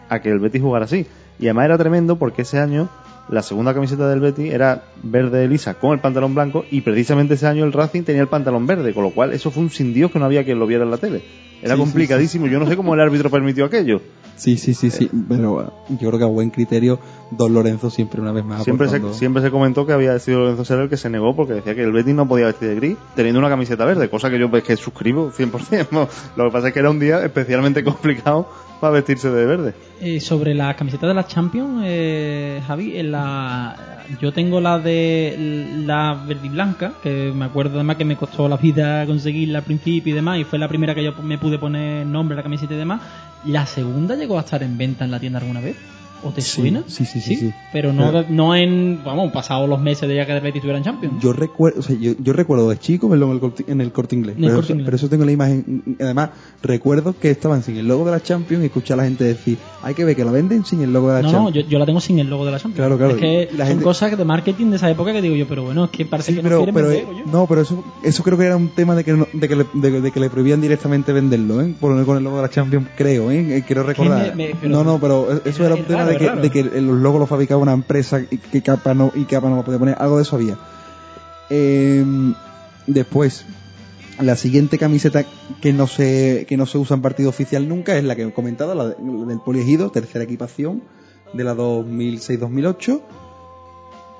a que el Betis jugara así. Y además era tremendo porque ese año la segunda camiseta del Betis era verde lisa con el pantalón blanco y precisamente ese año el Racing tenía el pantalón verde, con lo cual eso fue un sin Dios que no había quien lo viera en la tele. Era Sí, sí, complicadísimo, yo no sé cómo el árbitro permitió aquello. Sí, sí, sí, sí. Pero eh, yo creo que a buen criterio, Don Lorenzo siempre una vez más Siempre se, siempre se comentó que había sido Lorenzo Ser el que se negó porque decía que el Betis no podía vestir de gris teniendo una camiseta verde, cosa que yo pues, que suscribo 100%. ¿no? Lo que pasa es que era un día especialmente complicado vestirse de verde. Eh, sobre la camiseta de la Champions, eh, Javi, en la, yo tengo la de la verde y blanca, que me acuerdo además que me costó la vida conseguirla al principio y demás, y fue la primera que yo me pude poner nombre a la camiseta y demás. ¿La segunda llegó a estar en venta en la tienda alguna vez? ¿O te Sí, suena? sí, sí, sí, sí. Pero no, no en, vamos, pasados los meses de ya que el Betis estuviera en Champions. Yo recuerdo, o sea, yo, yo recuerdo de chico verlo en el, corte- en el corte inglés. El pero, Corte eso, Inglés. pero eso tengo la imagen. Además, recuerdo que estaban sin el logo de la Champions y escuchar a la gente decir, hay que ver que la venden sin el logo de la No, no, Champions. yo, yo la tengo sin el logo de la Champions. Claro, claro. Es que la son gente- cosas de marketing de esa época que digo yo, pero bueno, es que parece Sí, que pero, no quieren pero vender, eh, no, pero eso, eso creo que era un tema de que, no- de que, le, de, de que le prohibían directamente venderlo, ¿eh? Por con el logo de la Champions, creo, ¿eh? Eh, Quiero recordar. me- me- pero- no, no, pero eso es- era un tema raro, de, que, es raro. de que los logos los fabricaba una empresa y que capa no, y capa no podía poner. Algo de eso había. Eh, después, la siguiente camiseta que no se que no se usa en partido oficial nunca es la que he comentado, la, de- la del poliegido, tercera equipación de la 2006-2008.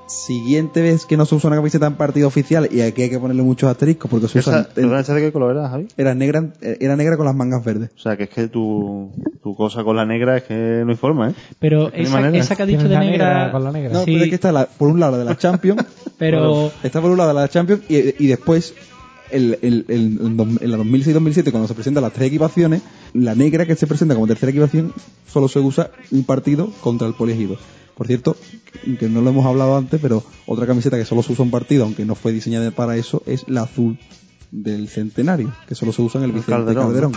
Siguiente vez que no se usa una camiseta en partido oficial y aquí hay que ponerle muchos asteriscos porque se usan Esa, perdona, ¿esa de qué color era, Javi? era negra era negra con las mangas verdes. O sea, que es que tu, tu cosa con la negra es que no hay forma, ¿eh? Pero Es esa, esa que ha dicho de la negra, negra con la negra. No, sí, pero es que está la- por un lado la de la Champions, pero está por un lado la de la Champions y, y después el, el, el- en dos- en la 2006-2007 cuando se presentan las tres equipaciones, la negra que se presenta como tercera equipación solo se usa un partido contra el poliegido. Por cierto, que no lo hemos hablado antes, pero otra camiseta que solo se usa un partido, aunque no fue diseñada para eso, es la azul del centenario, que solo se usa en el El Vicente Calderón,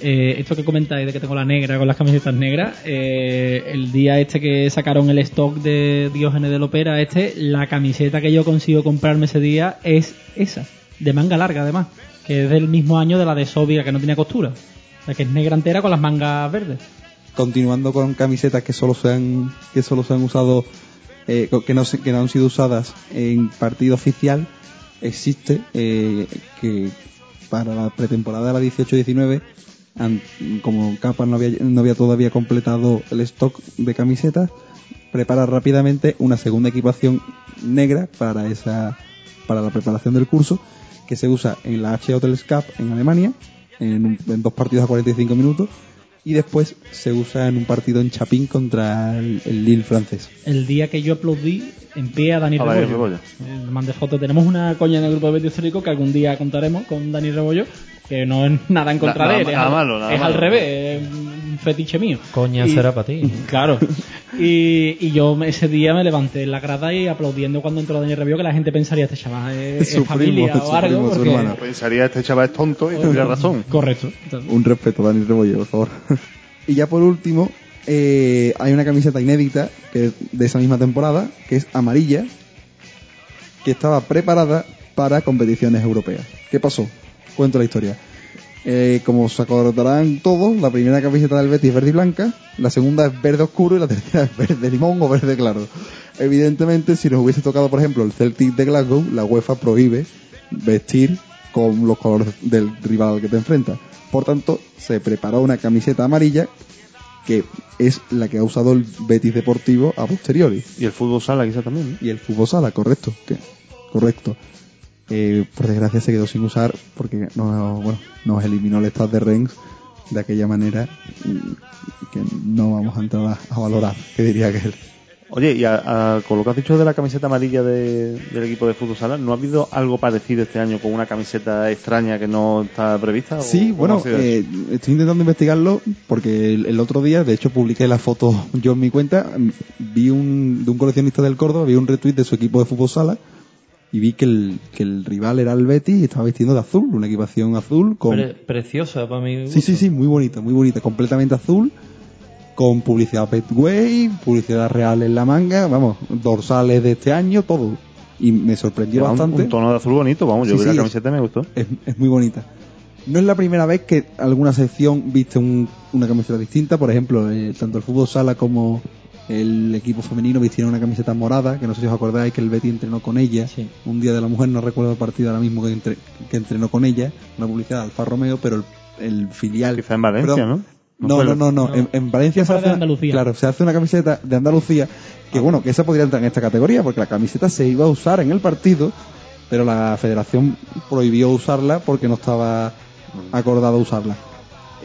eh, esto que comentáis de que tengo la negra con las camisetas negras, eh, el día este que sacaron el stock de Diógenes del Opera, este, la camiseta que yo consigo comprarme ese día es esa, de manga larga además, que es del mismo año de la de Sobia que no tenía costura. O sea, que es negra entera con las mangas verdes. Continuando con camisetas que solo se han que solo se han usado eh, que no que no han sido usadas en partido oficial existe eh, que para la pretemporada de la 18-19 han- como Capa no había, no había todavía completado el stock de camisetas prepara rápidamente una segunda equipación negra para esa para la preparación del curso que se usa en la H Hotels Cup en Alemania en, en dos partidos a 45 minutos y después se usa en un partido en Chapín contra el, el Lille francés. El día que yo aplaudí en pie a Dani A Rebollo. Rebollo. Eh, fotos. Tenemos una coña en el grupo de Betis Histórico que algún día contaremos con Dani Rebollo, que no es nada en contra Nada- de él. es nada al- malo, nada es al revés, es un fetiche mío. Coña Y- será para ti. Claro. Y, y yo ese día me levanté en la grada y aplaudiendo cuando entró Dani Rebollo, que la gente pensaría, este chaval es, es Su familia primo, o su algo. primo, porque- hermano. Pensaría, este chaval es tonto y tendría razón. Correcto. Entonces, Un respeto, Dani Rebollo, por favor. y ya por último, eh, hay una camiseta inédita que es de esa misma temporada, que es amarilla, que estaba preparada para competiciones europeas. ¿Qué pasó? Cuento la historia. Eh, como se acordarán todos, la primera camiseta del Betis es verde y blanca, la segunda es verde oscuro y la tercera es verde limón o verde claro. Evidentemente, si nos hubiese tocado, por ejemplo, el Celtic de Glasgow, la UEFA prohíbe vestir con los colores del rival al que te enfrentas. Por tanto, se preparó una camiseta amarilla que es la que ha usado el Betis Deportivo a posteriori Y el fútbol sala quizá también, y el fútbol sala, correcto, correcto. Eh, por desgracia se quedó sin usar porque no, bueno, nos eliminó el estado de Rennes de aquella manera que no vamos a entrar a, a valorar, que diría que él. Oye, y a- a- con lo que has dicho de la camiseta amarilla de- del equipo de fútbol sala, ¿no ha habido algo parecido este año con una camiseta extraña que no está prevista? Sí, bueno, eh, estoy intentando investigarlo porque el, el otro día, de hecho, publiqué la foto yo en mi cuenta. Vi un, de un coleccionista del Córdoba, vi un retweet de su equipo de fútbol sala y vi que el, que el rival era el Betis y estaba vistiendo de azul, una equipación azul con... Pre- preciosa para mí. Sí, sí, sí, muy bonita, muy bonita, completamente azul, con publicidad Betway, publicidad real en la manga, vamos, dorsales de este año, todo. Y me sorprendió Era bastante. un tono de azul bonito, vamos, yo Sí, vi sí, la camiseta y me gustó. Es, es muy bonita. No es la primera vez que alguna sección viste un- una camiseta distinta, por ejemplo, eh, tanto el fútbol sala como, el equipo femenino vistiera una camiseta morada, que no sé si os acordáis que el Betty entrenó con ella, Sí. un día de la mujer, no recuerdo el partido ahora mismo que, entre- que entrenó con ella, una publicidad de Alfa Romeo, pero el, el filial... Quizá en Valencia, Perdón, ¿no? No No, no, el- no, no, En, en Valencia se hace, Andalucía. claro, se hace una camiseta de Andalucía, que bueno, que esa podría entrar en esta categoría, porque la camiseta se iba a usar en el partido, pero la federación prohibió usarla porque no estaba acordado usarla.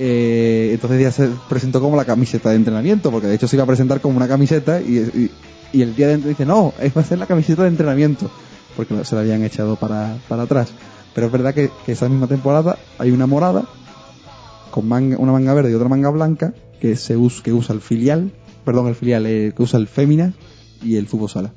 Eh, entonces ya se presentó como la camiseta de entrenamiento, porque de hecho se iba a presentar como una camiseta y, y- y el día de dice, no, es va a ser la camiseta de entrenamiento, porque se la habían echado para, para atrás. Pero es verdad que, que esa misma temporada hay una morada con manga, una manga verde y otra manga blanca que se us- que usa el filial, perdón, el filial eh, que usa el Féminas y el fútbol sala.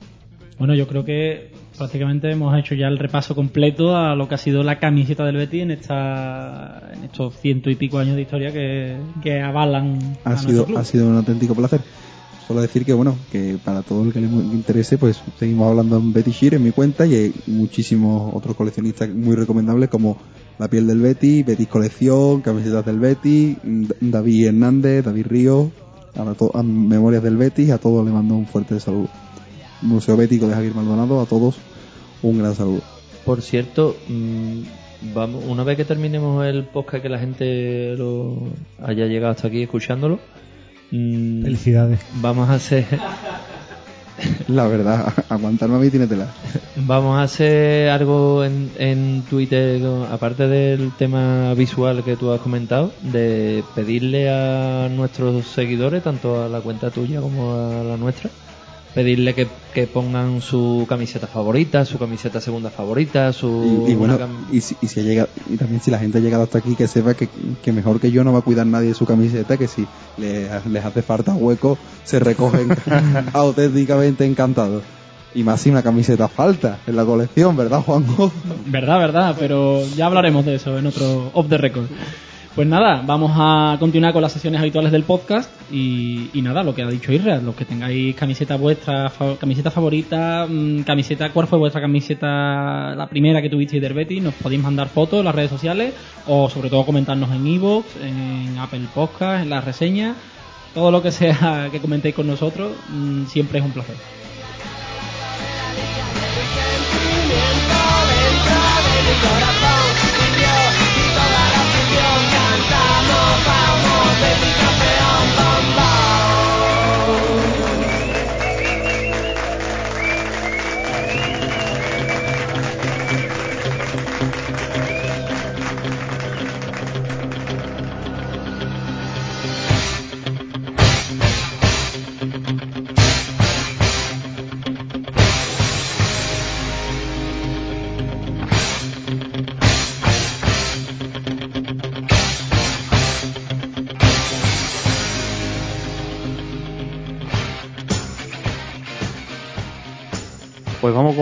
Bueno, yo creo que prácticamente hemos hecho ya el repaso completo a lo que ha sido la camiseta del Betis en esta en estos ciento y pico años de historia que, que avalan Ha sido, club. ha sido un auténtico placer. Solo decir que bueno, que para todo el que le interese, pues seguimos hablando en Betty Shear en mi cuenta y hay muchísimos otros coleccionistas muy recomendables como La piel del Betty, Betis Colección, Camisetas del Betty, D- David Hernández, David Río, a, to- a Memorias del Betis, a todos les mando un fuerte saludo. Museo Bético de Javier Maldonado, a todos un gran saludo. Por cierto, mm, vamos, una vez que terminemos el podcast que la gente lo haya llegado hasta aquí escuchándolo, mm, Felicidades. vamos a hacer La verdad, aguantarme a mí tiene tela. vamos a hacer algo en, en Twitter aparte del tema visual que tú has comentado de pedirle a nuestros seguidores tanto a la cuenta tuya como a la nuestra pedirle que, que pongan su camiseta favorita su camiseta segunda favorita su Y, y bueno, y, si, y si ha llegado, y también si la gente ha llegado hasta aquí, que sepa que, que mejor que yo no va a cuidar nadie de su camiseta, que si le- les hace falta hueco, se recogen auténticamente encantados. Y más si una camiseta falta en la colección, ¿verdad, Juanjo? Verdad, verdad, pero ya hablaremos de eso en otro off the record. Pues nada, vamos a continuar con las sesiones habituales del podcast y, nada, lo que ha dicho Irra, los que tengáis camiseta vuestra, camiseta favorita, mm, camiseta, ¿cuál fue vuestra camiseta, la primera que tuvisteis del Betis? Nos podéis mandar fotos en las redes sociales o sobre todo comentarnos en iVoox, en Apple Podcast, en las reseñas, todo lo que sea que comentéis con nosotros, mm, siempre es un placer. Pues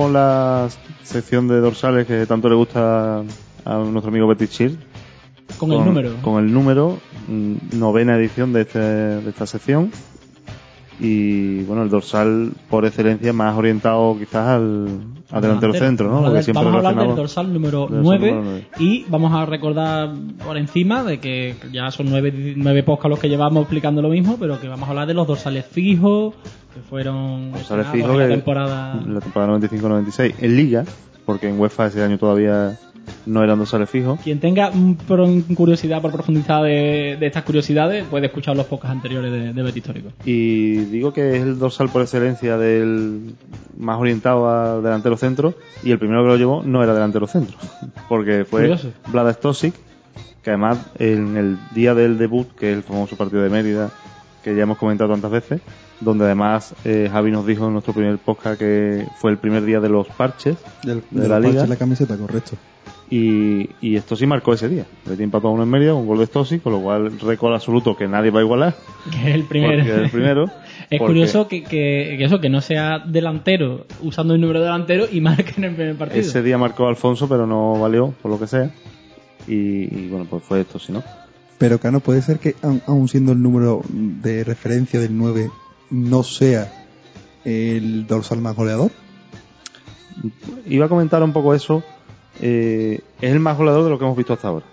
con la sección de dorsales que tanto le gusta a nuestro amigo Betty Chill. Con, el número. Con el número, mm, novena edición de, este, de esta sección. Y bueno, el dorsal por excelencia más orientado quizás al, al delantero centro, ¿no? Porque siempre vamos a hablar del dorsal número Dorsal 9 número nueve. y vamos a recordar por encima de que ya son nueve, nueve podcasts los que llevamos explicando lo mismo, pero que vamos a hablar de los dorsales fijos, que fueron Dorsales fijos en la temporada... la temporada 95-96 en Liga, porque en UEFA ese año todavía no eran dorsales fijos. Quien tenga curiosidad por profundizar de, de estas curiosidades puede escuchar los podcasts anteriores de, de Bet Histórico. Y digo que es el dorsal por excelencia del más orientado al delantero centro y el primero que lo llevó no era delantero centro, porque fue. Vlada Stosic, que además en el día del debut, que es el famoso partido de Mérida, que ya hemos comentado tantas veces, donde además eh, Javi nos dijo en nuestro primer podcast que fue el primer día de los parches Del, de de la liga parches la camiseta, correcto. Y, y esto sí marcó ese día. Betis empató a uno en Mérida con un gol de Stosic, con lo cual récord absoluto que nadie va a igualar. Que es el primero. Es el primero. Es porque- curioso que, que- que eso, que no sea delantero usando el número de delantero y marque en el primer partido. Ese día marcó Alfonso, pero no valió, por lo que sea. Y, y, bueno, pues fue esto, si no. Pero Cano, puede ser que aun, aun siendo el número de referencia del 9 no sea el dorsal más goleador. Iba a comentar un poco eso. Eh, es el más goleador de lo que hemos visto hasta ahora.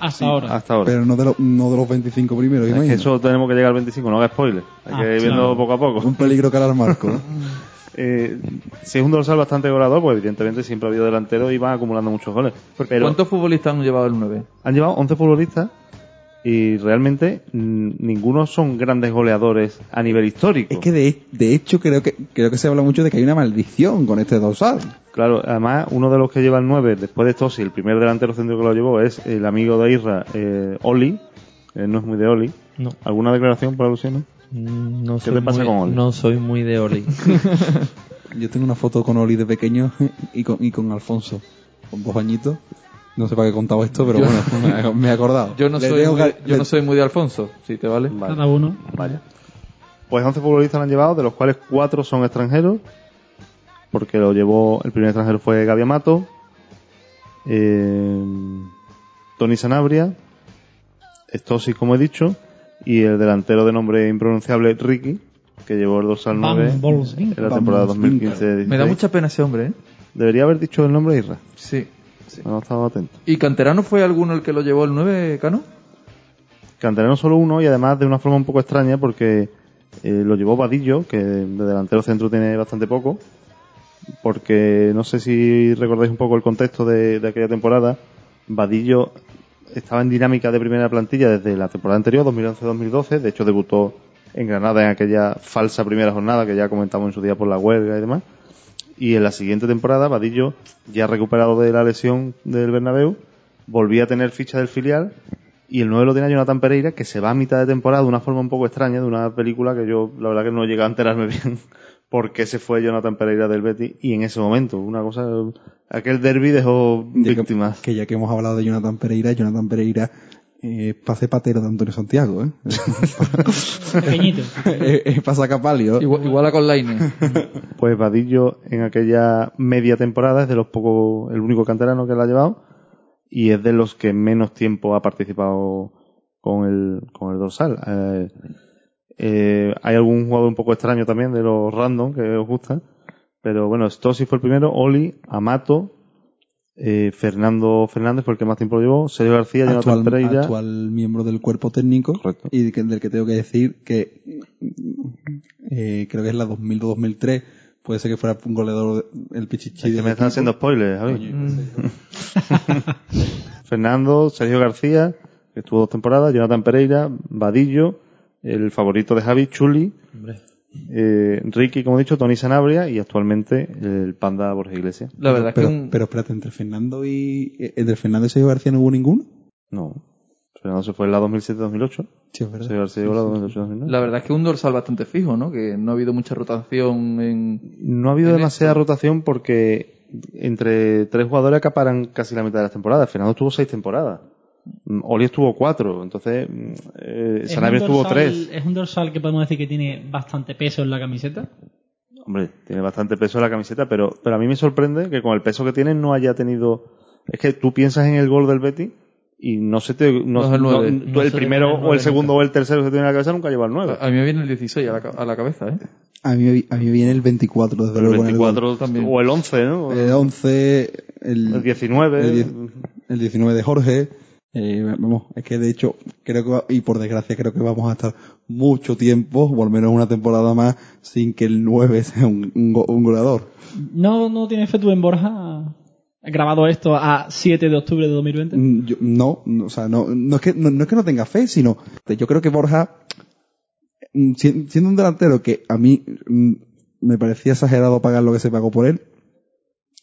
Hasta ahora. hasta ahora. Pero no de, los no de los 25 primeros, es que eso tenemos que llegar al 25, no haga spoiler. Hay Ah, que ir claro. viendo poco a poco. Un peligro que al marco. ¿no? Eh, si es un dorsal bastante goleador, pues evidentemente siempre ha habido delanteros y van acumulando muchos goles. Pero ¿Cuántos futbolistas han llevado el 9? han llevado 11 futbolistas y realmente ninguno son grandes goleadores a nivel histórico. Es que de, de hecho creo que creo que se habla mucho de que hay una maldición con este dorsal. Claro, además uno de los que lleva el 9 después de Tosi, el primer delantero centro que lo llevó es el amigo de Isra, eh, Oli. Eh, no es muy de Oli. No. ¿Alguna declaración por alusión? Mm, No ¿Qué te pasa muy, con Oli? No soy muy de Oli. Yo tengo una foto con Oli de pequeño y con, y con Alfonso, con dos añitos. No sé para qué he contado esto, pero Yo- bueno, me he- acordado. Yo no, Le soy muy, que- yo le- no soy muy de Alfonso, si te vale. Vale. Cada uno. Vaya. Pues 11 futbolistas lo han llevado, de los cuales 4 son extranjeros. Porque lo llevó, el primer extranjero fue Gaby Amato, eh, Tony Sanabria, Stosi, como he dicho, y el delantero de nombre impronunciable Ricky, que llevó el dorsal Van 9 Volswinkel. en la Van temporada Volswinkel. 2015 Me da mucha pena ese hombre, ¿eh? Debería haber dicho el nombre de Isra. Sí. No estaba atento. ¿Y Canterano fue alguno el que lo llevó el 9, Cano? Canterano solo uno y además de una forma un poco extraña porque eh, lo llevó Vadillo, que de delantero centro tiene bastante poco, porque no sé si recordáis un poco el contexto de, aquella temporada. Vadillo estaba en dinámica de primera plantilla desde la temporada anterior, 2011-2012, de hecho debutó en Granada en aquella falsa primera jornada que ya comentamos en su día por la huelga y demás. Y en la siguiente temporada, Vadillo, ya recuperado de la lesión del Bernabéu, volvía a tener ficha del filial y el 9 lo tiene Jonathan Pereira, que se va a mitad de temporada de una forma un poco extraña, de una película que yo, la verdad que no llegué a enterarme bien por qué se fue Jonathan Pereira del Betis. Y en ese momento, una cosa, aquel derby dejó ya que- víctimas. Que, ya que hemos hablado de Jonathan Pereira, Jonathan Pereira eh, pase patero de Antonio Santiago, ¿eh? Pequeñito. es, es pasacapalio. Igual, igual a con Laine. Pues Vadillo en aquella media temporada es de los pocos, el único canterano que la ha llevado y es de los que menos tiempo ha participado con el, con el dorsal. Eh, eh, hay algún jugador un poco extraño también de los random que os gusta, pero bueno, Stossi fue el primero, Oli, Amato, eh, Fernando Fernández fue el que más tiempo lo llevó, Sergio García, Jonathan Pereira. actual miembro del cuerpo técnico Correcto. y que- del que tengo que decir que eh, creo que es la 2002-2003 puede ser que fuera un goleador el Pichichi Es que me están haciendo spoilers, Javi. Fernando, Sergio García, que estuvo dos temporadas, Jonathan Pereira, Vadillo, el favorito de Javi, Chuli, eh, Ricky, como he dicho, Tony Sanabria y actualmente el panda Borges Iglesias. La verdad es que pero, un- pero espérate entre Fernando y eh, entre Fernando y Sergio García no hubo ninguno No, Fernando se fue en la 2007-2008, sí es verdad Sergio García llegó en la 2008-2009. la verdad es que un dorsal bastante fijo, ¿no? Que no ha habido mucha rotación en... No ha habido demasiada rotación porque entre tres jugadores acaparan casi la mitad de las temporadas. Fernando estuvo seis temporadas. Mm, Oli estuvo cuatro, entonces mm, eh, ¿Es Sanabria estuvo tres. ¿Es un dorsal que podemos decir que tiene bastante peso en la camiseta? Hombre, tiene bastante peso la camiseta, pero, pero a mí me sorprende que con el peso que tiene no haya tenido. Es que tú piensas en el gol del Betty y no se te. No, No es el no- nueve. tú No el primero o el segundo o el tercero que se tiene en la cabeza nunca lleva el 9. A mí me viene el 16 a la, ca- a la cabeza, ¿eh? a mí, a mí viene el 24 desde el luego el gol. 24 también. o el 11, ¿no? el 11 el, el 19. el, el 19 de Jorge eh, vamos es que de hecho creo que va- y por desgracia creo que vamos a estar mucho tiempo o al menos una temporada más sin que el 9 sea un, un, go- un goleador ¿No, no tiene fe tú en Borja? Grabado esto a 7 de octubre de 2020. Mm, yo- no, no, o sea, no, no es que no, no es que no tenga fe, sino yo creo que Borja, mm, si- siendo un delantero que a mí mm, me parecía exagerado pagar lo que se pagó por él,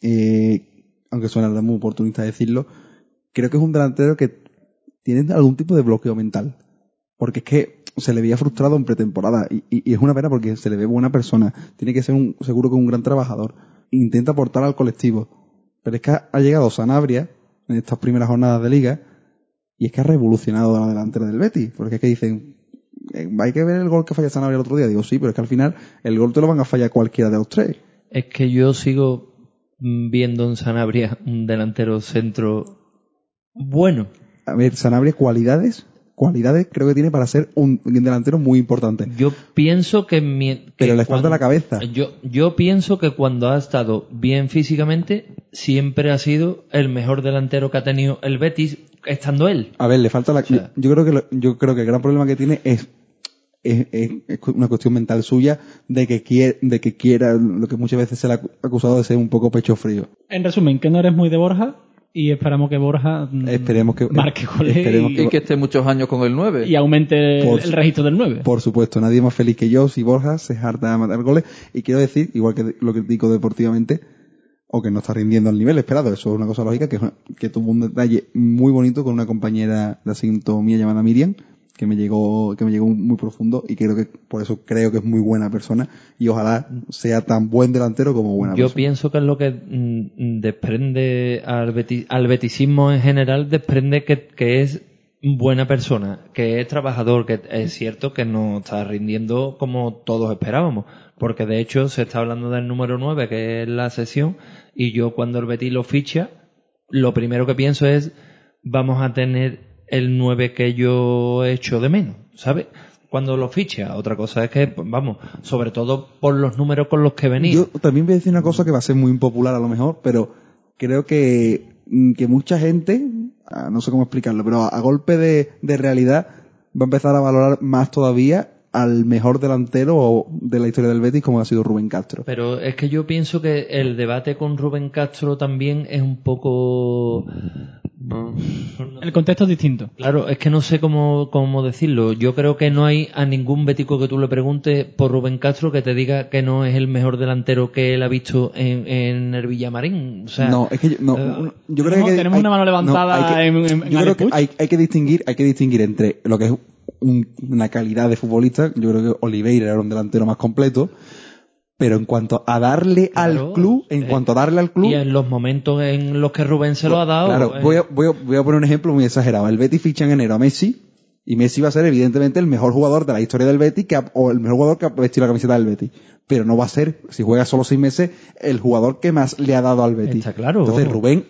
eh, aunque suena muy oportunista decirlo, creo que es un delantero que tiene algún tipo de bloqueo mental. Porque es que se le veía frustrado en pretemporada y, es una pena porque se le ve buena persona. Tiene que ser un, seguro que un gran trabajador. Intenta aportar al colectivo. Pero es que ha, llegado Sanabria en estas primeras jornadas de liga y es que ha revolucionado la delantera del Betis. Porque es que dicen, eh, hay que ver el gol que falla Sanabria el otro día. Digo, sí, pero es que al final el gol te lo van a fallar cualquiera de los tres. Es que yo sigo viendo en Sanabria un delantero centro bueno. A ver, Sanabria, cualidades, cualidades creo que tiene para ser un delantero muy importante. Yo pienso que... mi- que Pero le falta la cabeza. Yo, yo pienso que cuando ha estado bien físicamente, siempre ha sido el mejor delantero que ha tenido el Betis, estando él. A ver, le falta la. sea- yo creo que lo- yo creo que el gran problema que tiene es es, es- es una cuestión mental suya de que quiere, de que quiera lo que muchas veces se le ha acu- acusado de ser un poco pecho frío. En resumen, que no eres muy de Borja y esperamos que Borja mm, Esperemos que marque goles esperemos y, Y que esté muchos años con el 9. y aumente el, Por- el registro del 9. Por supuesto, nadie más feliz que yo si Borja se harta de matar goles. Y quiero decir, igual que lo critico deportivamente, o que no está rindiendo al nivel esperado, eso es una cosa lógica, que, que tuvo un detalle muy bonito con una compañera de asiento mía llamada Miriam, que me llegó, que me llegó muy profundo y creo que por eso creo que es muy buena persona y ojalá sea tan buen delantero como buena Yo persona. pienso que es lo que mm, desprende al, beti- al betisismo en general, desprende que, que es buena persona, que es trabajador, que es cierto que no está rindiendo como todos esperábamos, porque de hecho se está hablando del número 9, que es la sesión, y yo cuando el Betis lo ficha, lo primero que pienso es, vamos a tener el 9 que yo he hecho de menos, ¿sabes? Cuando lo ficha, otra cosa es que, vamos, sobre todo por los números con los que venía. Yo también voy a decir una cosa que va a ser muy impopular a lo mejor, pero creo que, mm, que mucha gente, ah, no sé cómo explicarlo, pero a, a golpe de, de realidad va a empezar a valorar más todavía al mejor delantero de la historia del Betis como ha sido Rubén Castro. Pero es que yo pienso que el debate con Rubén Castro también es un poco... El contexto es distinto. Claro, es que no sé cómo, cómo decirlo. Yo creo que no hay a ningún bético que tú le preguntes por Rubén Castro que te diga que no es el mejor delantero que él ha visto en, en el Villamarín. O sea, no, es que yo, no, eh, yo creo tenemos- que tenemos una mano levantada hay que- en- en- en yo creo que hay, hay que distinguir, hay que distinguir entre lo que es un- una calidad de futbolista. Yo creo que Oliveira era un delantero más completo. Pero en cuanto a darle Claro, al club, en eh, cuanto a darle al club, y en los momentos en los que Rubén se lo ha dado... Claro, eh, voy a, voy, a, voy a poner un ejemplo muy exagerado. El Betis ficha en enero a Messi y Messi va a ser evidentemente el mejor jugador de la historia del Betis que ha- o el mejor jugador que ha vestido la camiseta del Betis. Pero no va a ser, si juega solo seis meses, el jugador que más le ha dado al Betis. Está claro, Entonces. Rubén,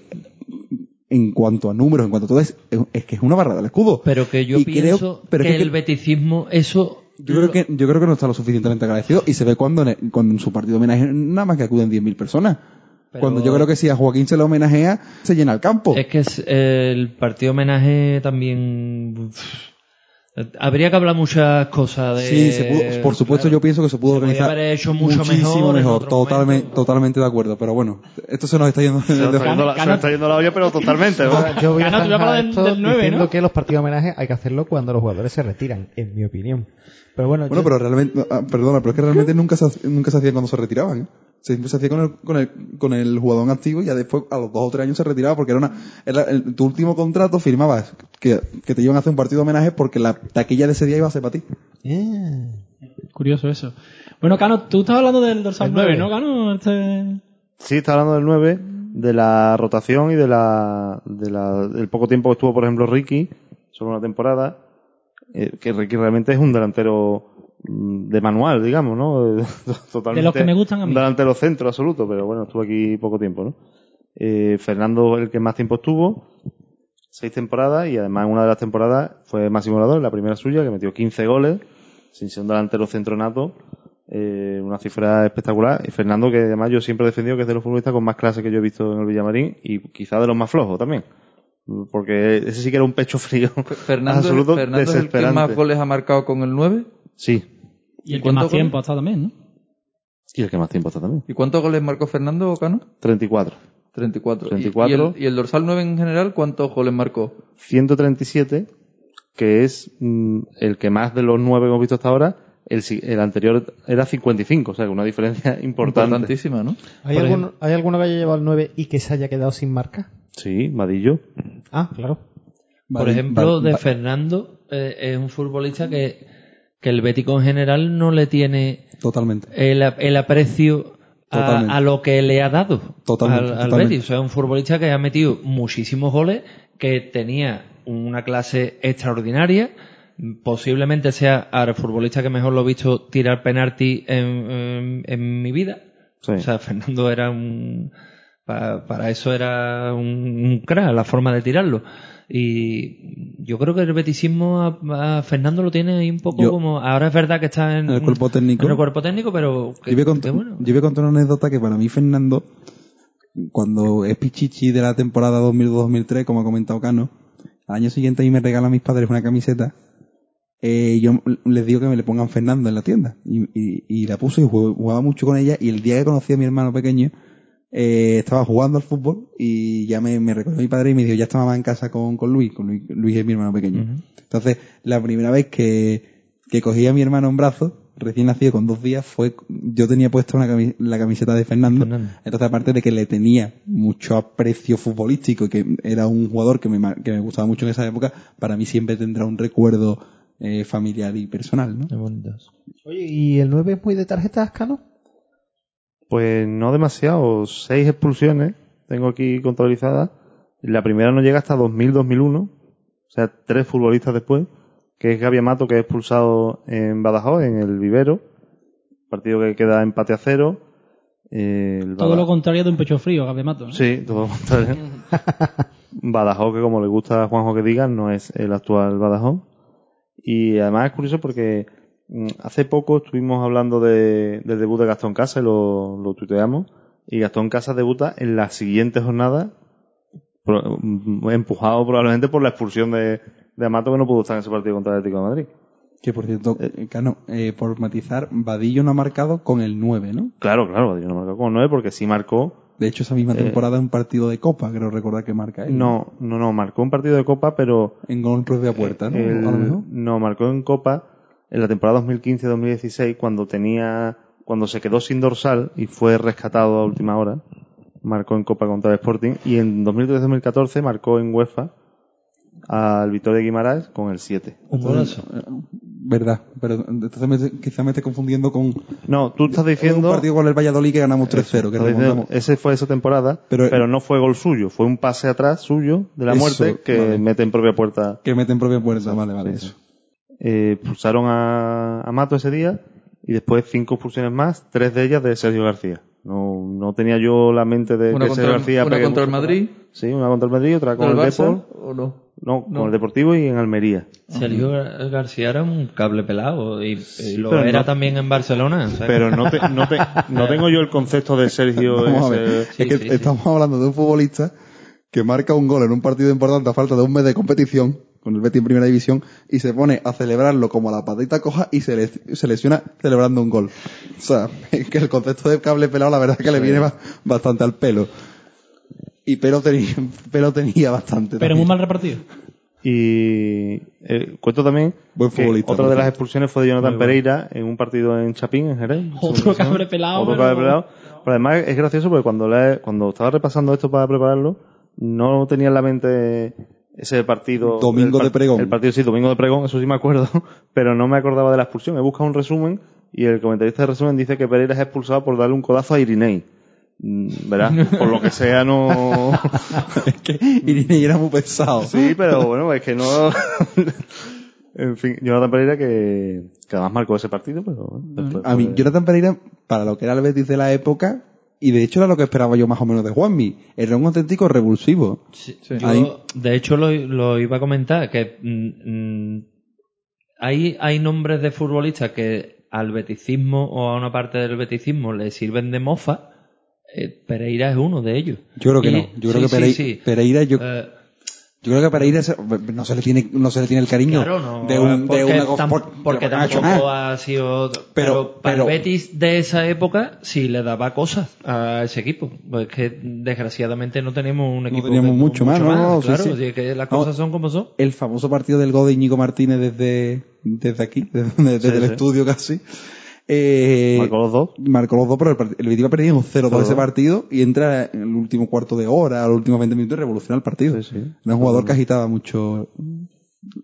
en cuanto a números, en cuanto a todo, es, es que es una barra del escudo. Pero que yo Y creo- pienso pero es que, el beticismo, eso... Yo creo que, yo creo que no está lo suficientemente agradecido y se ve cuando en, cuando en su partido homenaje nada más que acuden 10.000 personas. Pero- Cuando yo creo que si a Joaquín se le homenajea, se llena el campo. Es que es- el partido homenaje también... habría que hablar muchas cosas de... Sí, se pudo- por supuesto claro. yo pienso que se pudo Se organizar haber hecho mucho muchísimo mejor mejor, totalmente, momento. totalmente de acuerdo, pero bueno, esto se nos está yendo Se nos está yendo la, se nos está yendo la olla, pero totalmente. ¿no? Yo voy a del- esto del nueve, diciendo ¿no? que los partidos de homenaje hay que hacerlo cuando los jugadores se retiran, en mi opinión. Pero bueno, Bueno, yo- pero realmente, ah, perdona, pero es que realmente nunca se, nunca se hacía cuando se retiraban, ¿eh? Siempre se hacía con el, con el, con el jugador activo y ya después, a los dos o tres años se retiraba porque era una, era el- tu último contrato firmabas que, que te iban a hacer un partido de homenaje porque la taquilla de ese día iba a ser para ti. Eh, Curioso eso. Bueno, Cano, tú estabas hablando del dorsal El 9, nueve. ¿no, Cano? Este... Sí, está hablando del 9, de la rotación y de la, de la, del poco tiempo que estuvo, por ejemplo, Ricky, solo una temporada, eh, que Ricky realmente es un delantero de manual, digamos, ¿no? Totalmente. De los que me gustan a mí. Un delantero centro absoluto, pero bueno, estuvo aquí poco tiempo, ¿no? Eh, Fernando, el que más tiempo estuvo, seis temporadas, y además en una de las temporadas fue máximo goleador, la primera suya, que metió 15 goles, sin ser un delantero centro nato, eh, una cifra espectacular. Y Fernando, que además yo siempre he defendido que es de los futbolistas con más clase que yo he visto en el Villamarín y quizá de los más flojos también. Porque ese sí que era un pecho frío. Fernando, absoluto Fernando es el que más goles ha marcado con el 9. Sí. Y el que más tiempo ha estado también, ¿no? Y el que más tiempo está también. ¿Y cuántos goles marcó Fernando Cano? 34. 34. ¿Y- 34. ¿Y, el, y el dorsal 9 en general cuántos goles marcó? 137, que es mm, el que más de los nueve que hemos visto hasta ahora. El, el anterior era 55, o sea, que una diferencia importante. Importantísima, ¿no? ¿hay, alguno, ¿Hay alguno que haya llevado el 9 y que se haya quedado sin marca? Sí, Vadillo. Ah, claro. Por ejemplo, de. Fernando, eh, es un futbolista que, que el Bético en general no le tiene Totalmente. el, el aprecio a, a lo que le ha dado Totalmente, al, al totalmente. Betis. O sea, un futbolista que ha metido muchísimos goles, que tenía una clase extraordinaria. Posiblemente sea el futbolista que mejor lo he visto tirar penalti en, en- en mi vida. Sí. O sea, Fernando era un. pa- Para, eso era un, un crack, la forma de tirarlo. Y yo creo que el betisismo a, a Fernando lo tiene ahí un poco Yo- como. Ahora es verdad que está en, En el cuerpo técnico. en el cuerpo técnico, pero. que- Yo voy, a cont- que bueno. yo voy a contar una anécdota que para mí Fernando, cuando es Pichichi de la temporada 2002-2003, como ha comentado Cano, al año siguiente a mí me regalan mis padres una camiseta. eh, yo les digo que me le pongan Fernando en la tienda. Y, y- y la puse y jugaba mucho con ella. Y el día que conocí a mi hermano pequeño, eh, estaba jugando al fútbol y ya me, me recordó mi padre y me dijo, ya está mamá en casa con, con Luis, con Luis, Luis es mi hermano pequeño. Entonces, la primera vez que, que cogí a mi hermano en brazos, recién nacido con dos días, fue, yo tenía puesta una cami- la camiseta de Fernando. Fernando. Entonces, aparte de que le tenía mucho aprecio futbolístico y que era un jugador que me, que me gustaba mucho en esa época, para mí siempre tendrá un recuerdo eh, familiar y personal, ¿no? Qué bonitos. Oye, ¿y el 9 es muy de tarjetas, Cano? Pues no demasiado, seis expulsiones tengo aquí contabilizadas. La primera no llega hasta 2000-2001, o sea, tres futbolistas después, que es Gaby Amato, que es expulsado en Badajoz, en el Vivero, partido que queda empate a cero. Eh, el Todo lo contrario de un pecho frío, Gabemato. ¿no? Sí, todo lo contrario. Badajoz, que como le gusta a Juanjo que digan, no es el actual Badajoz. Y además es curioso porque hace poco estuvimos hablando de- del debut de Gastón Casa y lo, lo tuiteamos. Y Gastón Casa debuta en la siguiente jornada, mm, empujado probablemente por la expulsión de, de Amato que no pudo estar en ese partido contra el Atlético de Madrid. Que por cierto, eh, Cano, eh, por matizar, Vadillo no ha marcado con el 9, ¿no? Claro, claro, yo no marcó con 9 porque sí marcó De hecho, esa misma Eh, temporada un partido de Copa, creo recordar que marca él. No, no, no, marcó un partido de Copa, pero En gol de a puerta, ¿no? el- no, marcó en Copa en la temporada 2015-2016 cuando tenía, cuando se quedó sin dorsal y fue rescatado a última hora. Marcó en Copa contra el Sporting y en 2013-2014 marcó en UEFA al Victoria de Guimaraes con el 7. Un golazo. Verdad, pero entonces me, quizá me esté confundiendo con No, tú estás un diciendo, partido con el Valladolid que ganamos 3-0, que estás diciendo, remontamos. ese fue esa temporada, Pero- pero, no fue gol suyo, fue un pase atrás suyo de la Eso, muerte que vale. mete en propia puerta Que meten propia puerta, vale, vale, eso. Eh, expulsaron a, a Mato ese día y después cinco expulsiones más, tres de ellas de Sergio García. No, no tenía yo la mente de Una que contra, Sergio García una contra el. Madrid, Sí, una contra el Madrid, otra con el, el Depor. o no. No, No. con el Deportivo y en Almería. Sergio Gar- García era un cable pelado y, y lo pero era no- también en Barcelona. que- Pero no, te- no, te- no tengo yo el concepto de Sergio. Ese- es sí, que sí, sí. estamos hablando de un futbolista que marca un gol en un partido importante a falta de un mes de competición con el Betis en primera división y se pone a celebrarlo como la patita coja y se, le- se lesiona celebrando un gol. O sea, es que el concepto de cable pelado la verdad es que le viene ba- bastante al pelo. Y pelo tenía, pelo tenía bastante. Pero también. muy mal repartido. Y eh, cuento también Buen que futbolista, otra de las expulsiones fue de Jonathan Pereira en un partido en Chapín, en Jerez. Otro cable pelado, Otro pero- cable pelado. Pero además es gracioso porque cuando, le- cuando estaba repasando esto para prepararlo, no tenía en la mente ese partido. Domingo par- de Pregón. El partido sí, Domingo de Pregón, eso sí me acuerdo, pero no me acordaba de la expulsión. He buscado un resumen y el comentarista de resumen dice que Pereira es expulsado por darle un codazo a Irinei. Mm, ¿Verdad? Por lo que sea, no. es que Irinei era muy pesado. Sí, pero bueno, es que no. en fin, Jonathan Pereira que, que además marcó ese partido, pero bueno, A mí, Jonathan Pereira, para lo que era el Betis de la época, y de hecho era lo que esperaba yo más o menos de Juanmi, era un auténtico revulsivo. Sí. Yo, Ahí- de hecho, lo, lo iba a comentar, que mm, mm, hay, hay nombres de futbolistas que al beticismo o a una parte del beticismo le sirven de mofa. Eh, Pereira es uno de ellos. Yo creo que Y- no. Yo creo que sí, Perei- sí. Pereira, yo, Eh, yo creo que a Pereira se- no se le tiene, no se le tiene el cariño Claro, no. de un, de porque una tam- por- porque no tampoco ha sido. Pero- Pero, para pero- el Betis de esa época sí le daba cosas a ese equipo. Pues que desgraciadamente no tenemos un equipo. teníamos que- mucho más, no, no, claro, sí. es que las No. cosas son como son. El famoso partido del gol de Íñigo Martínez desde, desde aquí, desde, desde Sí, el estudio casi. Eh, marcó los dos. marcó los dos, pero el, el Betis iba perdiendo un 0-2 ese 0-2. partido y entra en el último cuarto de hora, los últimos 20 minutos y revoluciona el partido. Sí, sí. Era un jugador que agitaba mucho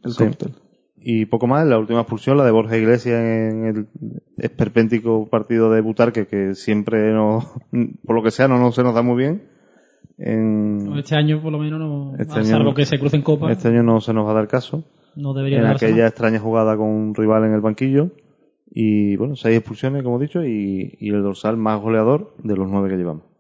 el Sí. cóctel. Y poco más, la última expulsión, la de Borja Iglesias en el esperpéntico partido de Butarque, que siempre no, por lo que sea, no, no se nos da muy bien. En, Este año, por lo menos, no, Este año salvo que se cruce en Copa, este año no se nos va a dar caso. no debería en aquella extraña jugada con un rival en el banquillo. Y bueno, seis expulsiones, como he dicho, y, y el dorsal más goleador de los nueve que llevamos.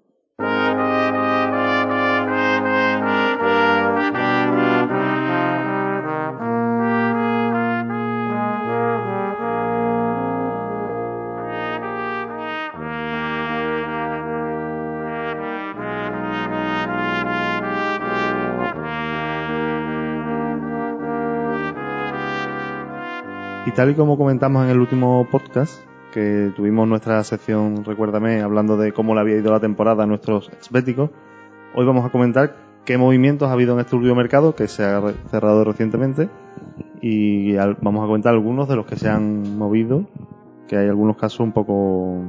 Tal y como comentamos en el último podcast, que tuvimos nuestra sección, recuérdame, hablando de cómo le había ido la temporada a nuestros exbéticos, hoy vamos a comentar qué movimientos ha habido en este último mercado que se ha cerrado recientemente y vamos a comentar algunos de los que se han movido, que hay algunos casos un poco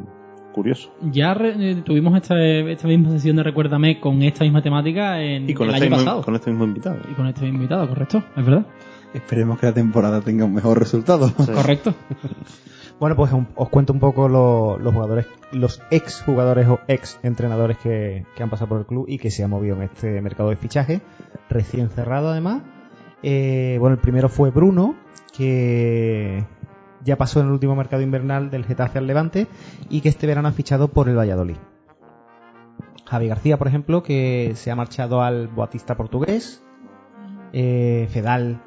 curiosos. Ya re- eh, tuvimos esta, esta misma sesión de Recuérdame con esta misma temática en Y con el este, año mismo, pasado. con este mismo invitado. Y con este mismo invitado, correcto, es verdad. Esperemos que la temporada tenga un mejor resultado. Sí. Correcto. Bueno, pues un- os cuento un poco lo- los jugadores, los ex jugadores o ex entrenadores que, que han pasado por el club y que se han movido en este mercado de fichaje, recién cerrado además. Eh, bueno, el primero fue Bruno, que ya pasó en el último mercado invernal del Getafe al Levante y que este verano ha fichado por el Valladolid. Javi García, por ejemplo, que se ha marchado al Boatista portugués. Eh, Fedal,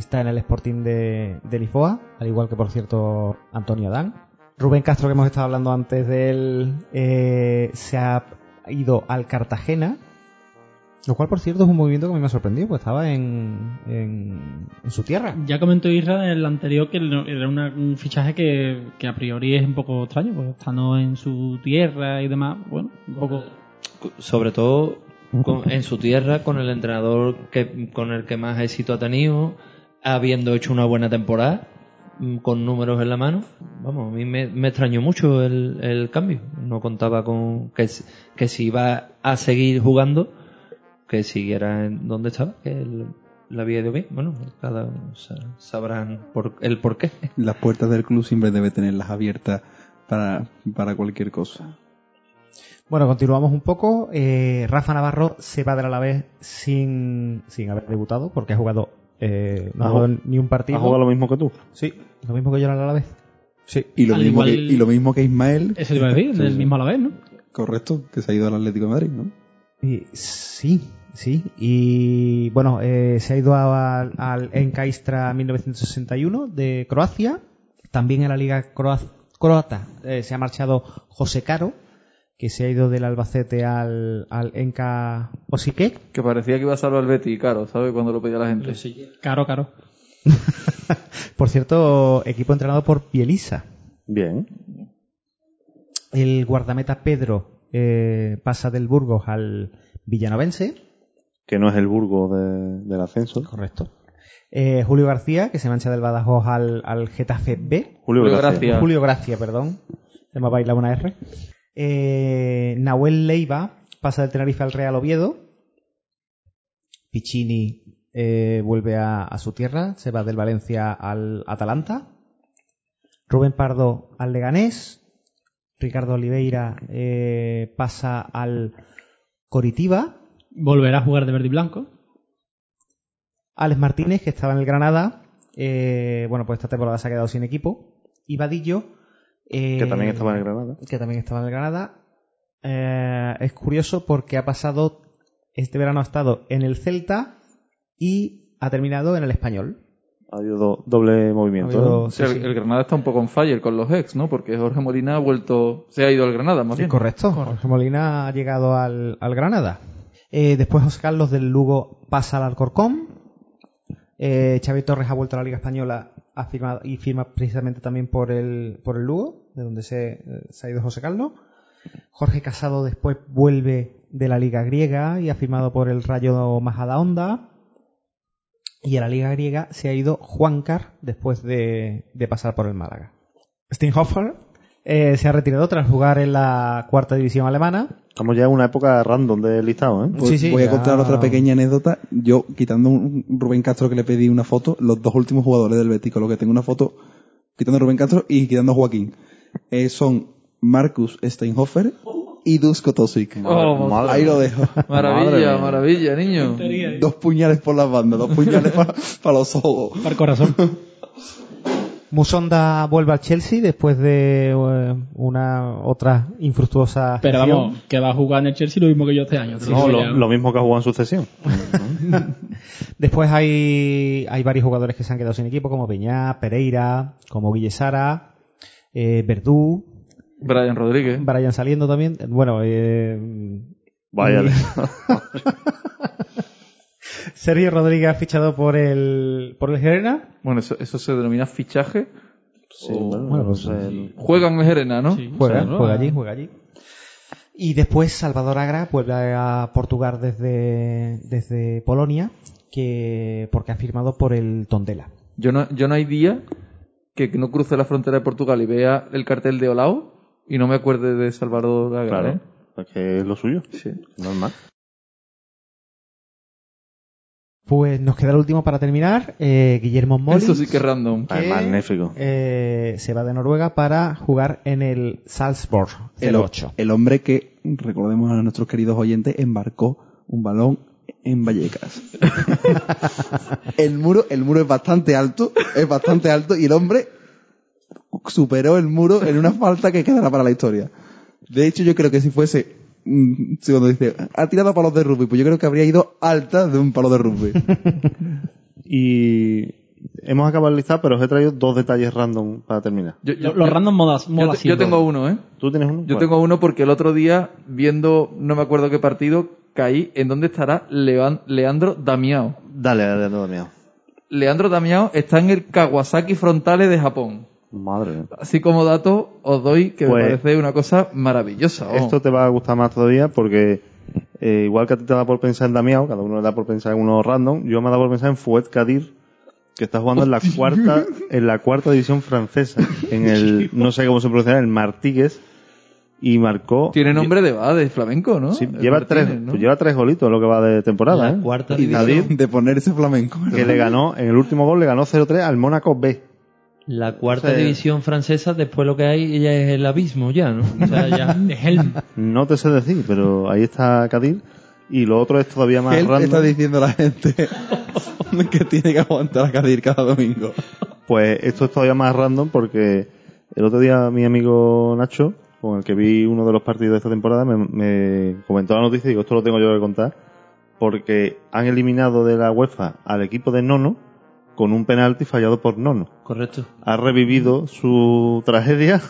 está en el Sporting de, de Lisboa, al igual que, por cierto, Antonio Adán. Rubén Castro, que hemos estado hablando antes de él, eh, se ha ido al Cartagena. Lo cual, por cierto, es un movimiento que a mí me ha sorprendido, pues estaba en, en, en su tierra. Ya comentó Isra en el anterior que era una- un fichaje que, que a priori es un poco extraño, pues estando en su tierra y demás, bueno, un poco... sobre todo con- en su tierra con el entrenador que con el que más éxito ha tenido habiendo hecho una buena temporada mm, con números en la mano vamos a mí me, me extrañó mucho el, el cambio no contaba con que, si iba a seguir jugando que siguiera en donde estaba que le había ido bien bueno cada uno sa- sabrán por, el por qué Las puertas del club siempre debe tenerlas abiertas para, para cualquier cosa. Bueno, continuamos un poco. Eh, Rafa Navarro se va del Alavés sin, sin haber debutado, porque ha jugado, eh, no ha Ha jugado ni un partido. ¿Has jugado lo mismo que tú? Sí, lo mismo que yo el Alavés. Sí. Y lo, Al mismo igual- que, y lo mismo que Ismael, Eso te iba a decir, Sí, del sí. mismo a la vez, ¿no? correcto, que se ha ido al Atlético de Madrid, ¿no? Y- sí, sí. Y bueno, eh, se ha ido a- al Enka Istra 1961 de Croacia. También en la Liga Croa- Croata eh, se ha marchado José Caro, que se ha ido del Albacete al, al Enka Osiquek. Que parecía que iba a salvar al Betty, caro, ¿sabes? Cuando lo pedía la gente. Caro, caro. Por cierto, equipo entrenado por Pielisa. Bien. El guardameta Pedro eh, pasa del Burgos al Villanovense. Que no es el Burgo de- del ascenso. Correcto. Eh, Julio García, que se mancha del Badajoz al, al Getafe B. Julio, Julio Gracia. Gracia. Julio Gracia, perdón. Se me ha bailado una R. Eh, Nahuel Leiva pasa del Tenerife al Real Oviedo. Piccini eh, vuelve a, a su tierra, se va del Valencia al Atalanta. Rubén Pardo al Leganés. Ricardo Oliveira eh, pasa al Coritiba. Volverá a jugar de verde y blanco. Alex Martínez, que estaba en el Granada, eh, bueno, pues esta temporada se ha quedado sin equipo. Y Vadillo, eh, Que también estaba en el Granada. que también estaba en el Granada. Eh, es curioso porque ha pasado, este verano ha estado en el Celta y ha terminado en el Español. Ha habido do- doble movimiento. Ha habido- ¿no? sí, el, sí. el Granada está un poco on fire con los ex, ¿no? Porque Jorge Molina ha vuelto, se ha ido al Granada, más Sí, bien. correcto. Jorge Molina ha llegado al, al Granada. Eh, después José Carlos del Lugo pasa al Alcorcón. Eh, Xavi Torres ha vuelto a la Liga Española ha firmado, y firma precisamente también por el, por el Lugo, de donde se, se ha ido José Carlos. Jorge Casado después vuelve de la Liga Griega y ha firmado por el Rayo Majadahonda. Y a la Liga Griega se ha ido Juancar después de, de pasar por el Málaga. Steinhofer eh, se ha retirado tras jugar en la cuarta división alemana. Estamos ya en una época random de listado, ¿eh? Pues Sí, sí, voy a contar otra pequeña anécdota. Yo, quitando un Rubén Castro que le pedí una foto, los dos últimos jugadores del Betis, con los que tengo una foto, quitando a Rubén Castro y quitando a Joaquín, eh, son Marcus Steinhofer y Dusko Tosic. Oh, Madre Ahí lo dejo. Maravilla, maravilla, niño. Dos puñales por las bandas, dos puñales para los ojos. Para el corazón. Musonda vuelve al Chelsea después de eh, una otra infructuosa Pero gestión. vamos, que va a jugar en el Chelsea lo mismo que yo este año. No, lo, lo mismo que ha jugado en sucesión. Después hay, hay varios jugadores que se han quedado sin equipo, como Peñá, Pereira, como Guille Sara, eh, Verdú, Brian Rodríguez. Brian saliendo también. Bueno, eh, Vaya. Sergio Rodríguez ha fichado por el, por el Gerena. Bueno, eso, eso se denomina fichaje. Sí, O- bueno, bueno, pues, pues, el- Juegan en Gerena, ¿no? Sí. Juega, O sea, ¿no? juega allí, juega allí. Y después Salvador Agra vuelve a Portugal desde, desde Polonia, que porque ha firmado por el Tondela. Yo no, yo no hay día que no cruce la frontera de Portugal y vea el cartel de Olao y no me acuerde de Salvador Agra, claro, ¿eh? es que es lo suyo, Sí. normal. Pues nos queda el último para terminar, eh, Guillermo Molins. Eso sí que es random. Ah, es magnífico. eh, se va de Noruega para jugar en el Salzburg El, 08. el hombre que, recordemos a nuestros queridos oyentes, embarcó un balón en Vallecas. el muro, el muro es bastante alto, es bastante alto, y el hombre superó el muro en una falta que quedará para la historia. De hecho, yo creo que si fuese, mm, cuando dice, ha tirado palos de rugby, pues yo creo que habría ido alta de un palo de rugby. Y hemos acabado el listado, pero os he traído dos detalles random para terminar. Yo, yo- Los, random modas. yo, modas yo tengo uno, ¿eh? ¿Tú tienes uno? Yo tengo uno porque el otro día, viendo no me acuerdo qué partido, caí en dónde estará Levan- Leandro Damiao. Dale, dale, no miedo. Leandro Damiao está en el Kawasaki Frontale de Japón. Madre. Así como dato, os doy que Pues- me parece una cosa maravillosa. Esto te va a gustar más todavía porque eh, igual que a ti te da por pensar en Damiao, cada uno le da por pensar en uno random, yo me da por pensar en Fuet Kadir, que está jugando en la cuarta, en la cuarta división francesa, en el, no sé cómo se pronuncia, el Martigues, y marcó, Tiene nombre de, va, de flamenco, ¿no? sí, El lleva Martínez, tres, ¿no? pues lleva tres golitos lo que va de temporada, La ¿eh? cuarta Y de, división. de poner ese flamenco. ¿verdad? que le ganó, en el último gol le ganó 0-3 al Mónaco B. La cuarta O sea, división francesa, después lo que hay ya es el abismo ya, ¿no? O sea, ya de Helm. No te sé decir, pero ahí está Kadir. Y lo otro es todavía más Él random. está diciendo la gente que tiene que aguantar a Cadir cada domingo. Pues esto es todavía más random porque el otro día mi amigo Nacho, con el que vi uno de los partidos de esta temporada, me, me comentó la noticia y digo, esto lo tengo yo que contar, porque han eliminado de la UEFA al equipo de Nono con un penalti fallado por Nono. Correcto. Ha revivido su tragedia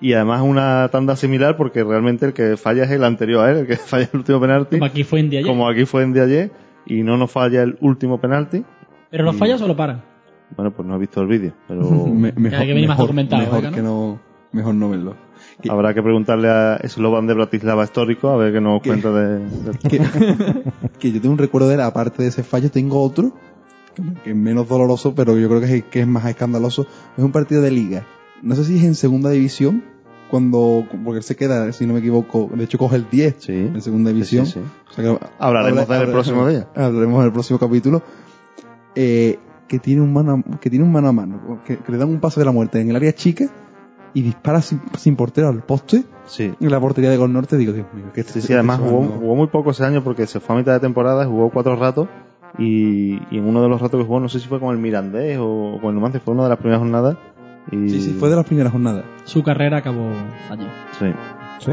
y además una tanda similar porque realmente el que falla es el anterior a él, el que falla el último penalti, Como aquí fue en día ayer. como aquí fue en de ayer, y Nono falla el último penalti. Pero los fallas o lo paran. Bueno, pues no he visto el vídeo, pero... Me- mejor, que venir más documentado, mejor ¿verdad, que no, mejor no verlo. Habrá que preguntarle a Slovan de Bratislava histórico a ver qué nos ¿Qué? cuenta de, de- que, yo tengo un recuerdo de él, aparte de ese fallo, tengo otro que es menos doloroso, pero yo creo que es, que es más escandaloso. Es un partido de liga. No sé si es en segunda división, cuando, porque él se queda, si no me equivoco, de hecho coge el 10 Sí. en segunda división. Sí, sí, sí. O sea que Hablaremos de él el habla- próximo día. Hablaremos en el próximo capítulo. Eh, que tiene un mano a, que tiene un mano a mano, que, que le dan un pase de la muerte en el área chica y dispara sin, sin portero al poste Sí. en la portería de Gol Norte. Digo, Dios mío, que Sí, sí, además jugó, jugó muy poco ese año porque se fue a mitad de temporada, jugó cuatro ratos y, y en uno de los ratos que jugó, no sé si fue con el Mirandés o con el Numancia, fue una de las primeras jornadas. Y, Sí, sí, fue de las primeras jornadas. Su carrera acabó allí. Sí. Sí.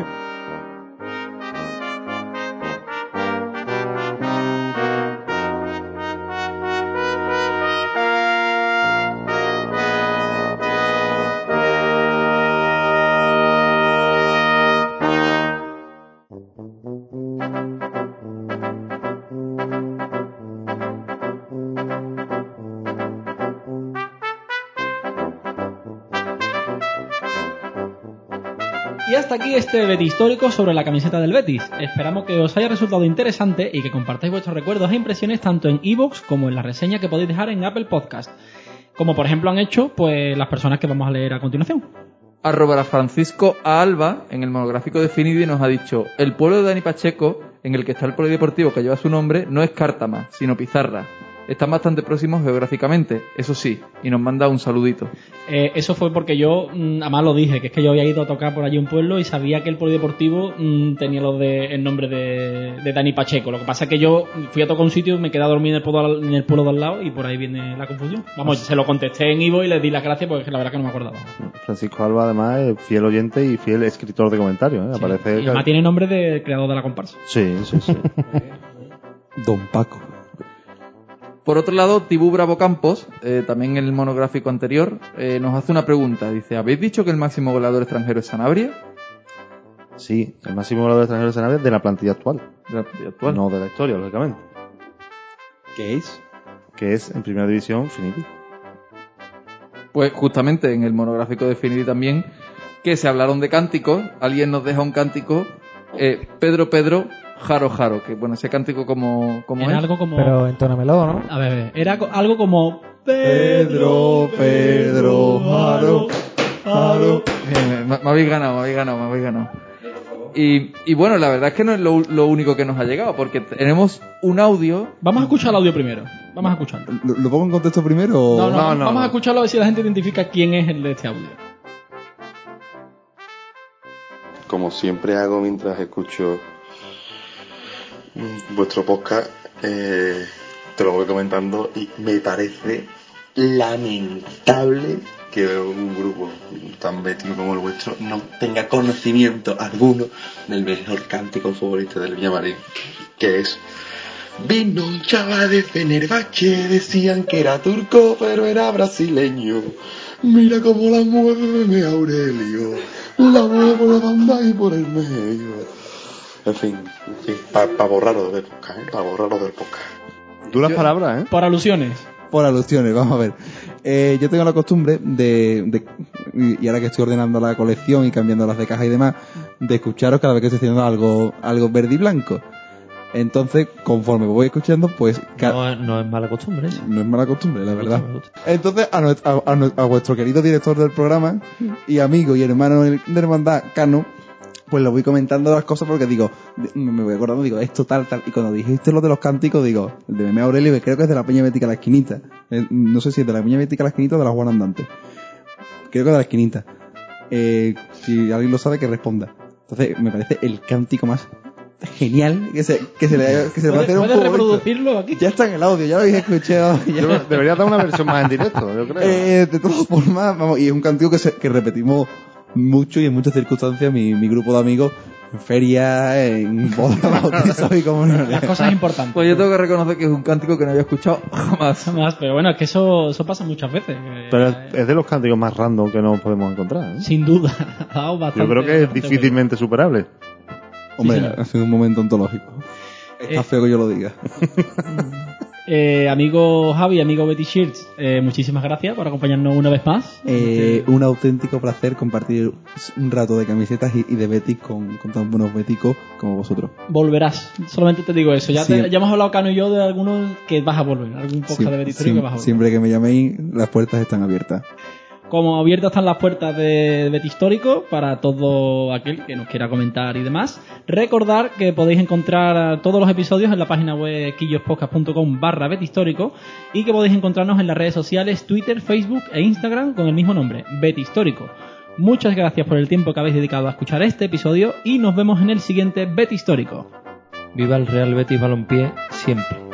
Hasta aquí este Betis histórico sobre la camiseta del Betis. Esperamos que os haya resultado interesante y que compartáis vuestros recuerdos e impresiones tanto en iVoox como en la reseña que podéis dejar en Apple Podcast. Como por ejemplo han hecho pues las personas que vamos a leer a continuación. Arroba Francisco A. Alba, en el monográfico de Finidi, nos ha dicho: El pueblo de Dani Pacheco, en el que está el polideportivo que lleva su nombre, no es Cártama, sino Pizarra. Están bastante próximos geográficamente, eso sí, y nos manda un saludito. Eh, eso fue porque yo, mm, además lo dije, que es que yo había ido a tocar por allí un pueblo y sabía que el polideportivo mm, tenía lo de, el nombre de, de Dani Pacheco. Lo que pasa es que yo fui a tocar un sitio, me quedé a dormir en el, pueblo, al- en el pueblo de al lado y por ahí viene la confusión. Vamos, se lo contesté en Ivo y les di las gracias porque la verdad que no me acordaba. Francisco Alba, además, es fiel oyente y fiel escritor de comentarios. ¿eh? Sí. Aparece. Y además tiene nombre de creador de la comparsa. Sí, sí, sí. Don Paco. Por otro lado, Tibú Bravo Campos, eh, también en el monográfico anterior, eh, nos hace una pregunta. Dice, ¿habéis dicho que el máximo goleador extranjero es Sanabria? sí, el máximo goleador extranjero de Sanabria de la plantilla actual. De la plantilla actual. No de la historia, lógicamente. ¿Qué es? que es en primera división Finiti. Pues justamente en el monográfico de Finity también, que se hablaron de cánticos, alguien nos deja un cántico, eh, Pedro Pedro, Jaro Jaro, que bueno, ese cántico como, como Era es. algo como... Pero entónamelo, ¿no? A ver, a ver, era algo como... Pedro, Pedro, Jaro, Jaro. Eh, me, me habéis ganado, me habéis ganado, me habéis ganado. Y, y bueno, la verdad es que no es lo, lo único que nos ha llegado, porque tenemos un audio. Vamos a escuchar el audio primero. Vamos a escucharlo. ¿Lo, lo pongo en contexto primero o...? No, no, no, no, vamos a escucharlo a ver si la gente identifica quién es el de este audio. como siempre hago mientras escucho vuestro podcast, eh, te lo voy comentando y me parece lamentable que un grupo tan bético como el vuestro no tenga conocimiento alguno del mejor cántico favorito del Villamarín, que es Vino un chaval de Fenerbahce, decían que era turco, pero era brasileño. Mira cómo la mueve Aurelio, la mueve por la banda y por el medio. En fin, para borrarlo del podcast, ¿eh? para borrarlo del podcast. Duras palabras, ¿eh? Por alusiones. Por alusiones, vamos a ver. Eh, yo tengo la costumbre de, de- y ahora que estoy ordenando la colección y cambiando las de caja y demás, de escucharos cada vez que estoy haciendo algo, algo verde y blanco. Entonces, conforme voy escuchando, pues No, no es mala costumbre eso. no es mala costumbre, la verdad. Entonces, a, nues- a- a nue- a vuestro querido director del programa y amigo y hermano de hermandad, Cano, pues lo voy comentando las cosas porque digo, me voy acordando, digo, esto tal, tal. Y cuando dijiste lo de los cánticos, digo, el de Meme Aurelio, que creo que es de la Peña Bética La Esquinita. Eh, no sé si es de la Peña Bética La Esquinita o de la Juan Andante. Creo que de la Esquinita. Eh, si alguien lo sabe, que responda. Entonces, me parece el cántico más genial que se, que se le, que se le va a ¿Puedes, hacer a un puedes reproducirlo aquí? Ya está en el audio, ya lo habéis escuchado. ya. Debería dar una versión más en directo, yo creo. Eh, de todas formas, vamos, y es un cántico que, se- que repetimos mucho y en muchas circunstancias mi, mi grupo de amigos en feria, en bodas, y comuniones. Las cosas importantes. Pues yo tengo que reconocer que es un cántico que no había escuchado jamás. Más, pero bueno, es que eso, eso pasa muchas veces. eh, Pero es, es de los cánticos más random que nos podemos encontrar. ¿eh? Sin duda. ha dado Yo bastante- creo que es bastante difícilmente superable. Hombre, Sí, ha sido un momento ontológico. Está Eh. feo que yo lo diga. Eh, amigo Javi, amigo Betty Shirts, eh, muchísimas gracias por acompañarnos una vez más. Eh, un auténtico placer compartir un rato de camisetas y, y de Betis con, con tan buenos béticos como vosotros. Volverás. Solamente te digo eso. Ya, Sí. te- ya hemos hablado Cano y yo de algunos que vas a volver. Algún podcast de Betty Story siem- que vas a volver. siempre que me llaméis, las puertas están abiertas. Como abiertas están las puertas de Betty Histórico para todo aquel que nos quiera comentar y demás. Recordar que podéis encontrar todos los episodios en la página web quillospodcast.com barra y que podéis encontrarnos en las redes sociales Twitter, Facebook e Instagram con el mismo nombre, Betty Histórico. Muchas gracias por el tiempo que habéis dedicado a escuchar este episodio y nos vemos en el siguiente Betty Histórico. Viva el Real Betis Balompié siempre.